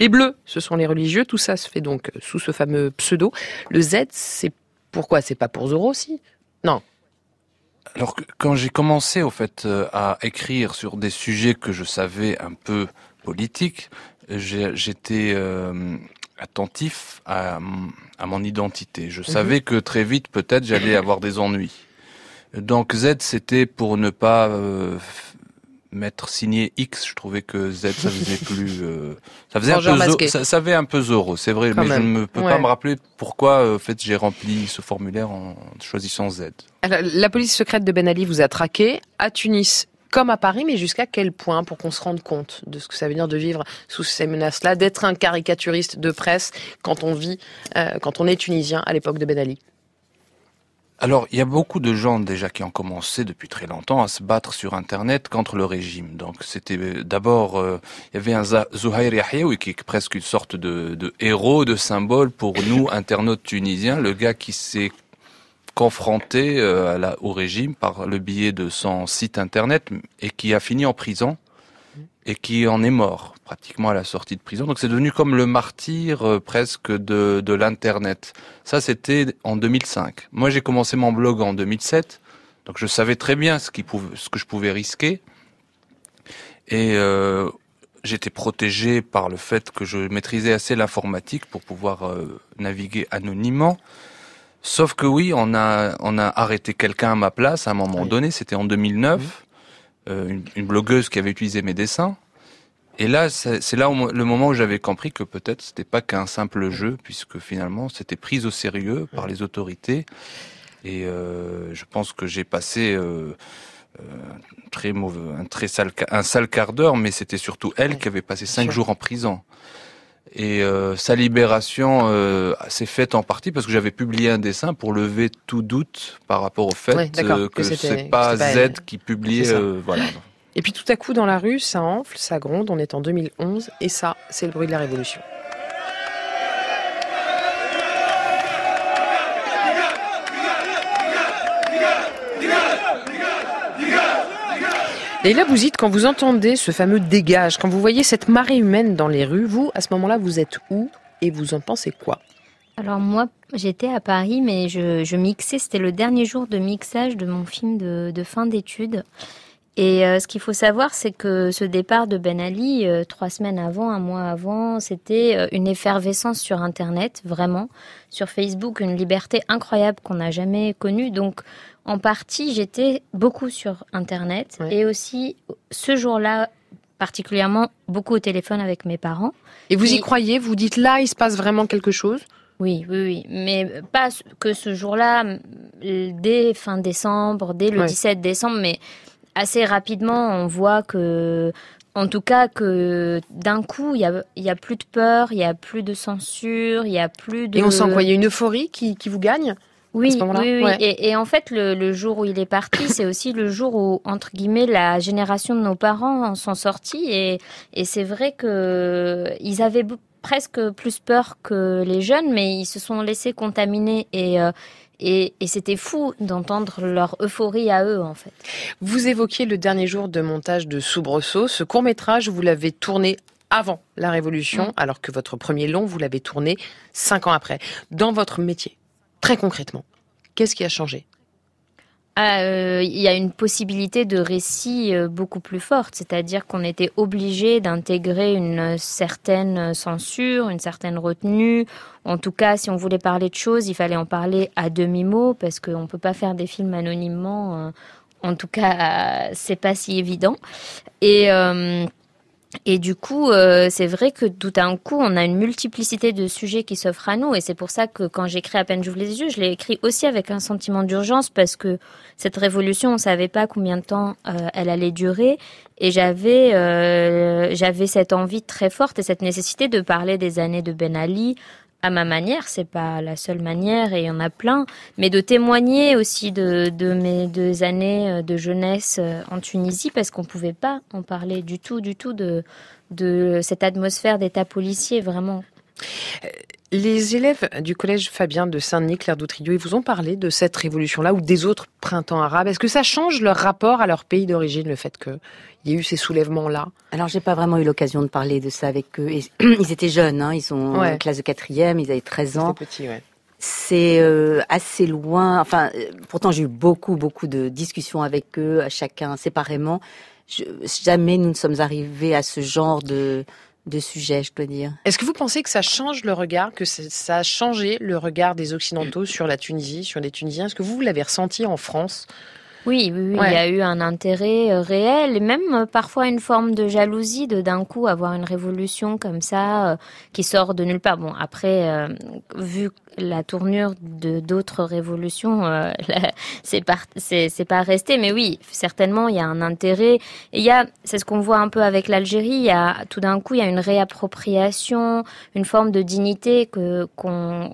Les bleus, ce sont les religieux. Tout ça se fait donc sous ce fameux pseudo. Le Z, c'est pourquoi? C'est pas pour Zoro aussi Non. Alors quand j'ai commencé au fait euh, à écrire sur des sujets que je savais un peu politiques, j'étais euh, attentif à, mon identité. Je savais que très vite peut-être j'allais avoir des ennuis. Donc Z c'était pour ne pas euh, mettre signé X. Je trouvais que Z ça faisait plus, euh, ça faisait un peu, ça, ça avait un peu Zoro, c'est vrai, Quand mais même. je ne peux Ouais. pas me rappeler pourquoi euh, en fait j'ai rempli ce formulaire en choisissant Z. Alors, la police secrète de Ben Ali vous a traqué à Tunis comme à Paris, mais jusqu'à quel point pour qu'on se rende compte de ce que ça veut dire de vivre sous ces menaces-là, d'être un caricaturiste de presse quand on vit, euh, quand on est tunisien à l'époque de Ben Ali? Alors, il y a beaucoup de gens déjà qui ont commencé depuis très longtemps à se battre sur Internet contre le régime. Donc, c'était euh, d'abord, euh, il y avait un Zouhair Yahyaoui qui est presque une sorte de, de héros, de symbole pour nous, internautes tunisiens, le gars qui s'est confronté euh, à la- au régime par le biais de son site Internet et qui a fini en prison et qui en est mort pratiquement à la sortie de prison. Donc c'est devenu comme le martyr euh, presque de, de l'Internet. Ça, c'était en 2005. Moi, j'ai commencé mon blog en 2007, donc je savais très bien ce, qui pouvait, ce que je pouvais risquer. Et euh, j'étais protégé par le fait que je maîtrisais assez l'informatique pour pouvoir euh, naviguer anonymement. Sauf que oui, on a, on a arrêté quelqu'un à ma place à un moment donné, c'était en 2009, euh, une, une blogueuse qui avait utilisé mes dessins. Et là, c'est là où- le moment où j'avais compris que peut-être c'était pas qu'un simple jeu, puisque finalement c'était pris au sérieux par les autorités. Et euh, je pense que j'ai passé euh, euh, un très mauvais, un très sale, un sale quart d'heure, mais c'était surtout elle qui avait passé cinq jours en prison. Et euh, sa libération euh, s'est faite en partie parce que j'avais publié un dessin pour lever tout doute par rapport au fait Ouais, euh, que que, c'est pas Z elle. qui publiait. Voilà. Et puis tout à coup, dans la rue, ça enfle, ça gronde. On est en 2011 et ça, c'est le bruit de la révolution. Et là, vous dites, quand vous entendez ce fameux dégage, quand vous voyez cette marée humaine dans les rues, vous, à ce moment-là, vous êtes où et vous en pensez quoi? Alors moi, j'étais à Paris, mais je, mixais, c'était le dernier jour de mixage de mon film de, de fin d'études. Et euh, ce qu'il faut savoir, c'est que ce départ de Ben Ali, euh, trois semaines avant, un mois avant, c'était euh, une effervescence sur Internet, vraiment. Sur Facebook, une liberté incroyable qu'on n'a jamais connue. Donc, en partie, j'étais beaucoup sur Internet. Et aussi, ce jour-là, particulièrement, beaucoup au téléphone avec mes parents. Et vous y croyez? Vous dites là, il se passe vraiment quelque chose? Oui, oui, oui. Mais pas que ce jour-là, dès fin décembre, dès le Ouais. 17 décembre, mais assez rapidement, on voit que, en tout cas, que d'un coup, il y a, y a plus de peur, il y a plus de censure, il y a plus de... Et on sent quoi? Il y a une euphorie qui, qui vous gagne? À Oui, ce moment-là oui, oui. Ouais. Et, et en fait, le, le jour où il est parti, c'est aussi le jour où, entre guillemets, la génération de nos parents en sont sortis. Et, et c'est vrai que ils avaient presque plus peur que les jeunes, mais ils se sont laissés contaminer. Et, euh, et, et c'était fou d'entendre leur euphorie à eux, en fait. Vous évoquiez le dernier jour de montage de Soubresaut. Ce court-métrage, vous l'avez tourné avant la Révolution, Mm. alors que votre premier long, vous l'avez tourné cinq ans après. Dans votre métier, très concrètement, qu'est-ce qui a changé? Ah, euh, Il y a une possibilité de récit euh, beaucoup plus forte, c'est-à-dire qu'on était obligé d'intégrer une certaine censure, une certaine retenue. En tout cas, si on voulait parler de choses, il fallait en parler à demi-mot parce qu'on ne peut pas faire des films anonymement. euh, en tout cas, c'est pas si évident. Et et du coup, euh, c'est vrai que tout d'un coup, on a une multiplicité de sujets qui s'offrent à nous. Et c'est pour ça que quand j'écris À peine j'ouvre les yeux, je l'ai écrit aussi avec un sentiment d'urgence parce que cette révolution, on savait pas combien de temps euh, elle allait durer. Et j'avais, euh, j'avais cette envie très forte et cette nécessité de parler des années de Ben Ali à ma manière. C'est pas la seule manière et il y en a plein. Mais de témoigner aussi de, mes deux années euh, de jeunesse euh, en Tunisie parce qu'on pouvait pas en parler du tout, du tout de, cette atmosphère d'état policier, vraiment. Les élèves du collège Fabien de Saint-Denis, Claire Doutrillo, ils vous ont parlé de cette révolution-là ou des autres printemps arabes? Est-ce que ça change leur rapport à leur pays d'origine, le fait qu'il y ait eu ces soulèvements-là Alors, j'ai pas vraiment eu l'occasion de parler de ça avec eux. Et- ils étaient jeunes, hein, ils sont Ouais. en classe de quatrième, ils avaient 13 ans. Petit, ouais. C'est euh, assez loin. Enfin, euh, pourtant, j'ai eu beaucoup, beaucoup de discussions avec eux, à chacun séparément. Je- jamais nous ne sommes arrivés à ce genre de, de sujet, je dois dire. Est-ce que vous pensez que ça change le regard, que ça a changé le regard des Occidentaux sur la Tunisie, sur les Tunisiens? Est-ce que vous, vous l'avez ressenti en France? Oui, oui, oui, Ouais. il y a eu un intérêt euh, réel et même euh, parfois une forme de jalousie de d'un coup avoir une révolution comme ça euh, qui sort de nulle part. Bon, après, euh, vu la tournure de d'autres révolutions, euh, c'est pas c'est c'est pas resté. Mais oui, certainement, il y a un intérêt. Et il y a, c'est ce qu'on voit un peu avec l'Algérie. Il y a tout d'un coup, il y a une réappropriation, une forme de dignité que qu'on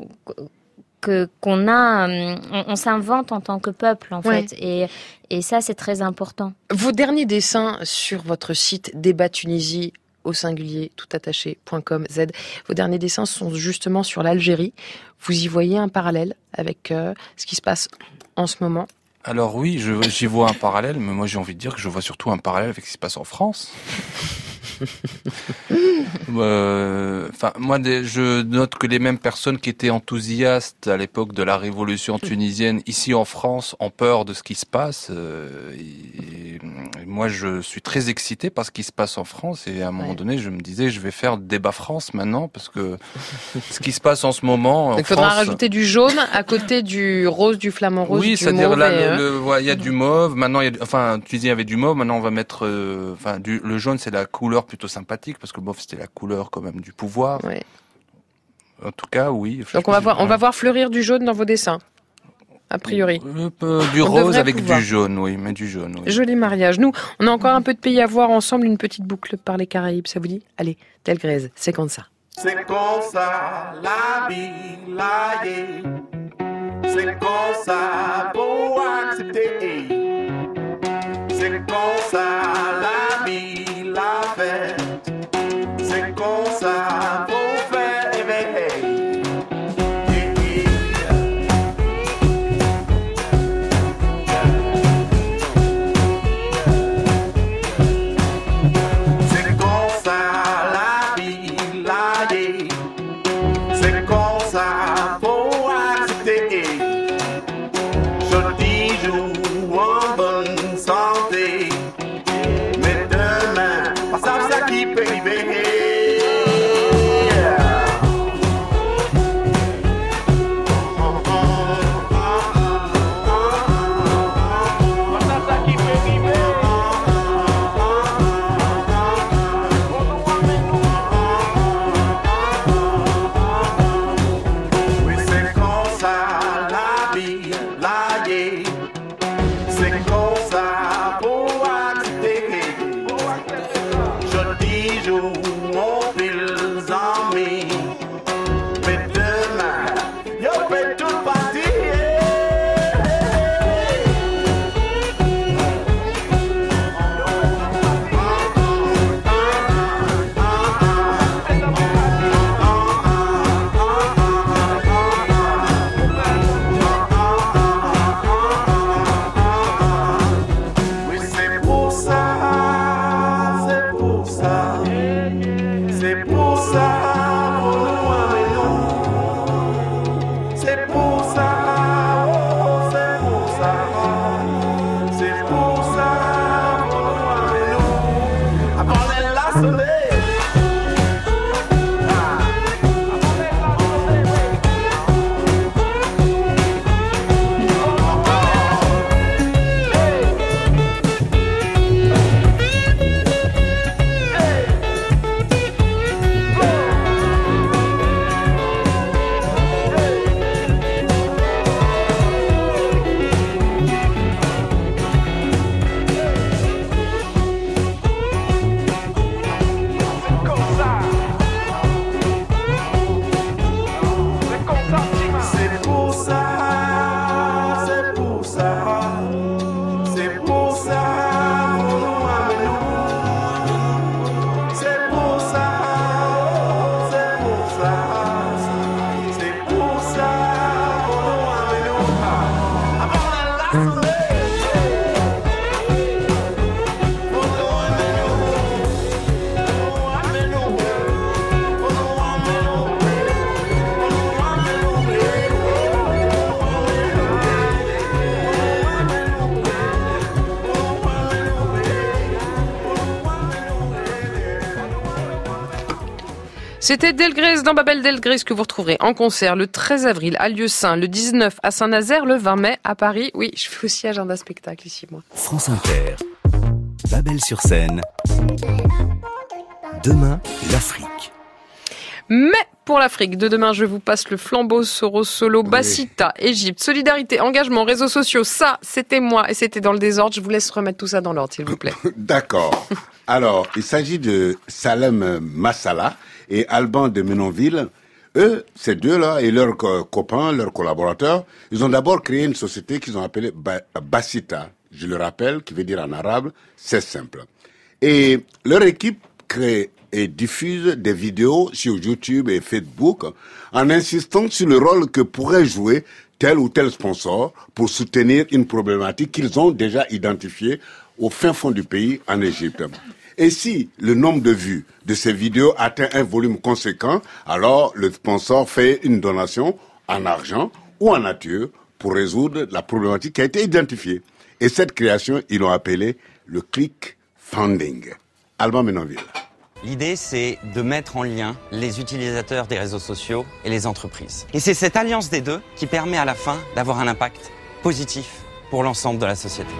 que qu'on a, hum, on, on s'invente en tant que peuple en Ouais. fait, et et ça c'est très important. Vos derniers dessins sur votre site débat Tunisie au singulier tout attaché.com z. Vos derniers dessins sont justement sur l'Algérie. Vous y voyez un parallèle avec euh, ce qui se passe en ce moment? Alors oui, j'y vois un parallèle, mais moi j'ai envie de dire que je vois surtout un parallèle avec ce qui se passe en France. Euh, Enfin, moi, je note que les mêmes personnes qui étaient enthousiastes à l'époque de la révolution tunisienne ici en France ont peur de ce qui se passe. euh, et, moi, je suis très excité par ce qui se passe en France. Et à un moment donné, je me disais, je vais faire débat France maintenant parce que ce qui se passe en ce moment. il faudra France, rajouter du jaune à côté du rose, du flamant rose, oui, c'est-à-dire là, euh, voilà, il y a du mauve. Maintenant, il y a, enfin, tu disais il y avait du mauve. Maintenant, on va mettre, euh, enfin, du, le jaune, c'est la couleur plutôt sympathique parce que le mauve, c'était la couleur quand même du pouvoir. En tout cas, oui. Donc on va voir, on va voir fleurir du jaune dans vos dessins, a priori. Euh, du On rose avec pouvoir. du jaune, oui, mais du jaune. Oui. Joli mariage. Nous, on a encore un peu de pays à voir ensemble, une petite boucle par les Caraïbes, ça vous dit? Allez, tel Grèze, c'est comme ça. C'est comme ça la vie, la. C'est comme ça pour accepter. C'est comme ça la C'était Delgrès dans Babel Delgrès que vous retrouverez en concert le 13 avril à Lieu-Saint, le 19 à Saint-Nazaire, le 20 mai à Paris. Oui, je fais aussi agenda spectacle ici, moi. France Inter. Babel sur scène. Demain, l'Afrique. Mais pour l'Afrique, de demain, je vous passe le flambeau Soro Solo, Bassita, Égypte, solidarité, engagement, réseaux sociaux. Ça, c'était moi et c'était dans le désordre. Je vous laisse remettre tout ça dans l'ordre, s'il vous plaît. D'accord. Alors, il s'agit de Salem Massala et Alban de Menonville. Eux, ces deux-là et leurs co- copains, leurs collaborateurs, ils ont d'abord créé une société qu'ils ont appelée Ba- Basita. Je le rappelle, qui veut dire en arabe, c'est simple. Et leur équipe crée et diffuse des vidéos sur YouTube et Facebook en insistant sur le rôle que pourrait jouer tel ou tel sponsor pour soutenir une problématique qu'ils ont déjà identifiée au fin fond du pays, en Égypte. Et si le nombre de vues de ces vidéos atteint un volume conséquent, alors le sponsor fait une donation en argent ou en nature pour résoudre la problématique qui a été identifiée. Et cette création, ils l'ont appelée le click funding. Alban Menonville. L'idée, c'est de mettre en lien les utilisateurs des réseaux sociaux et les entreprises. Et c'est cette alliance des deux qui permet à la fin d'avoir un impact positif pour l'ensemble de la société.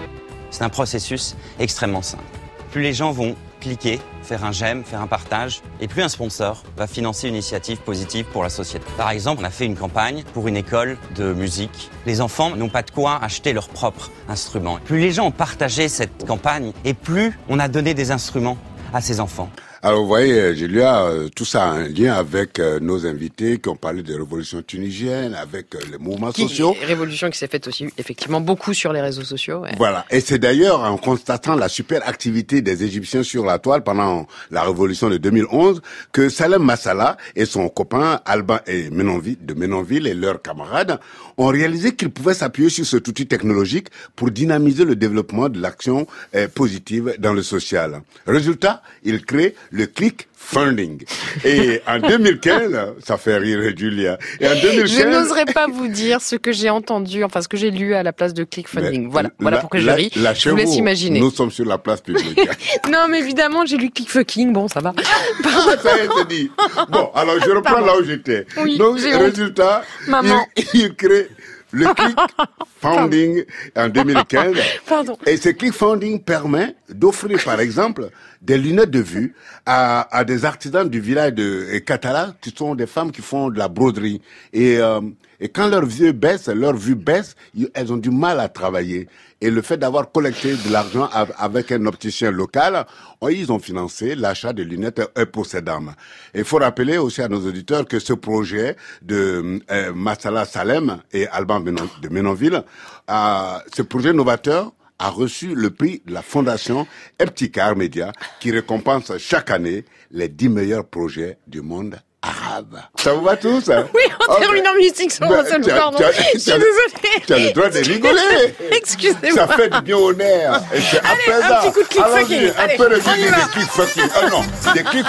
C'est un processus extrêmement simple. Plus les gens vont cliquer, faire un j'aime, faire un partage, et plus un sponsor va financer une initiative positive pour la société. Par exemple, on a fait une campagne pour une école de musique. Les enfants n'ont pas de quoi acheter leur propre instrument. Plus les gens ont partagé cette campagne, et plus on a donné des instruments à ces enfants. Alors vous voyez, euh, Julia, euh, tout ça a un lien avec euh, nos invités qui ont parlé de révolution tunisienne, avec les mouvements Qui- sociaux. Révolution qui s'est faite aussi effectivement beaucoup sur les réseaux sociaux. ouais. Voilà. Et c'est d'ailleurs en constatant la super activité des Égyptiens sur la toile pendant la révolution de 2011 que Salem Massala et son copain Alban et Menonville, de Menonville et leurs camarades ont réalisé qu'ils pouvaient s'appuyer sur cet outil technologique pour dynamiser le développement de l'action positive dans le social. Résultat, ils créent le click funding. Et en 2015, ça fait rire Julia. Et en 2015, Je n'oserais pas vous dire ce que j'ai entendu, enfin ce que j'ai lu à la place de ClickFunding. Mais Voilà, voilà là- pourquoi je ris. là, je chez vous laisse imaginer. Nous sommes sur la place publique. Non, mais évidemment, j'ai lu ClickFucking, bon, ça va. ça est, c'est dit. Bon, alors je reprends Pardon. là où j'étais. Oui, Donc, résultat, Maman. il, il crée le click funding en 2015. Pardon. Et ce click funding permet d'offrir, par exemple, des lunettes de vue à, à des artisans du village de Catala, qui sont des femmes qui font de la broderie. Et, euh, et quand leurs yeux baissent, leur vue baisse, elles ont du mal à travailler. Et le fait d'avoir collecté de l'argent av- avec un opticien local, oh, ils ont financé l'achat de lunettes. Et il faut rappeler aussi à nos auditeurs que ce projet de euh, Massala Salem et Alban de Menonville, euh, ce projet novateur a reçu le prix de la fondation Epticar Media qui récompense chaque année les 10 meilleurs projets du monde arabe. Ça vous va tous hein Oui, on Ok. termine en musique sur Ben, un seul pardon. Je suis désolée. Tu as le droit de rigoler. Excusez-moi. Ça fait du bien au nerf. Et c'est Allez, un petit coup de click Allons-y, fucking. Un peu de on y musique va. de click fucking. Ah non, des click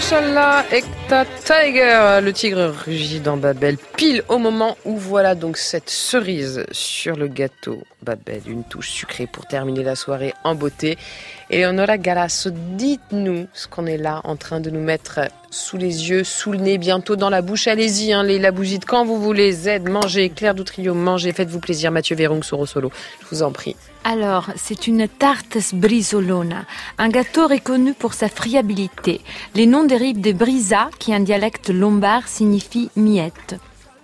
Mashallah, Ekta Tiger, le tigre rugit dans Babel, pile au moment où voilà donc cette cerise sur le gâteau Babel, une touche sucrée pour terminer la soirée en beauté. Eleonora Galasso, dites-nous ce qu'on est là en train de nous mettre sous les yeux, sous le nez, bientôt dans la bouche. Allez-y, hein, les la bougite quand vous voulez. Z, mangez. Claire Doutrio, mangez. Faites-vous plaisir. Mathieu Vérong, Soro Solo. Je vous en prie. Alors, c'est une tarte brisolona, un gâteau reconnu pour sa friabilité. Les noms dérivent de brisa, qui en dialecte lombard signifie miette.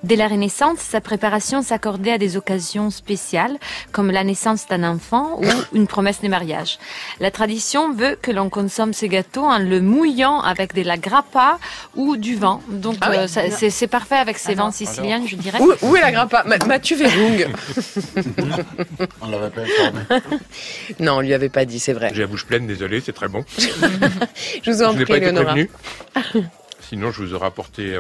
Dès la Renaissance, sa préparation s'accordait à des occasions spéciales, comme la naissance d'un enfant ou une promesse de mariage. La tradition veut que l'on consomme ce gâteau en le mouillant avec de la grappa ou du vin. Donc, Ah oui euh, c'est c'est parfait avec ces vins siciliens, je dirais. Où, où est la grappa? Ma- Mathieu Vérong. On l'avait pas informé. non, on lui avait pas dit, c'est vrai. J'ai la bouche pleine, désolé, c'est très bon. Je vous en je n'ai prie, pas été Eleonora. prévenu. Sinon, je vous aurais apporté.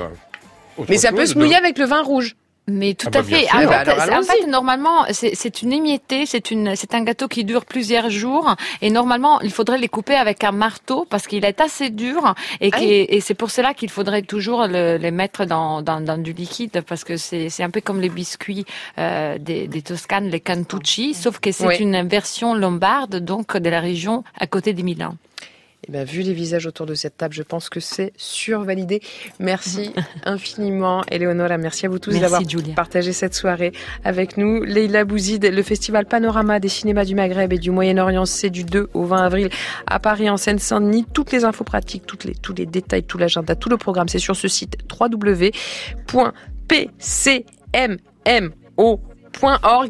Mais ça peut se mouiller non avec le vin rouge. Mais tout Ah à bah, fait. sûr. En Eh fait, alors, c'est- en fait, normalement, c'est une émiettée, c'est une, c'est un gâteau qui dure plusieurs jours. Et normalement, il faudrait les couper avec un marteau parce qu'il est assez dur. Et, Ah qui- oui. et c'est pour cela qu'il faudrait toujours le- les mettre dans, dans, dans du liquide parce que c'est un peu comme les biscuits euh, des, des Toscanes, les cantucci, sauf que c'est Oui. une version lombarde, donc de la région à côté de Milan. Eh ben, vu les visages autour de cette table, je pense que c'est survalidé. Merci infiniment, Eleonora. Merci à vous tous d'avoir partagé cette soirée avec nous. Leila Bouzid, le festival Panorama des cinémas du Maghreb et du Moyen-Orient, c'est du 2 au 20 avril à Paris, en Seine-Saint-Denis. Toutes les infos pratiques, toutes les, tous les détails, tout l'agenda, tout le programme, c'est sur ce site www.pcmmo.org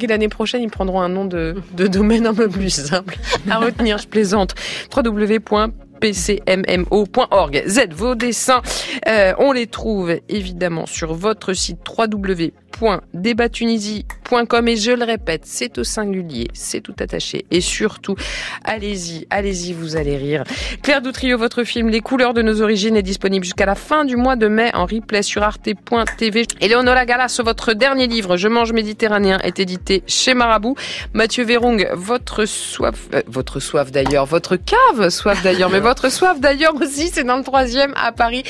et l'année prochaine ils prendront un nom de, de domaine un peu plus simple à retenir, je plaisante. www.pcmmo.org. Z, vos dessins, euh, on les trouve évidemment sur votre site www.débattunisie.com et je le répète, c'est au singulier, c'est tout attaché et surtout, allez-y, allez-y, vous allez rire. Claire Doutrio, votre film Les couleurs de nos origines est disponible jusqu'à la fin du mois de mai en replay sur arte.tv. Eleonora Galas, votre dernier livre, Je mange méditerranéen, est édité chez Marabout. Mathieu Vérong, votre soif, euh, votre soif d'ailleurs, votre cave soif d'ailleurs, mais votre d'ailleurs aussi, c'est dans le troisième à Paris.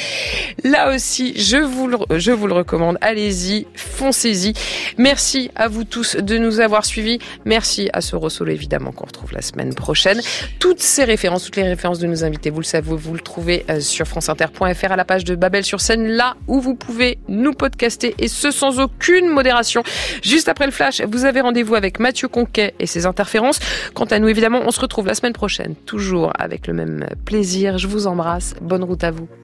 Là aussi, je vous le, je vous le recommande. Allez-y, foncez-y. Merci à vous tous de nous avoir suivis. Merci à Soro Solo, évidemment, qu'on retrouve la semaine prochaine. Toutes ces références, toutes les références de nos invités, vous le savez, vous le trouvez euh, sur franceinter.fr à la page de Babel sur scène, là où vous pouvez nous podcaster et ce sans aucune modération. Juste après le flash, vous avez rendez-vous avec Mathieu Conquet et ses interférences. Quant à nous, évidemment, on se retrouve la semaine prochaine, toujours avec le même plaisir. Je vous embrasse. Bonne route à vous.